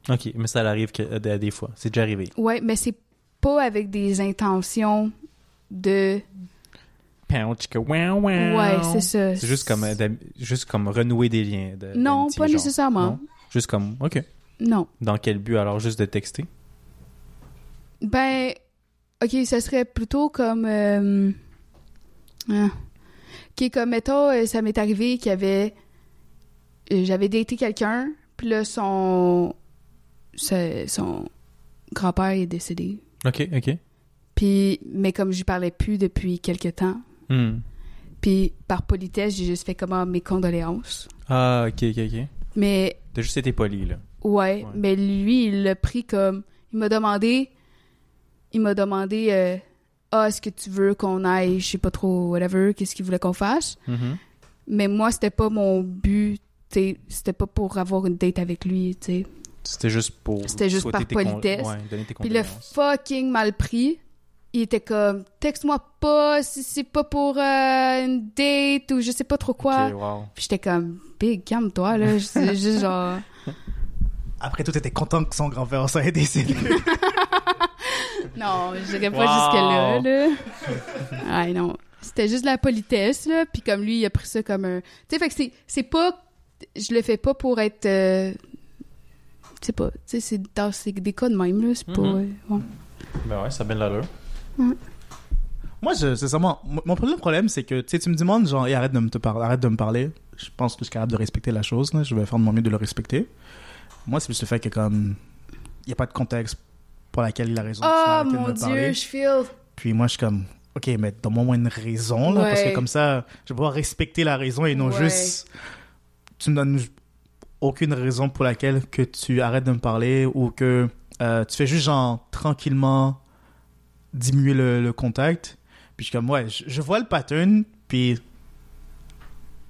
Ok, mais ça arrive que, à des- fois. C'est déjà arrivé. Ouais, mais c'est pas avec des intentions de... Ouais, c'est ça. C'est juste comme, euh, juste comme renouer des liens. de- Non, pas genre. nécessairement. Non? Juste comme, ok. Non. Dans quel but alors? Juste de texter? Ben, ok, ça serait plutôt comme. Euh, ah. Ok, comme mettons, euh, ça m'est arrivé qu'il y avait. euh, J'avais daté quelqu'un, puis là, son. Son grand-père est décédé. Ok, ok. Puis, mais comme je lui parlais plus depuis quelque temps, Hmm. puis par politesse, j'ai juste fait comment mes condoléances. Ah, ok, ok, ok. Mais T'as juste été poli, là. Ouais, Ouais. mais lui, il l'a pris comme. Il m'a demandé. Il m'a demandé. euh, ah, est-ce que tu veux qu'on aille, je sais pas trop, whatever, qu'est-ce qu'il voulait qu'on fasse? Mhm. Mais moi, c'était pas mon but. C'était pas pour avoir une date avec lui, tu sais. C'était juste pour. C'était juste par tes con- politesse. Ouais, donner tes Puis le fucking mal pris. Il était comme, texte-moi pas si c'est pas pour euh, une date ou je sais pas trop quoi. Ok, wow. Puis j'étais comme, big, calme-toi, là. C'est juste genre. Après tout, était content que son grand-père soit décédé. Non, je dirais pas Wow. jusque-là, là. Ouais, non. C'était juste de la politesse, là. Puis comme lui, il a pris ça comme un... Tu sais, fait que c'est, c'est pas... Je le fais pas pour être... euh, sais pas. Tu sais, c'est, dans- c'est des cas de même, là. C'est pas... Mhm. ouais. Ben ouais, ça a bien l'allure. Moi, je, sincèrement, mon mon premier problème, c'est que tu sais, tu me demandes, genre, et arrête de me, te par- arrête de me parler. Je pense que je suis capable de respecter la chose. là. Je vais faire de mon mieux de le respecter. Moi, c'est plus le fait que, comme, il n'y a pas de contexte pour laquelle il a raison. Oh de mon me parler. dieu, je feel. Puis moi, je suis comme, ok, mais donne-moi au moins une raison, là, parce que comme ça, je vais pouvoir respecter la raison et non Ouais. juste, tu me donnes aucune raison pour laquelle que tu arrêtes de me parler ou que euh, tu fais juste, genre, tranquillement diminuer le, le contact. Puis je suis comme, ouais, je, je vois le pattern, puis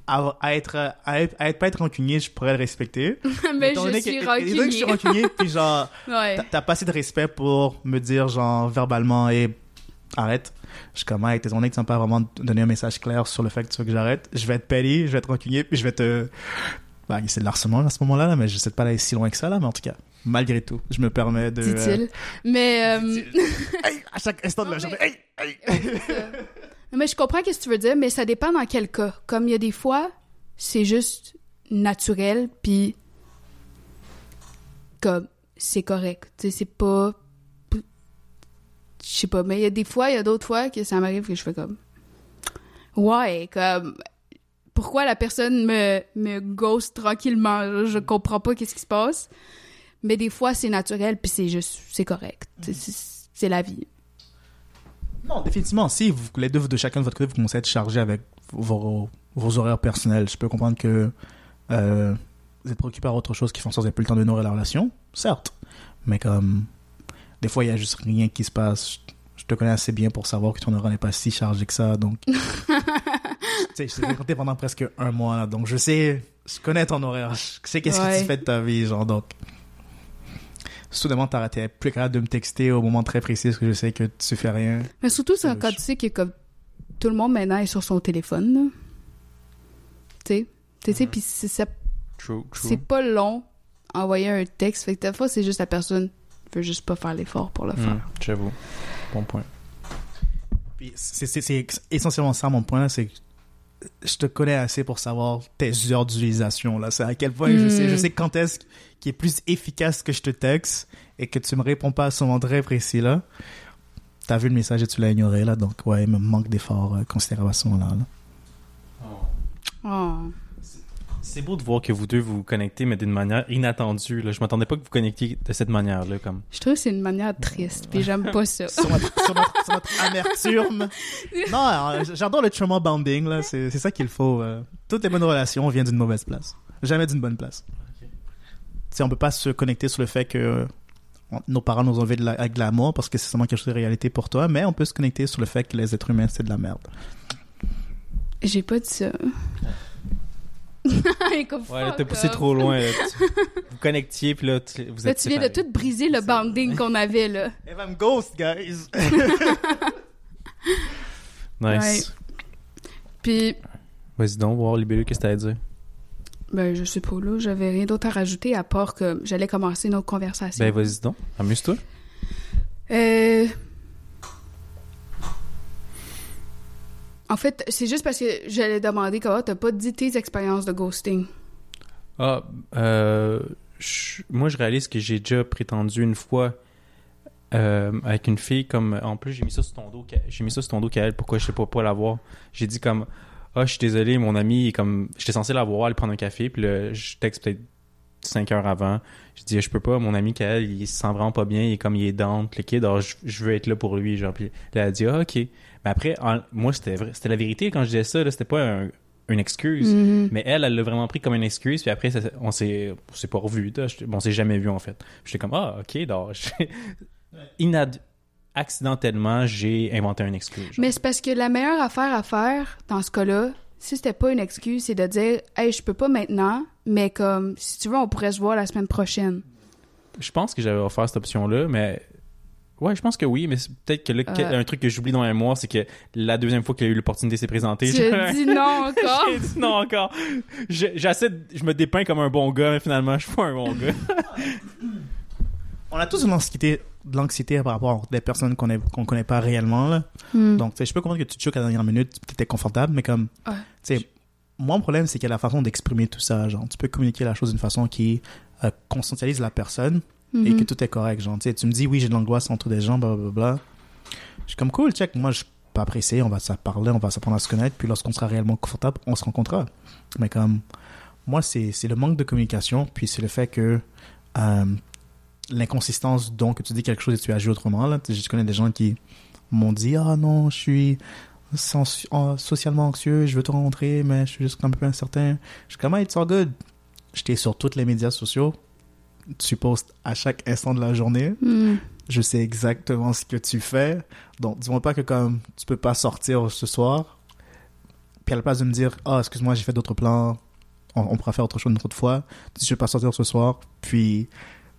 à, à être, à être, à être pas être rancunier, je pourrais le respecter. mais je donné suis que- étant donné que je suis rancunier. rancunier, puis genre, Ouais. T'as- pas assez de respect pour me dire, genre, verbalement, et arrête. Je suis comme, hey, étant donné que tu pas vraiment donné un message clair sur le fait que tu veux que j'arrête, je vais être petty, je vais être rancunier, puis je vais te. Bah, c'est de l'harcèlement à ce moment-là, là, mais je sais pas aller si loin que ça, là, mais en tout cas, malgré tout, je me permets de. Dit-il. Mais. euh, Hey, à chaque instant de la journée, hey, hey. Mais je comprends ce que tu veux dire, mais ça dépend dans quel cas. Comme il y a des fois, c'est juste naturel, puis comme c'est correct. Tu sais, c'est pas. Je sais pas, mais il y a des fois, il y a d'autres fois que ça m'arrive que je fais comme. Ouais, comme. Pourquoi la personne me, me ghost tranquillement? Je, comprends pas qu'est-ce qui se passe. Mais des fois, c'est naturel, puis c'est juste. C'est correct. Sais, C'est la vie. Non, définitivement, si vous, les deux de chacun de votre côté, vous commencez à être chargé avec vos, vos horaires personnels, je peux comprendre que euh, vous êtes préoccupé par autre chose qui font en sorte que vous n'avez plus le temps de nourrir la relation, certes. Mais comme, des fois, il y a juste rien qui se passe. Je, je te connais assez bien pour savoir que ton horaire n'est pas si chargé que ça, donc... tu sais, je t'ai fréquenté pendant presque un mois, là, donc je sais, je connais ton horaire, je sais qu'est-ce que Ouais. tu fais de ta vie, genre, donc... Soudainement, t'es plus capable de me texter au moment très précis parce que je sais que tu fais rien. Mais surtout ça, Euh, quand je- tu sais que comme tout le monde maintenant est sur son téléphone. Tu sais, tu sais, Mhm. puis c'est ça- True, true. c'est pas long envoyer un texte. Fait que des fois, c'est juste la personne veut juste pas faire l'effort pour le Hmm, faire. J'avoue. Bon point. Puis c'est- c'est c'est essentiellement ça mon point, c'est que je te connais assez pour savoir tes heures d'utilisation. là. C'est à quel point je Mm. sais, je sais quand est-ce qui est plus efficace que je te texte et que tu me réponds pas à ce moment très précis là. T'as vu le message et tu l'as ignoré là, donc ouais, il me manque d'efforts euh, considérables à ce moment-là. là. Oh. C'est beau de voir que vous deux vous connectez, mais d'une manière inattendue. Là. Je m'attendais pas que vous connectiez de cette manière-là. Comme... Je trouve que c'est une manière triste, puis j'aime pas ça. sur, notre, sur notre- sur notre amertume. Non, euh, j'adore le trauma bonding là, c'est c'est ça qu'il faut. euh. Toutes les bonnes relations viennent d'une mauvaise place, jamais d'une bonne place. Tu sais, on peut pas se connecter sur le fait que euh, nos parents nous ont élevés de la- avec de l'amour parce que c'est seulement quelque chose de réalité pour toi, mais on peut se connecter sur le fait que les êtres humains c'est de la merde. J'ai pas dit ça. Comme Ouais, t'as poussé off. trop loin. Là. Tu- vous connectiez, puis là, tu- vous Là, êtes tu viens de tout briser le banding qu'on avait, là. If I'm ghost, guys. Nice. Puis, Vas-y donc, voir Libellule, qu'est-ce que t'as à dire? ben, je sais pas, là, j'avais rien d'autre à rajouter à part que j'allais commencer notre conversation. Ben, vas-y donc. Amuse-toi. Euh... En fait, c'est juste parce que j'allais demander comment t'as pas dit tes expériences de ghosting. Ah, euh, moi, je réalise que j'ai déjà prétendu une fois euh, avec une fille comme. En plus, j'ai mis ça sur ton dos. J'ai mis ça sur ton dos qu'elle. Pourquoi je sais pas pas la voir? J'ai dit comme. Ah, je suis désolé, mon ami comme. J'étais censé la voir, aller prendre un café, puis là, je texte peut-être 5 heures avant. Je dis, je peux pas, mon ami qu'elle, il se sent vraiment pas bien, il est comme, il est down, le kid, alors je, je veux être là pour lui, genre. Puis là, elle a dit, ah, ok. Mais après, en- moi, c'était vrai, c'était la vérité quand je disais ça, là, c'était pas un- une excuse. Mhm. Mais elle, elle l'a vraiment pris comme une excuse, puis après, ça- on s'est pas revu. Bon, on s'est jamais vu, en fait. J'étais comme, ah, ok, donc, inad- accidentellement, j'ai inventé une excuse. genre. Mais c'est parce que la meilleure affaire à faire dans ce cas-là, si c'était pas une excuse, c'est de dire Hey, je peux pas maintenant, mais comme si tu veux, on pourrait se voir la semaine prochaine. Je pense que j'avais offert cette option-là, mais. Ouais, je pense que oui, mais c'est peut-être que là, Euh. un truc que j'oublie dans un mois, c'est que la deuxième fois qu'il a eu l'opportunité de s'est présenté, Tu j'ai- dis non encore. j'ai dit non encore. Je- J'essaie, de- je me dépeins comme un bon gars, mais finalement, je suis pas un bon gars. On a tous une anxiété, de l'anxiété par rapport à des personnes qu'on qu'on connaît pas réellement là. Hmm. Donc, je peux comprendre que tu te choques à la dernière minute, tu étais confortable, mais comme, Ouais. tu sais, moi, mon problème, c'est qu'il y a la façon d'exprimer tout ça. Genre, tu peux communiquer la chose d'une façon qui euh, conscientise la personne et Mhm. que tout est correct. Genre, tu me dis, oui, j'ai de l'angoisse entre des gens, blablabla. Je suis comme, cool, check. Moi, je pas apprécier, on va se parler, on va s'apprendre à se connaître, puis lorsqu'on sera réellement confortable, on se rencontrera. Mais comme, moi, c'est c'est le manque de communication, puis c'est le fait que euh, l'inconsistance, donc, tu dis quelque chose et tu agis autrement. Là. Je connais des gens qui m'ont dit Ah non, je suis socialement anxieux, je veux te rencontrer, mais je suis juste un peu incertain. Je suis comme Ah, it's all good. J'étais sur tous les médias sociaux. Tu postes à chaque instant de la journée. Hmm. Je sais exactement ce que tu fais. Donc, dis-moi pas que comme tu peux pas sortir ce soir. Puis à la place de me dire Ah, excuse-moi, j'ai fait d'autres plans. On, on pourra faire autre chose une autre fois. Tu dis Je vais pas sortir ce soir. Puis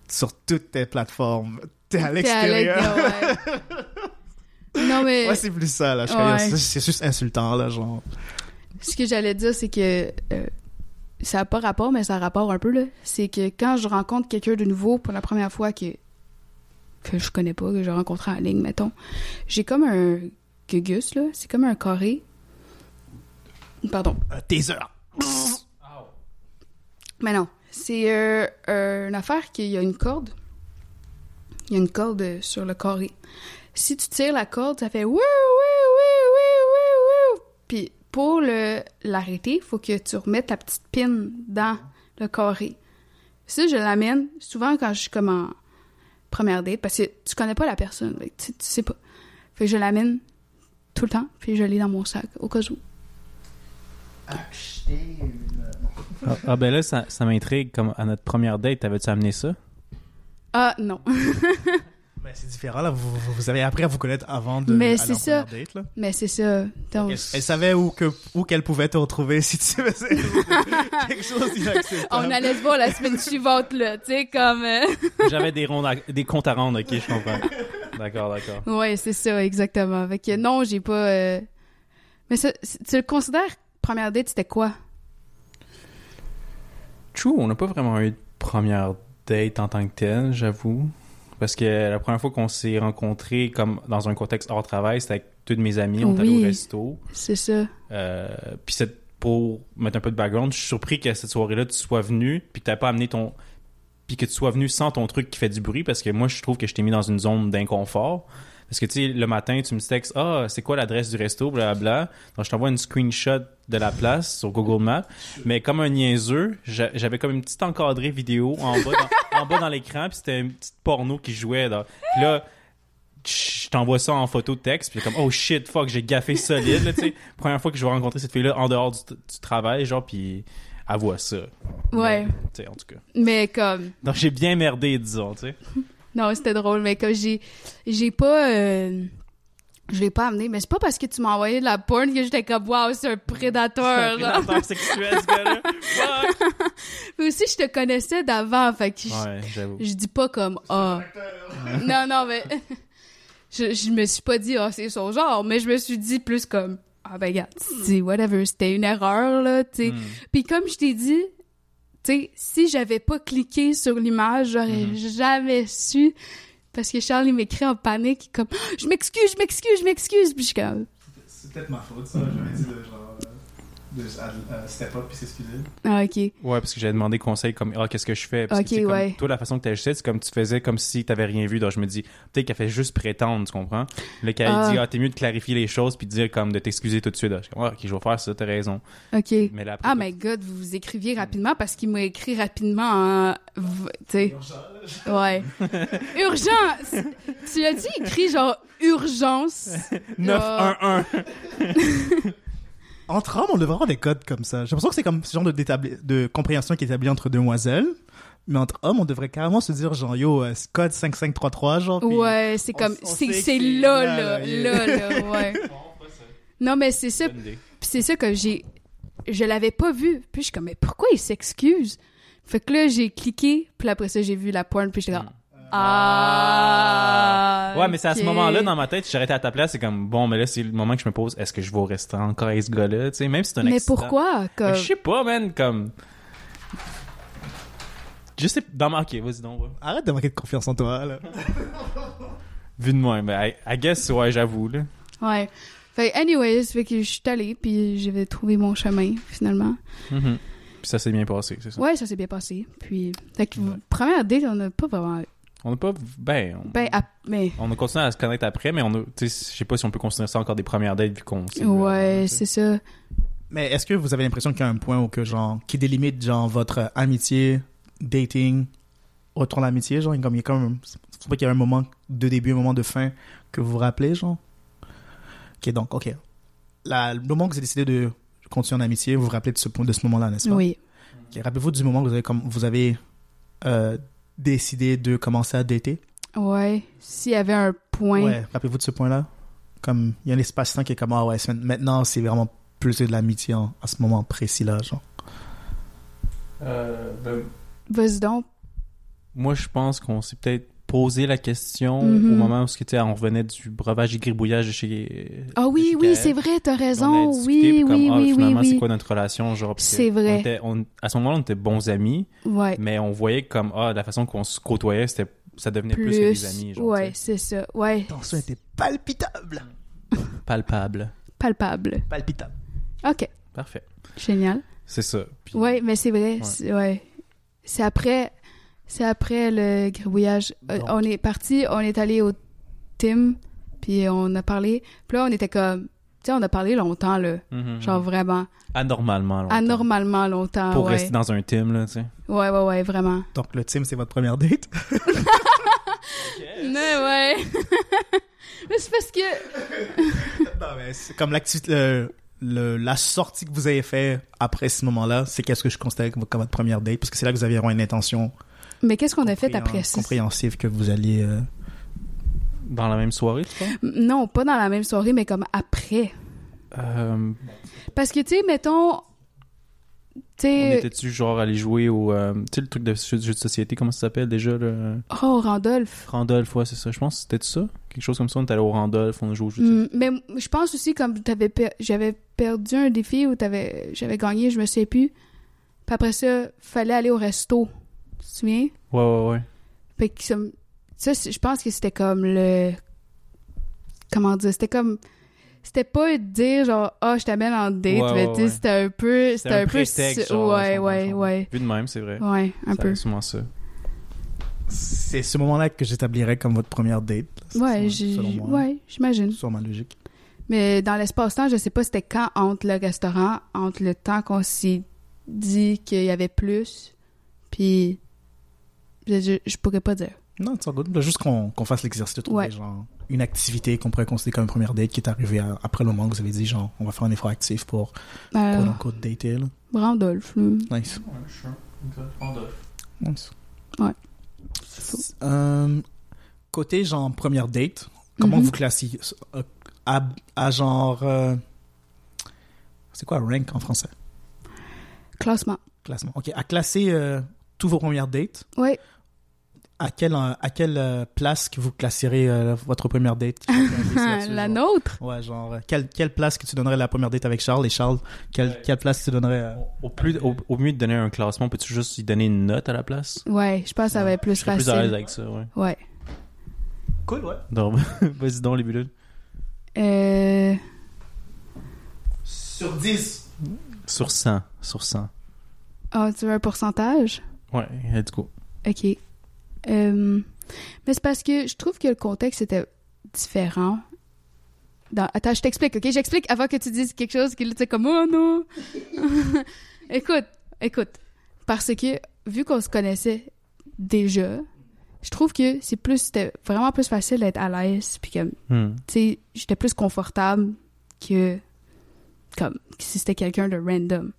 sur toutes tes plateformes, t'es à l'extérieur. ouais. non, mais Ouais, c'est plus ça, là. Ouais. c'est- juste insultant, là, genre. ce que j'allais dire, c'est que euh, ça n'a pas rapport, mais ça a rapport un peu, là. C'est que quand je rencontre quelqu'un de nouveau pour la première fois que, que je connais pas, que j'ai rencontré en ligne, mettons, j'ai comme un gugus, là. C'est comme un carré. Pardon. Un taser. Mais non, c'est euh, une affaire qu'il y a une corde. Il y a une corde euh, sur le carré. Si tu tires la corde, ça fait wouh, wouh, wouh, wouh, wouh, wouh. Puis pour l'arrêter, il faut que tu remettes la petite pin dans le carré. Ça, je l'amène souvent quand je suis comme en première date parce que tu connais pas la personne, tu, tu sais pas. Je l'amène tout le temps, puis je l'ai dans mon sac au cas où. Acheter une. Ah, ah, ben là, ça, ça m'intrigue. Comme à notre première date, t'avais-tu amené ça? Ah non. Mais c'est différent, là. Vous, vous- vous avez appris à vous connaître avant de. Mais c'est ça. première Date, là. Mais c'est ça. Donc, Elle, elle savait où, que, où qu'elle pouvait te retrouver si tu faisais quelque chose d'inacceptable. On allait se voir la semaine suivante, là, tu sais, comme... euh, J'avais des, rondes à- des comptes à rendre, ok, je comprends. D'accord, d'accord. Ouais, c'est ça, exactement. Fait que non, j'ai pas... euh, Mais ça, tu le considères, première date, c'était quoi? True, on n'a pas vraiment eu de première date en tant que telle, j'avoue. Parce que la première fois qu'on s'est rencontrés comme dans un contexte hors travail, c'était avec tous de mes amis, on est allé au resto. C'est ça. Euh, puis c'est pour mettre un peu de background, je suis surpris qu'à cette soirée-là, tu sois venu, puis que t'avais pas amené ton... Puis que tu sois venu sans ton truc qui fait du bruit, parce que moi, je trouve que je t'ai mis dans une zone d'inconfort. Parce que, tu sais, le matin, tu me textes « Ah, c'est quoi l'adresse du resto? » Blablabla. Donc, je t'envoie une screenshot de la place sur Google Maps. Mais comme un niaiseux, j'a- j'avais comme une petite encadrée vidéo en bas dans, en bas dans l'écran, puis c'était une petite porno qui jouait. Là. Puis là, je t'envoie ça en photo de texte, puis comme oh shit, fuck, j'ai gaffé solide, là, tu sais. Première fois que je vais rencontrer cette fille-là en dehors du, du travail, genre, puis elle voit ça. Ouais. Tu sais, en tout cas. Mais comme... Donc j'ai bien merdé, disons, tu sais. Non, c'était drôle, mais comme j'ai... J'ai pas... euh, Je l'ai pas amené, mais c'est pas parce que tu m'as envoyé de la porn que j'étais comme « Wow, c'est un prédateur, C'est un prédateur sexuel, ce gars-là. Fuck! » Mais aussi, je te connaissais d'avant, fait que... je- Ouais, j'avoue. Je dis pas comme ah. non non mais je, je me suis pas dit ah c'est son genre, mais je me suis dit plus comme ah ben regarde, c'est whatever, c'était une erreur là, tu sais. Hmm. Puis comme je t'ai dit, tu sais, si j'avais pas cliqué sur l'image, j'aurais Mhm. jamais su parce que Charles il m'écrit en panique comme je m'excuse, je m'excuse, je m'excuse, puis je suis comme C'est peut-être ma faute, ça. De step up puis s'excuser. ah OK. Ouais, parce que j'avais demandé conseil comme ah qu'est-ce que je fais? Parce Ok, que, tu sais, comme, ouais. toi la façon que tu agissais c'est comme tu faisais comme si t'avais rien vu donc je me dis peut-être qu'elle fait juste prétendre tu comprends? Là qu'elle Ah. dit ah t'es mieux de clarifier les choses puis de dire comme de t'excuser tout de suite je comme ah, ok je vais faire ça t'as raison OK. mais là après Ah my god, vous vous écriviez rapidement parce qu'il m'a écrit rapidement en tu sais. Ouais. Urgence. Tu as dit écrit genre urgence. 911 Entre hommes, on devrait avoir des codes comme ça. J'ai l'impression que c'est comme ce genre de, d'établi- de compréhension qui est établi entre demoiselles. Mais entre hommes, on devrait carrément se dire genre yo, euh, code 5533, genre. Ouais, c'est comme c'est là là, là là, ouais. Non mais c'est ça c'est ça que j'ai je l'avais pas vu. Puis je suis comme mais pourquoi il s'excuse Fait que là j'ai cliqué, puis après ça j'ai vu la porn puis j'étais comme ah. Ouais mais c'est à ce moment-là dans ma tête si j'arrêtais à ta place c'est comme bon mais là c'est le moment que je me pose est-ce que je vais restaurant encore avec ce gars-là tu sais même si c'est un Mais accident. pourquoi Mais comme? je sais pas man comme je sais dans ma ok vas-y donc ouais. Arrête de manquer de confiance en toi, là. vu de moi mais I, I guess ouais j'avoue là Ouais. Fait anyways, fait que je suis allée puis j'avais trouvé mon chemin finalement. Mhm. Puis ça s'est bien passé, c'est ça. Ouais, ça s'est bien passé. Puis fait que première date, on n'a pas vraiment On n'a pas. Ben. On, Ben, ap- mais. on a continué à se connaître après, mais on a. Tu sais, je sais pas si on peut considérer ça encore des premières dates vu qu'on. Ouais, c'est ça. Mais est-ce que vous avez l'impression qu'il y a un point où que, genre, qui délimite, genre, votre amitié, dating, retour d'amitié, genre, comme il y a comme, un- c'est pas qu'il y a un moment de début, un moment de fin que vous vous rappelez, genre? Ok, donc, ok. La, le moment que vous avez décidé de continuer en amitié, vous vous rappelez de ce, point- de ce moment-là, n'est-ce pas? Oui. Ok, Rappelez-vous du moment où vous avez, comme, vous avez euh, décidé de commencer à dater? Ouais. S'il y avait un point. Ouais, rappelez-vous de ce point-là? Comme, il y a un espace-temps qui est comme, ah ouais, maintenant, c'est vraiment plus de l'amitié en- à ce moment précis-là, genre. Euh, ben, Vas-y donc. moi, je pense qu'on s'est peut-être posé la question Mhm. au moment où on revenait du breuvage et gribouillage de chez. Ah oui, chez oui, c'est vrai, t'as On a raison. discuté, Oui, puis comme, oui, ah, oui, oui, finalement, c'est oui. quoi notre relation, genre. parce que C'est vrai. on était- on- à ce moment-là, on était bons amis, Ouais. mais on voyait comme, ah, la façon qu'on se côtoyait, c'était, ça devenait plus, que des amis, genre. ouais, c'est ça. Ouais. tension était palpitable. Palpable. Palpable. Palpitable. OK. Parfait. Génial. C'est ça. Puis- Ouais, mais c'est vrai. Ouais. C'est ouais. C'est après, c'est après le gribouillage. Euh, on est parti, on est allé au Tim, puis on a parlé. Puis là, on était comme, tu sais, on a parlé longtemps là, Mhm. genre vraiment, Anormalement. longtemps. anormalement longtemps. Pour ouais. rester dans un team, là, tu sais. ouais, ouais, ouais, vraiment. Donc, le team, c'est votre première date? Mais ouais. mais c'est parce que, non, mais c'est comme l'activité, le- le- la sortie que vous avez fait après ce moment-là, c'est qu'est-ce que je considère comme, comme votre première date, parce que c'est là que vous avez vraiment une intention mais qu'est-ce qu'on a fait après ça? compréhensive que vous alliez. euh, Dans la même soirée, tu vois? Non, pas dans la même soirée, mais comme après. Euh, Parce que tu sais, mettons, tu on était-tu genre aller jouer au. euh, tu sais, le truc de jeu, jeu de société, comment ça s'appelle déjà? Le... oh Randolph. Randolph, ouais, c'est ça. Je pense que c'était ça. Quelque chose comme ça. On est allé au Randolph, on a joué au jeu de société. Mm, mais m- je pense aussi comme t'avais per- j'avais perdu un défi ou t'avais j'avais gagné, je me sais plus. Puis après ça, fallait aller au resto. Tu te souviens? Ouais, ouais, ouais. Fait que ça, ça, c'est- je pense que c'était comme le comment dire, c'était comme c'était pas dire genre ah je t'amène en date, Ouais, mais ouais, tu sais ouais. c'était un peu c'était un, peu prétexte, genre, ouais ouais ouais Vu de même, c'est vrai. ouais un Ça peu. souvent ça. C'est ce moment-là que j'établirais comme votre première date. Ouais, C'est- j'ai selon moi. ouais, j'imagine. Sûrement logique. Mais dans l'espace-temps, je sais pas c'était quand entre le restaurant, entre le temps qu'on s'est dit qu'il y avait plus, puis je, je, pourrais pas dire. Non, c'est good. Juste qu'on qu'on fasse l'exercice de trouver Ouais. genre, une activité qu'on pourrait considérer comme une première date qui est arrivée à- après le moment où vous avez dit genre on va faire un effort actif pour Euh, unquote dater. Là. Randolph, là. Nice. Nice. Ouais. Euh, côté genre première date, comment Mhm. vous classiez euh, à, à genre euh, c'est quoi rank en français? Classement. Classement. Ok, à classer euh, tous vos premières dates. Ouais. À quelle euh, à quelle euh, place que vous classerez euh, votre première date? La nôtre? Ouais, genre quelle quelle place que tu donnerais la première date avec Charles? Et Charles quelle quelle place tu donnerais euh, Au, plus, au, au mieux de donner un classement, peux-tu juste lui donner une note à la place? Ouais, je pense que ça va être plus Je serais plus à l'aise facile. avec ça, ouais. Ouais. Cool, ouais. Donc, vas-y donc, les bilules. Euh... Sur 10. Sur 100. Sur 100. Ah, tu veux un pourcentage? Ouais, let's go. OK. Euh, Mais c'est parce que je trouve que le contexte était différent. Dans- Attends, je t'explique, OK? J'explique avant que tu dises quelque chose qui était comme « Oh non! » Écoute, écoute. Parce que, vu qu'on se connaissait déjà, je trouve que c'est plus... C'était vraiment plus facile d'être à l'aise, puis comme, Hmm. tu sais, j'étais plus confortable que comme si c'était quelqu'un de random.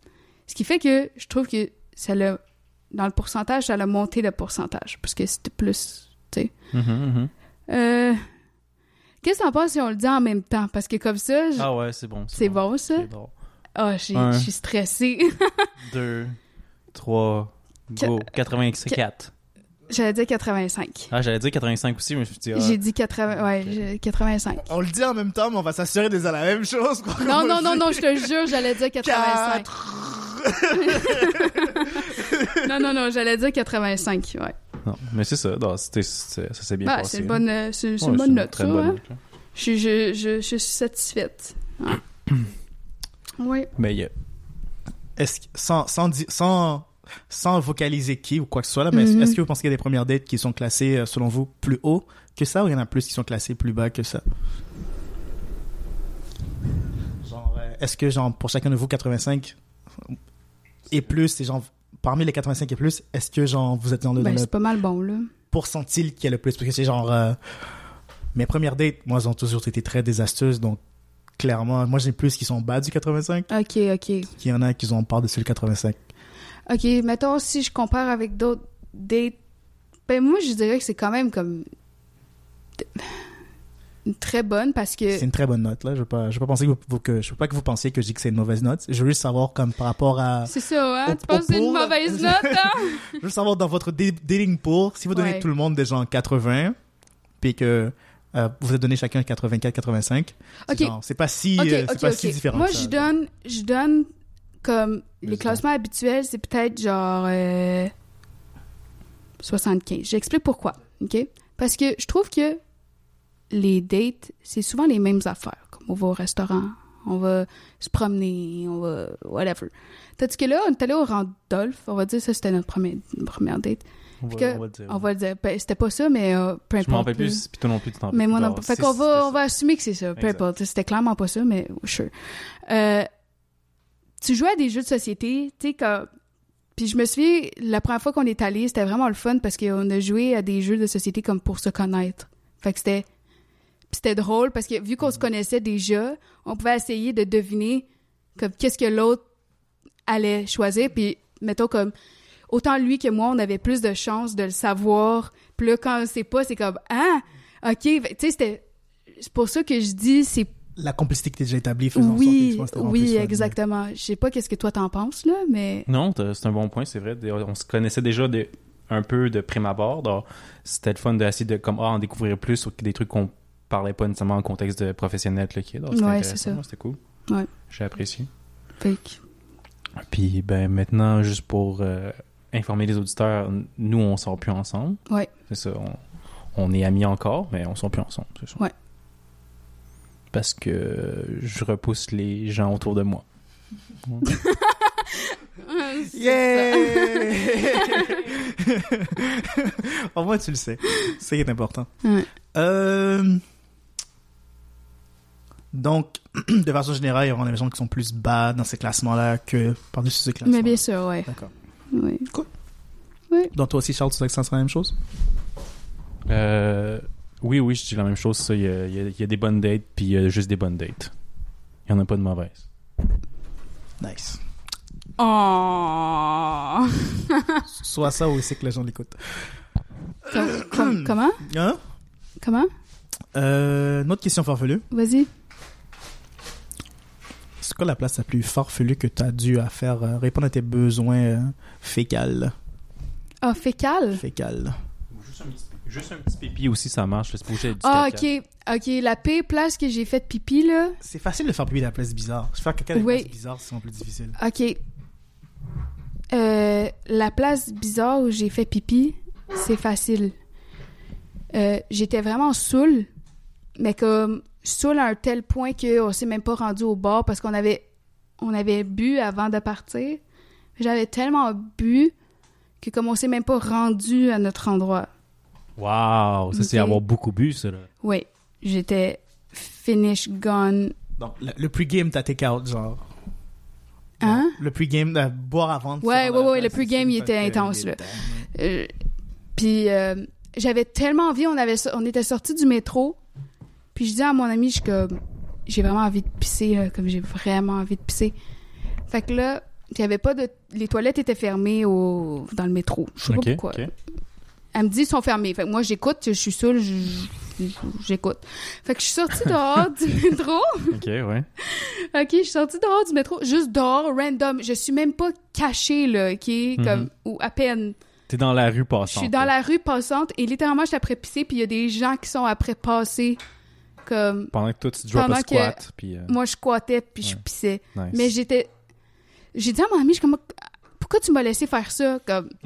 Ce qui fait que je trouve que ça l'a dans le pourcentage, ça l'a monté le pourcentage parce que c'était plus, tu sais. Mhm, mhm. Euh, Qu'est-ce que t'en penses si on le dit en même temps? Parce que comme ça, je- Ah ouais, c'est bon. c'est bon ça? C'est bon. Ah, j'ai- Un. je suis stressée. 2, 3, go. 84. J'allais dire 85. Ah, j'allais dire 85 aussi, mais je me suis dit, ah, J'ai dit 80, ouais, 85. On le dit en même temps, mais on va s'assurer de dire la même chose. quoi. Non, On non, non, non, je te jure, j'allais dire 85. non, non, non, j'allais dire 85, ouais. non. Mais c'est ça, non, ça s'est bien Bah, passé. c'est une bonne, euh, c'est c'est Ouais, une bonne note, très ça, bonne hein. note, là. Je, je, je, je suis satisfaite. Ouais. oui. Mais a- Est-ce que- sans, sans, sans sans vocaliser qui ou quoi que ce soit là, mais Mhm. est-ce que vous pensez qu'il y a des premières dates qui sont classées, euh, selon vous, plus haut que ça ou il y en a plus qui sont classées plus bas que ça? Genre, euh, est-ce que, genre, pour chacun de vous, 85 et plus, et genre, parmi les 85 et plus, est-ce que, genre, vous êtes dans le, Ben, dans le c'est pas mal bon, là. pourcentile qui est le plus? Parce que c'est genre, euh, mes premières dates, moi, elles ont toujours été très désastreuses, donc, clairement, moi, j'ai plus qui sont bas du 85 OK, OK. qu'il y en a qui sont par-dessus le 85. OK, mettons, si je compare avec d'autres dates, ben moi, je dirais que c'est quand même comme une très bonne parce que... C'est une très bonne note, là. Je veux pas, je veux pas penser que vous, que, je veux pas que vous pensiez que je dis que c'est une mauvaise note. Je veux juste savoir, comme, par rapport à, C'est ça, hein? Au- tu penses c'est une mauvaise note, hein? je veux savoir dans votre dating pool, si vous donnez Ouais. tout le monde des gens 80, puis que, euh, vous êtes donné chacun 84, 85. c'est Ok. genre- C'est pas si, OK, euh, c'est pas si différent. Moi, ça, je donne, je donne comme les classements habituels, c'est peut-être genre euh, 75. J'explique pourquoi, OK? Parce que je trouve que les dates, c'est souvent les mêmes affaires. Comme on va au restaurant, on va se promener, on va... whatever. Tandis que là, on est allé au Randolph, on va dire ça, c'était notre première, première date. On va, que- on va le dire. On va le dire. Ben, c'était pas ça, mais euh, peu importe. Je m'en rappelle plus, puis toi non plus, tu t'en Mais moi non plus. Fait qu'on va, on va assumer que c'est ça. Peu importe. C'était clairement pas ça, mais sure. Euh, tu jouais à des jeux de société, tu sais, comme. Puis je me souviens, la première fois qu'on est allé, c'était vraiment le fun parce qu'on a joué à des jeux de société comme pour se connaître. Fait que c'était. Puis c'était drôle parce que vu qu'on se connaissait déjà, on pouvait essayer de deviner comme qu'est-ce que l'autre allait choisir. Puis mettons comme. Autant lui que moi, on avait plus de chances de le savoir. Puis là, quand on sait pas, c'est comme Ah! OK. Que, Tu sais, c'était. C'est pour ça que je dis, c'est La complicité qui est déjà établie faisant sorte que oui, tu oui, exactement. Je sais pas qu'est-ce que toi t'en penses là, mais Non, c'est un bon point, c'est vrai. On se connaissait déjà de- un peu de prime abord. C'était le fun d'essayer de comme, ah, en découvrir plus sur des trucs qu'on parlait pas nécessairement en contexte de professionnel. Là, qui est. Donc, c'était Ouais, c'est ça. C'était cool. Ouais. J'ai apprécié. que- Puis ben maintenant, juste pour euh, informer les auditeurs, nous, on sort plus ensemble. Ouais. C'est ça. On, on est amis encore, mais on sort plus ensemble. C'est ça. Ouais. Parce que je repousse les gens autour de moi. Yeah! Au moins, tu le sais. C'est ça qui est important. Ouais. Euh, Donc, de façon générale, il y aura des gens qui sont plus bas dans ces classements-là que par-dessus ces classements. Mais bien sûr, ouais. D'accord. Oui. Donc, toi aussi, Charles, tu sais que ça sera la même chose? Euh, oui, oui, je dis la même chose. Ça, il y a, il y a- il y a des bonnes dates, puis il y a juste des bonnes dates. Il n'y en a pas de mauvaises. Nice. Oh. Soit ça ou c'est que les gens l'écoutent. Com- com- comment? Hein? Comment? Euh, une autre question farfelue. Vas-y. C'est quoi la place la plus farfelue que tu as dû à faire euh, répondre à tes besoins euh, fécales? Ah, fécal? Fécales. Juste un petit, juste un petit pipi aussi, ça marche. C'est du Ah, ok. Ok, la pire place que j'ai fait pipi, là. C'est facile de faire pipi à la place bizarre. Faire caca à la Oui. place bizarre, c'est plus difficile. Ok. Euh, la place bizarre où j'ai fait pipi, c'est facile. Euh, J'étais vraiment saoule, mais comme saoule à un tel point qu'on s'est même pas rendu au bar parce qu'on avait, on avait bu avant de partir. J'avais tellement bu que comme on s'est même pas rendu à notre endroit. Wow, ça c'est avoir beaucoup bu, ça. Là. Oui, j'étais finish gone. Donc, le, le pre-game, t'as take out, genre. Hein? Le pre-game, euh, boire avant. de Ouais, ouais, ouais, place, le pre-game, il était intense, là. damn. Euh, puis euh, j'avais tellement envie, on avait on était sorti du métro. Puis je disais à mon ami, je comme j'ai vraiment envie de pisser là, comme j'ai vraiment envie de pisser. Fait que là, il y avait pas de les toilettes étaient fermées au dans le métro. Je sais Ok, pas pourquoi. Elle me dit ils sont fermés. Fait que moi j'écoute, je suis saoule, je- je- j'écoute. Fait que je suis sortie dehors du métro. Ok, ouais. OK, je suis sortie dehors du métro, juste dehors random, je suis même pas cachée là, OK, comme Mhm. ou à peine. T'es dans la rue Je passante. suis dans là. la rue passante et littéralement, je suis après pisser, puis il y a des gens qui sont après passer. Comme Pendant que toi, tu drop Pendant a que- squat. Puis, euh, moi, je squattais, puis je pissais. nice. Mais j'étais. J'ai dit à mon ami, je suis comme. Pourquoi tu m'as laissé faire ça? Comme,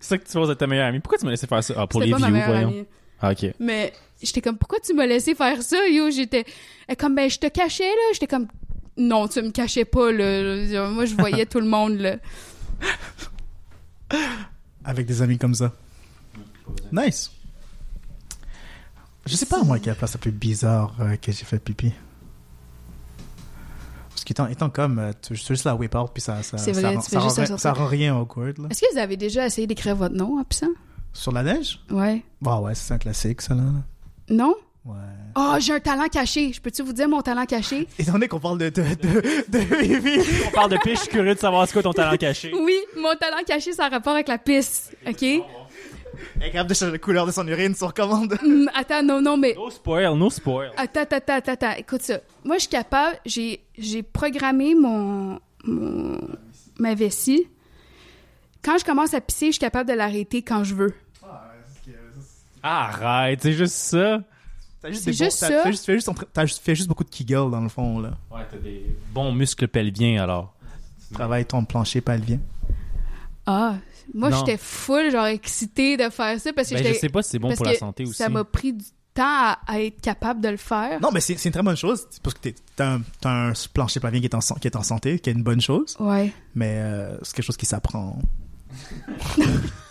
C'est ça que tu poses à ta meilleure amie. Pourquoi tu m'as laissé faire ça? Ah, pour les pas ma views, meilleure voyons. amie. Ah, ok. Mais j'étais comme, pourquoi tu m'as laissé faire ça? Yo, j'étais. Elle, Comme, ben, je te cachais, là. J'étais comme, Non, tu me cachais pas, là. Moi, je voyais tout le monde, là. Avec des amis comme ça. Nice. Je sais pas, moi, quelle place la plus bizarre euh, que j'ai fait pipi. Parce qu'étant étant comme, euh, tu juste la whip out, puis ça, ça, C'est ça, vrai, rend, tu fais ça, juste rend, ça ça rend rien awkward, là. Est-ce que vous avez déjà essayé d'écrire votre nom en pissant? Sur la neige? Ouais. Bah ouais, c'est un classique, ça, là. Non? Ouais. Oh, j'ai un talent caché. Je peux-tu vous dire mon talent caché? Étant donné qu'on parle de, de, de, de pipi, On parle de pêche, je suis curieux de savoir c'est quoi ton talent caché. Oui, mon talent caché, ça a rapport avec la pisse. OK? Elle est capable de changer la couleur de son urine sur commande. Hum, attends, non, non, mais. No spoil, no spoil. Attends, attends, attends, attends. Écoute ça. Moi, je suis capable. J'ai, j'ai programmé mon, mon- ma vessie. Quand je commence à pisser, je suis capable de l'arrêter quand je veux. Arrête, c'est juste ça. T'as juste C'est des bons- juste t'as- ça. T'as juste, fait juste, t'as juste beaucoup de kegel, dans le fond, là. Ouais, t'as des bons muscles pelviens alors. Travaille ton plancher pelvien. Ah, moi, j'étais full, genre, excitée de faire ça parce que Ben, je sais pas si c'est bon parce pour la santé aussi. Ça m'a pris du temps à, à être capable de le faire. Non, mais c'est c'est une très bonne chose, parce que t'es- t'as un, un plancher pelvien qui est, en, qui est en santé, qui est une bonne chose, Ouais. mais euh, c'est quelque chose qui s'apprend.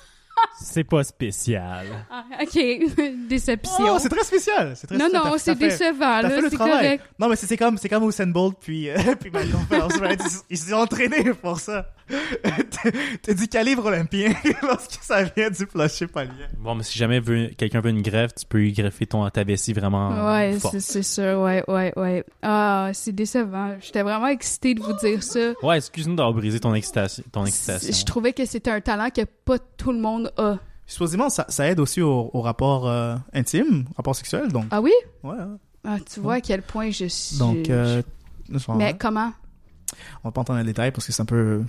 C'est pas spécial. Ah, ok. Déception. Oh, c'est très spécial! C'est très non, spécial. non, T'as- c'est t'as fait- décevant, T'as là. fait le C'est travail. correct. Non, mais c'est c'est comme, c'est comme Usain Bolt puis, euh, puis Michael Phelps, right? Ils, ils se sont entraînés pour ça. T'es- T'es du calibre olympien lorsque ça vient du plancher pelvien. Bon, mais si jamais veut- quelqu'un veut une greffe, tu peux y greffer ton, ta vessie vraiment Ouais, c'est sûr. Ouais, ouais, ouais. Ah, c'est décevant. J'étais vraiment excitée de vous dire ça. Ouais, excuse-nous d'avoir brisé ton excitation. Ton excitation. Je trouvais que c'était un talent que pas tout le monde a. Supposément, ça, ça aide aussi au, au rapport euh, intime, rapport sexuel, donc. Ah oui? Ouais. Ah, tu vois à quel point je suis. Donc, euh, Mais comment? on va pas entrer dans les détails parce que c'est un peu.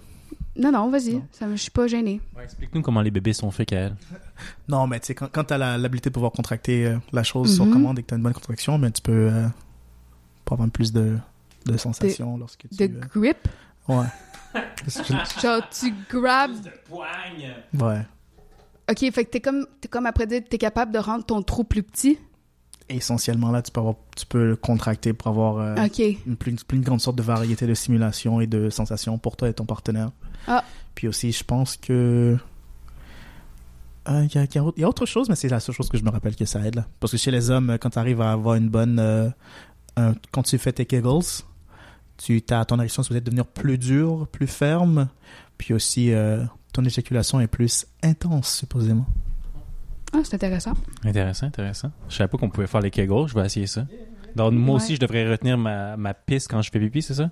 Non, non, vas-y. Ça me- Je suis pas gênée. Ouais, Explique-nous comment les bébés sont faits, Kael. Non, mais tu sais, quand, quand t'as la- l'habilité de pouvoir contracter euh, la chose sur Mhm. commande et que t'as une bonne contraction, ben, tu peux euh, avoir plus de, de sensations lorsque tu. De euh, grip. Ouais. Je- Genre, tu grabs. ouais. Ok, fait que t'es comme, t'es comme après dire, t'es capable de rendre ton trou plus petit? Essentiellement, là, tu peux, avoir, tu peux le contracter pour avoir euh, Ok. une, plus, plus une grande sorte de variété de stimulation et de sensations pour toi et ton partenaire. Ah. Puis aussi, je pense que. euh, Il y, a, y autre- il y a autre chose, mais c'est la seule chose que je me rappelle que ça aide. Là. Parce que chez les hommes, quand tu arrives à avoir une bonne. euh, un- quand tu fais tes kegels, tu, t'as- ton érection peut devenir plus dure, plus ferme. Puis aussi, euh, ton éjaculation est plus intense, supposément. Ah, c'est intéressant. Intéressant, intéressant. Je savais pas qu'on pouvait faire les kegels, je vais essayer ça. Donc, moi Ouais. aussi, je devrais retenir ma, ma pisse quand je fais pipi, c'est ça?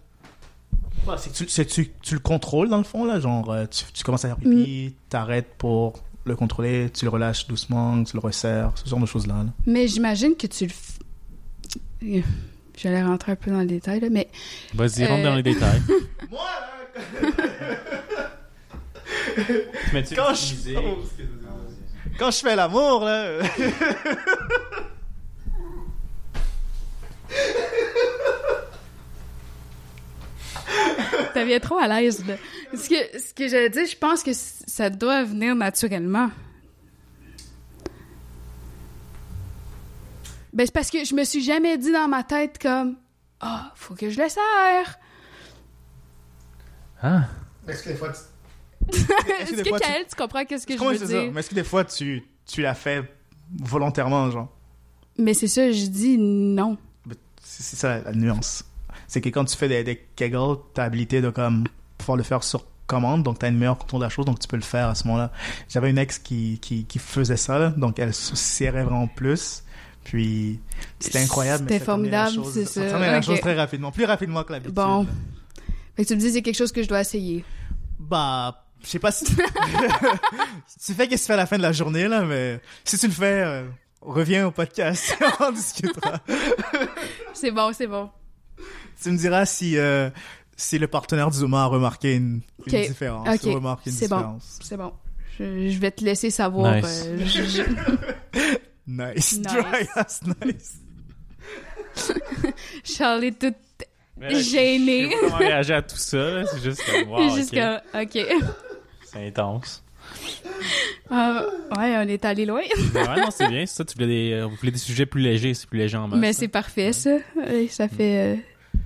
C'est que tu, tu, tu le contrôles dans le fond, là. Genre, euh, tu, tu commences à faire pipi, t'arrêtes pour le contrôler, tu le relâches doucement, tu le resserres, ce genre de choses-là. là. Mais j'imagine que tu le. f- Euh, J'allais rentrer un peu dans le détail, là, mais Vas-y, rentre Euh. dans les détails. Moi, Quand je-? Oh, quand je fais l'amour, là. t'aviens trop à l'aise. là. Ce que, ce que j'allais dire, je pense que ça doit venir naturellement. Ben, c'est parce que je me suis jamais dit dans ma tête comme Ah, faut que je le serre. Ah, Est-ce que des fois, tu... Est-ce que, tu- Kael, tu comprends qu'est-ce que je Comment veux c'est dire? ça? Mais est-ce que des fois, tu, tu l'as fait volontairement, genre? Mais c'est ça, je dis non. C'est ça la, la nuance. C'est que quand tu fais des, des kegels, t'as habilité de comme pouvoir le faire sur commande, donc t'as une meilleure contrôle de la chose, donc tu peux le faire à ce moment-là. J'avais une ex qui, qui, qui faisait ça, là, donc elle se serrait vraiment plus. Puis c'était incroyable. C'était formidable, c'est ça. ça. la Ok. chose très rapidement, plus rapidement que l'habitude. Bon. Fait que tu me dis c'est quelque chose que je dois essayer. Bah, je sais pas si. tu fais qu'est-ce que tu fais à la fin de la journée, là, mais si tu le fais, euh, reviens au podcast, on en discutera. C'est bon, c'est bon. Tu me diras si, euh, si le partenaire du Zuma a remarqué une, différence. Ok. ou remarqué une C'est bon. différence. C'est bon. Je, je vais te laisser savoir. Nice. euh, je- je- Nice. Nice. Dry ass nice. Charlie tout Gêné. Je sais pas comment réagir à tout ça. C'est juste comme, wow, juste ok. comme, ok. C'est intense. Ah, ouais, on est allé loin. Mais ouais, non, c'est bien. c'est Ça, tu voulais des, euh, vous voulez des sujets plus légers, c'est plus léger en masse. Mais c'est parfait, ça. Ça fait. euh,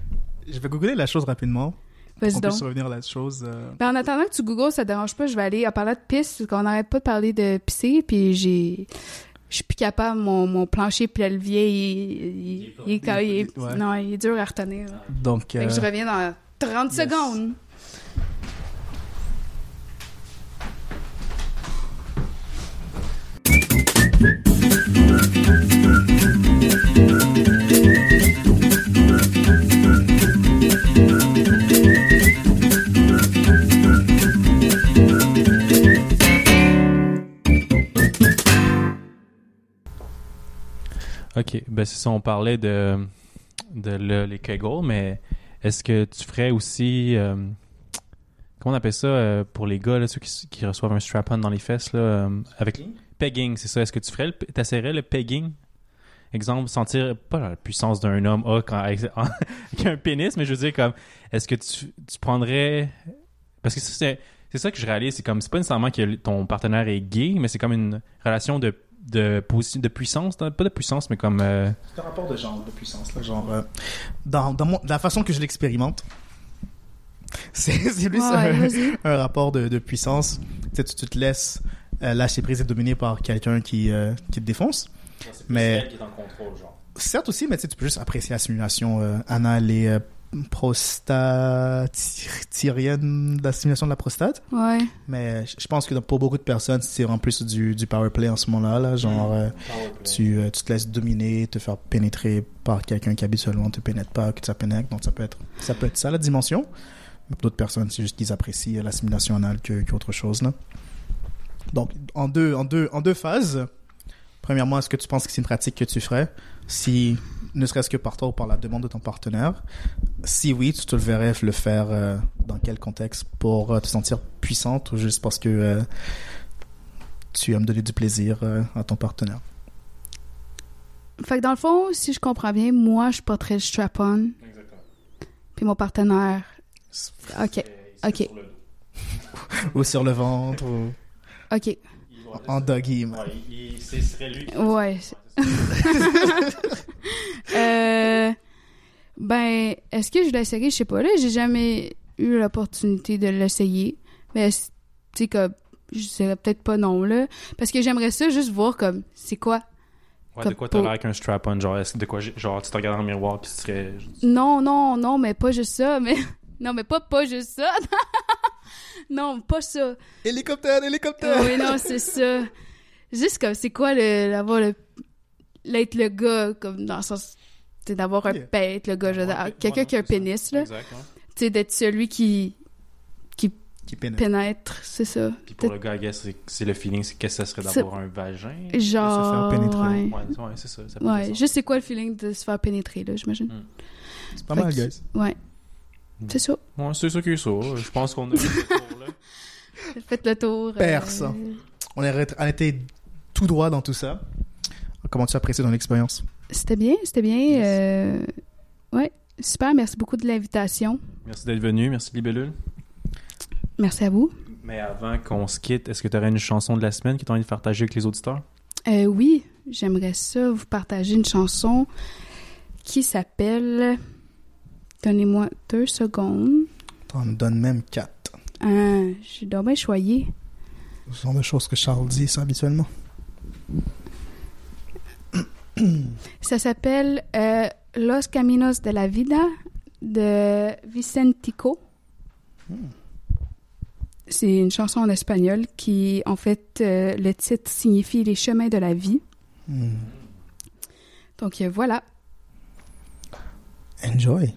Je vais googler la chose rapidement. Vas-y On peut donc. se revenir à la chose. euh, Ben, en attendant que tu googles, ça te dérange pas, je vais aller en parlant de pisse, parce qu'on n'arrête pas de parler de pisser, puis j'ai... Je suis plus capable, mon, mon plancher pelvien, il, il, il est, il est- Ouais. non, il est dur à retenir. là. Donc, Fait que je euh, reviens dans 30 yes. secondes. Ok, ben c'est ça, on parlait de, de le- les Kegel, mais est-ce que tu ferais aussi. euh, comment on appelle ça euh, pour les gars, là, ceux qui, qui reçoivent un strap-on dans les fesses, là, euh, avec pegging, c'est ça. Est-ce que tu ferais, le, t'essaierais le pegging? Exemple, sentir pas la puissance d'un homme ah, quand, avec, avec un pénis, mais je veux dire, comme, est-ce que tu, tu prendrais. Parce que c'est, c'est ça que je réalise, c'est comme, c'est pas nécessairement que ton partenaire est gay, mais c'est comme une relation de, de, puissance, pas de puissance, mais comme. euh, C'est un rapport de genre, de puissance. Là, genre, euh, dans, dans mon- la façon que je l'expérimente, c'est c'est plus Ouais, un, rapport de, de puissance. Tu, sais, tu, tu te laisses euh, lâcher prise et dominer par quelqu'un qui, euh, qui te défonce. Mais- qui est en contrôle, genre. Certes aussi, mais tu tu peux juste apprécier la simulation euh, anale et euh, prostatirienne, la simulation de la prostate. Ouais. Mais je pense que pour beaucoup de personnes, c'est en plus du, du power play en ce moment-là. Là, genre, tu, euh, tu te laisses dominer, te faire pénétrer par quelqu'un qui habituellement ne te pénètre pas, que ça pénètre. Donc ça peut être ça, peut être ça la dimension. Mais pour d'autres personnes, c'est juste qu'ils apprécient la simulation anale qu'autre chose. Là. Donc en deux, en, deux, en deux phases, premièrement, est-ce que tu penses que c'est une pratique que tu ferais? Si, ne serait-ce que par toi ou par la demande de ton partenaire. Si oui, tu te le verrais le faire euh, dans quel contexte Pour euh, te sentir puissante ou juste parce que euh, tu aimes donner du plaisir euh, à ton partenaire? Fait que dans le fond, si je comprends bien, moi, je porterais le strap-on, Exactement. puis mon partenaire... OK, OK, Ou sur le ventre, ou OK. en doggy. man. ce serait lui. Ouais. Euh, ben, est-ce que je l'essayerai? Je sais pas. Là, j'ai jamais eu l'opportunité de l'essayer. Mais, tu sais, comme, je dirais peut-être pas non, là. Parce que j'aimerais ça juste voir, comme, c'est quoi? Ouais, Comme de quoi t'as l'air avec un strap-on, genre, est-ce que de quoi, j'ai- genre, tu te regardes dans le miroir puis tu serais. Non, non, non, mais pas juste ça. Mais, non, mais pas, pas juste ça. Non, pas ça. Hélicoptère, hélicoptère Oui, non, c'est ça. Juste comme, c'est quoi le, d'avoir le, l'être le gars, comme, dans le sens, tu sais, d'avoir un, Yeah. être le gars, je veux dire, Ouais, quelqu'un ouais, qui a un c'est ça. pénis, là. Exact, ouais. Tu sais, d'être celui qui Qui pénètre. pénètre, c'est ça. Puis pour le gars, I guess, c'est- c'est le feeling, c'est qu'est-ce que ça serait C'est- d'avoir un vagin? Genre, se faire pénétrer. ouais. Ouais, ouais, c'est ça. ça Ouais, juste c'est quoi le feeling de se faire pénétrer, là, j'imagine. C'est pas Fait mal, guys. Ouais. C'est ça. ça. Ouais, c'est ça qui est ça. Je pense qu'on a le tour. Faites le tour. euh, Perse. On est on était tout droit dans tout ça. Comment tu as apprécié dans l'expérience C'était bien, c'était bien. Yes. euh, Ouais, super. Merci beaucoup de l'invitation. Merci d'être venu. Merci, Libellule. Merci à vous. Mais avant qu'on se quitte, est-ce que tu aurais une chanson de la semaine que tu as envie de partager avec les auditeurs? Euh, oui, j'aimerais ça vous partager une chanson qui s'appelle. Donnez-moi deux secondes. T'en donnes même quatre. Ah, je suis donc bien choyée. Ce sont des choses que Charles dit, ça, habituellement. Ça s'appelle euh, Los Caminos de la Vida de Vicentico. C'est une chanson en espagnol qui, en fait, euh, le titre signifie Les chemins de la vie. Hmm. Donc euh, voilà. Enjoy.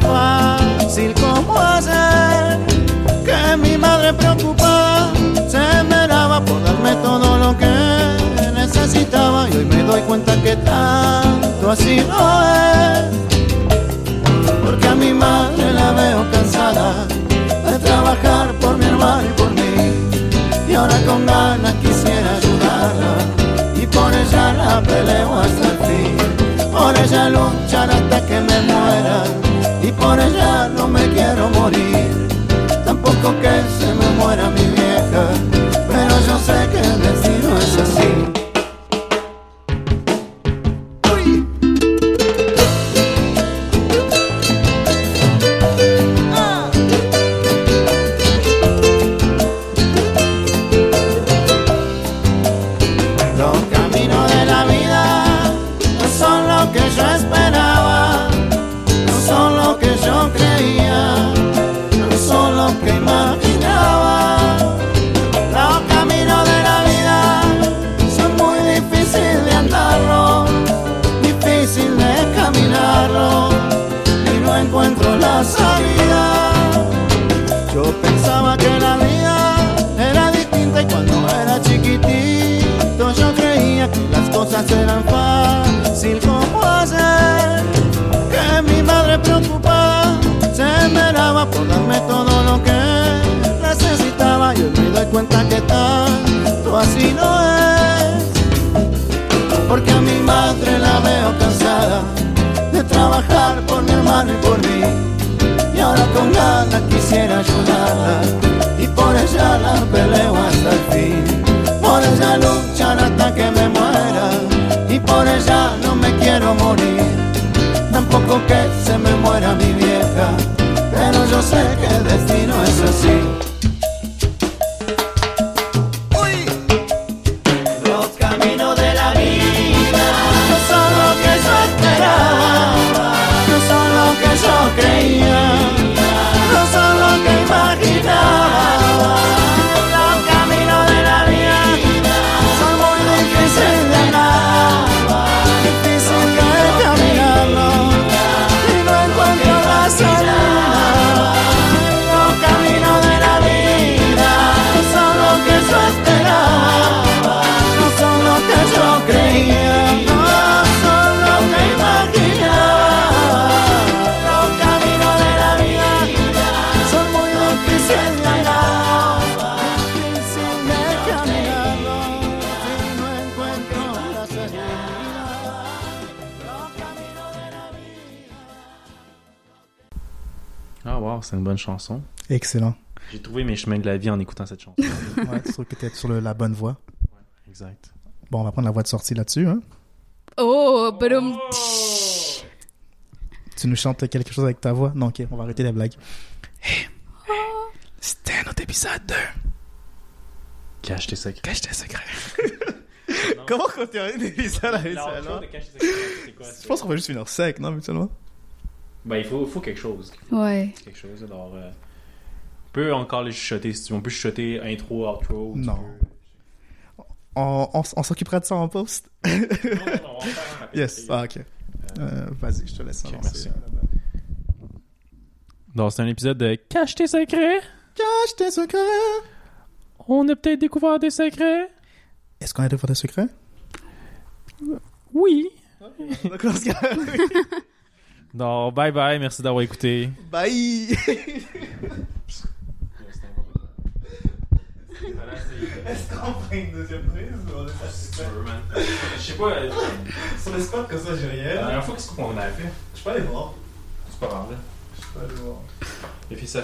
Fácil como hacer que mi madre preocupada se esmeraba por darme todo lo que necesitaba y hoy me doy cuenta que tanto así no es. Porque a mi madre la veo cansada de trabajar por mi hermano y por mí y ahora con ganas quisiera ayudarla y por ella la peleo hasta el fin. Por ella luchar y por ella no me quiero morir. Tampoco que se me muera mi Excellent. J'ai trouvé mes chemins de la vie en écoutant cette chanson. Ouais, tu trouves que t'es sur le- la bonne voie. exact. Bon, on va prendre la voie de sortie là-dessus. Hein? Oh, badum. Tu nous chantes quelque chose avec ta voix? Non, ok, on va arrêter la blague. Hey. C'était notre épisode 2. Cache tes secrets. Cache tes secrets. Comment on termine l'épisode avec ça, là? Je pense qu'on va juste finir sec, non, mutuellement? Ben, il faut, faut quelque chose. Ouais. Quelque chose, alors... euh, on peut encore les chuchoter si tu veux. On peut chuchoter intro, outro. tu Non. peux. On, on, on s'occupera de ça en post? Non, non, non, on va en faire un rappel. Yes, ah, ok. Euh, Vas-y, je te laisse Ok, avancer. merci. Donc, c'est un épisode de Cache tes secrets. Cache tes secrets! On a peut-être découvert des secrets. Est-ce qu'on a des des secrets? Oui. D'accord, Donc, bye bye. Merci d'avoir écouté. Bye! Est-ce qu'on prend une deuxième prise ou on est Je sais pas, euh, Sur le spot comme ça, j'ai la rien. dernière fois, qu'est-ce qu'on avait fait? Je peux aller voir. C'est pas grave, là. Je peux aller voir. Et puis ça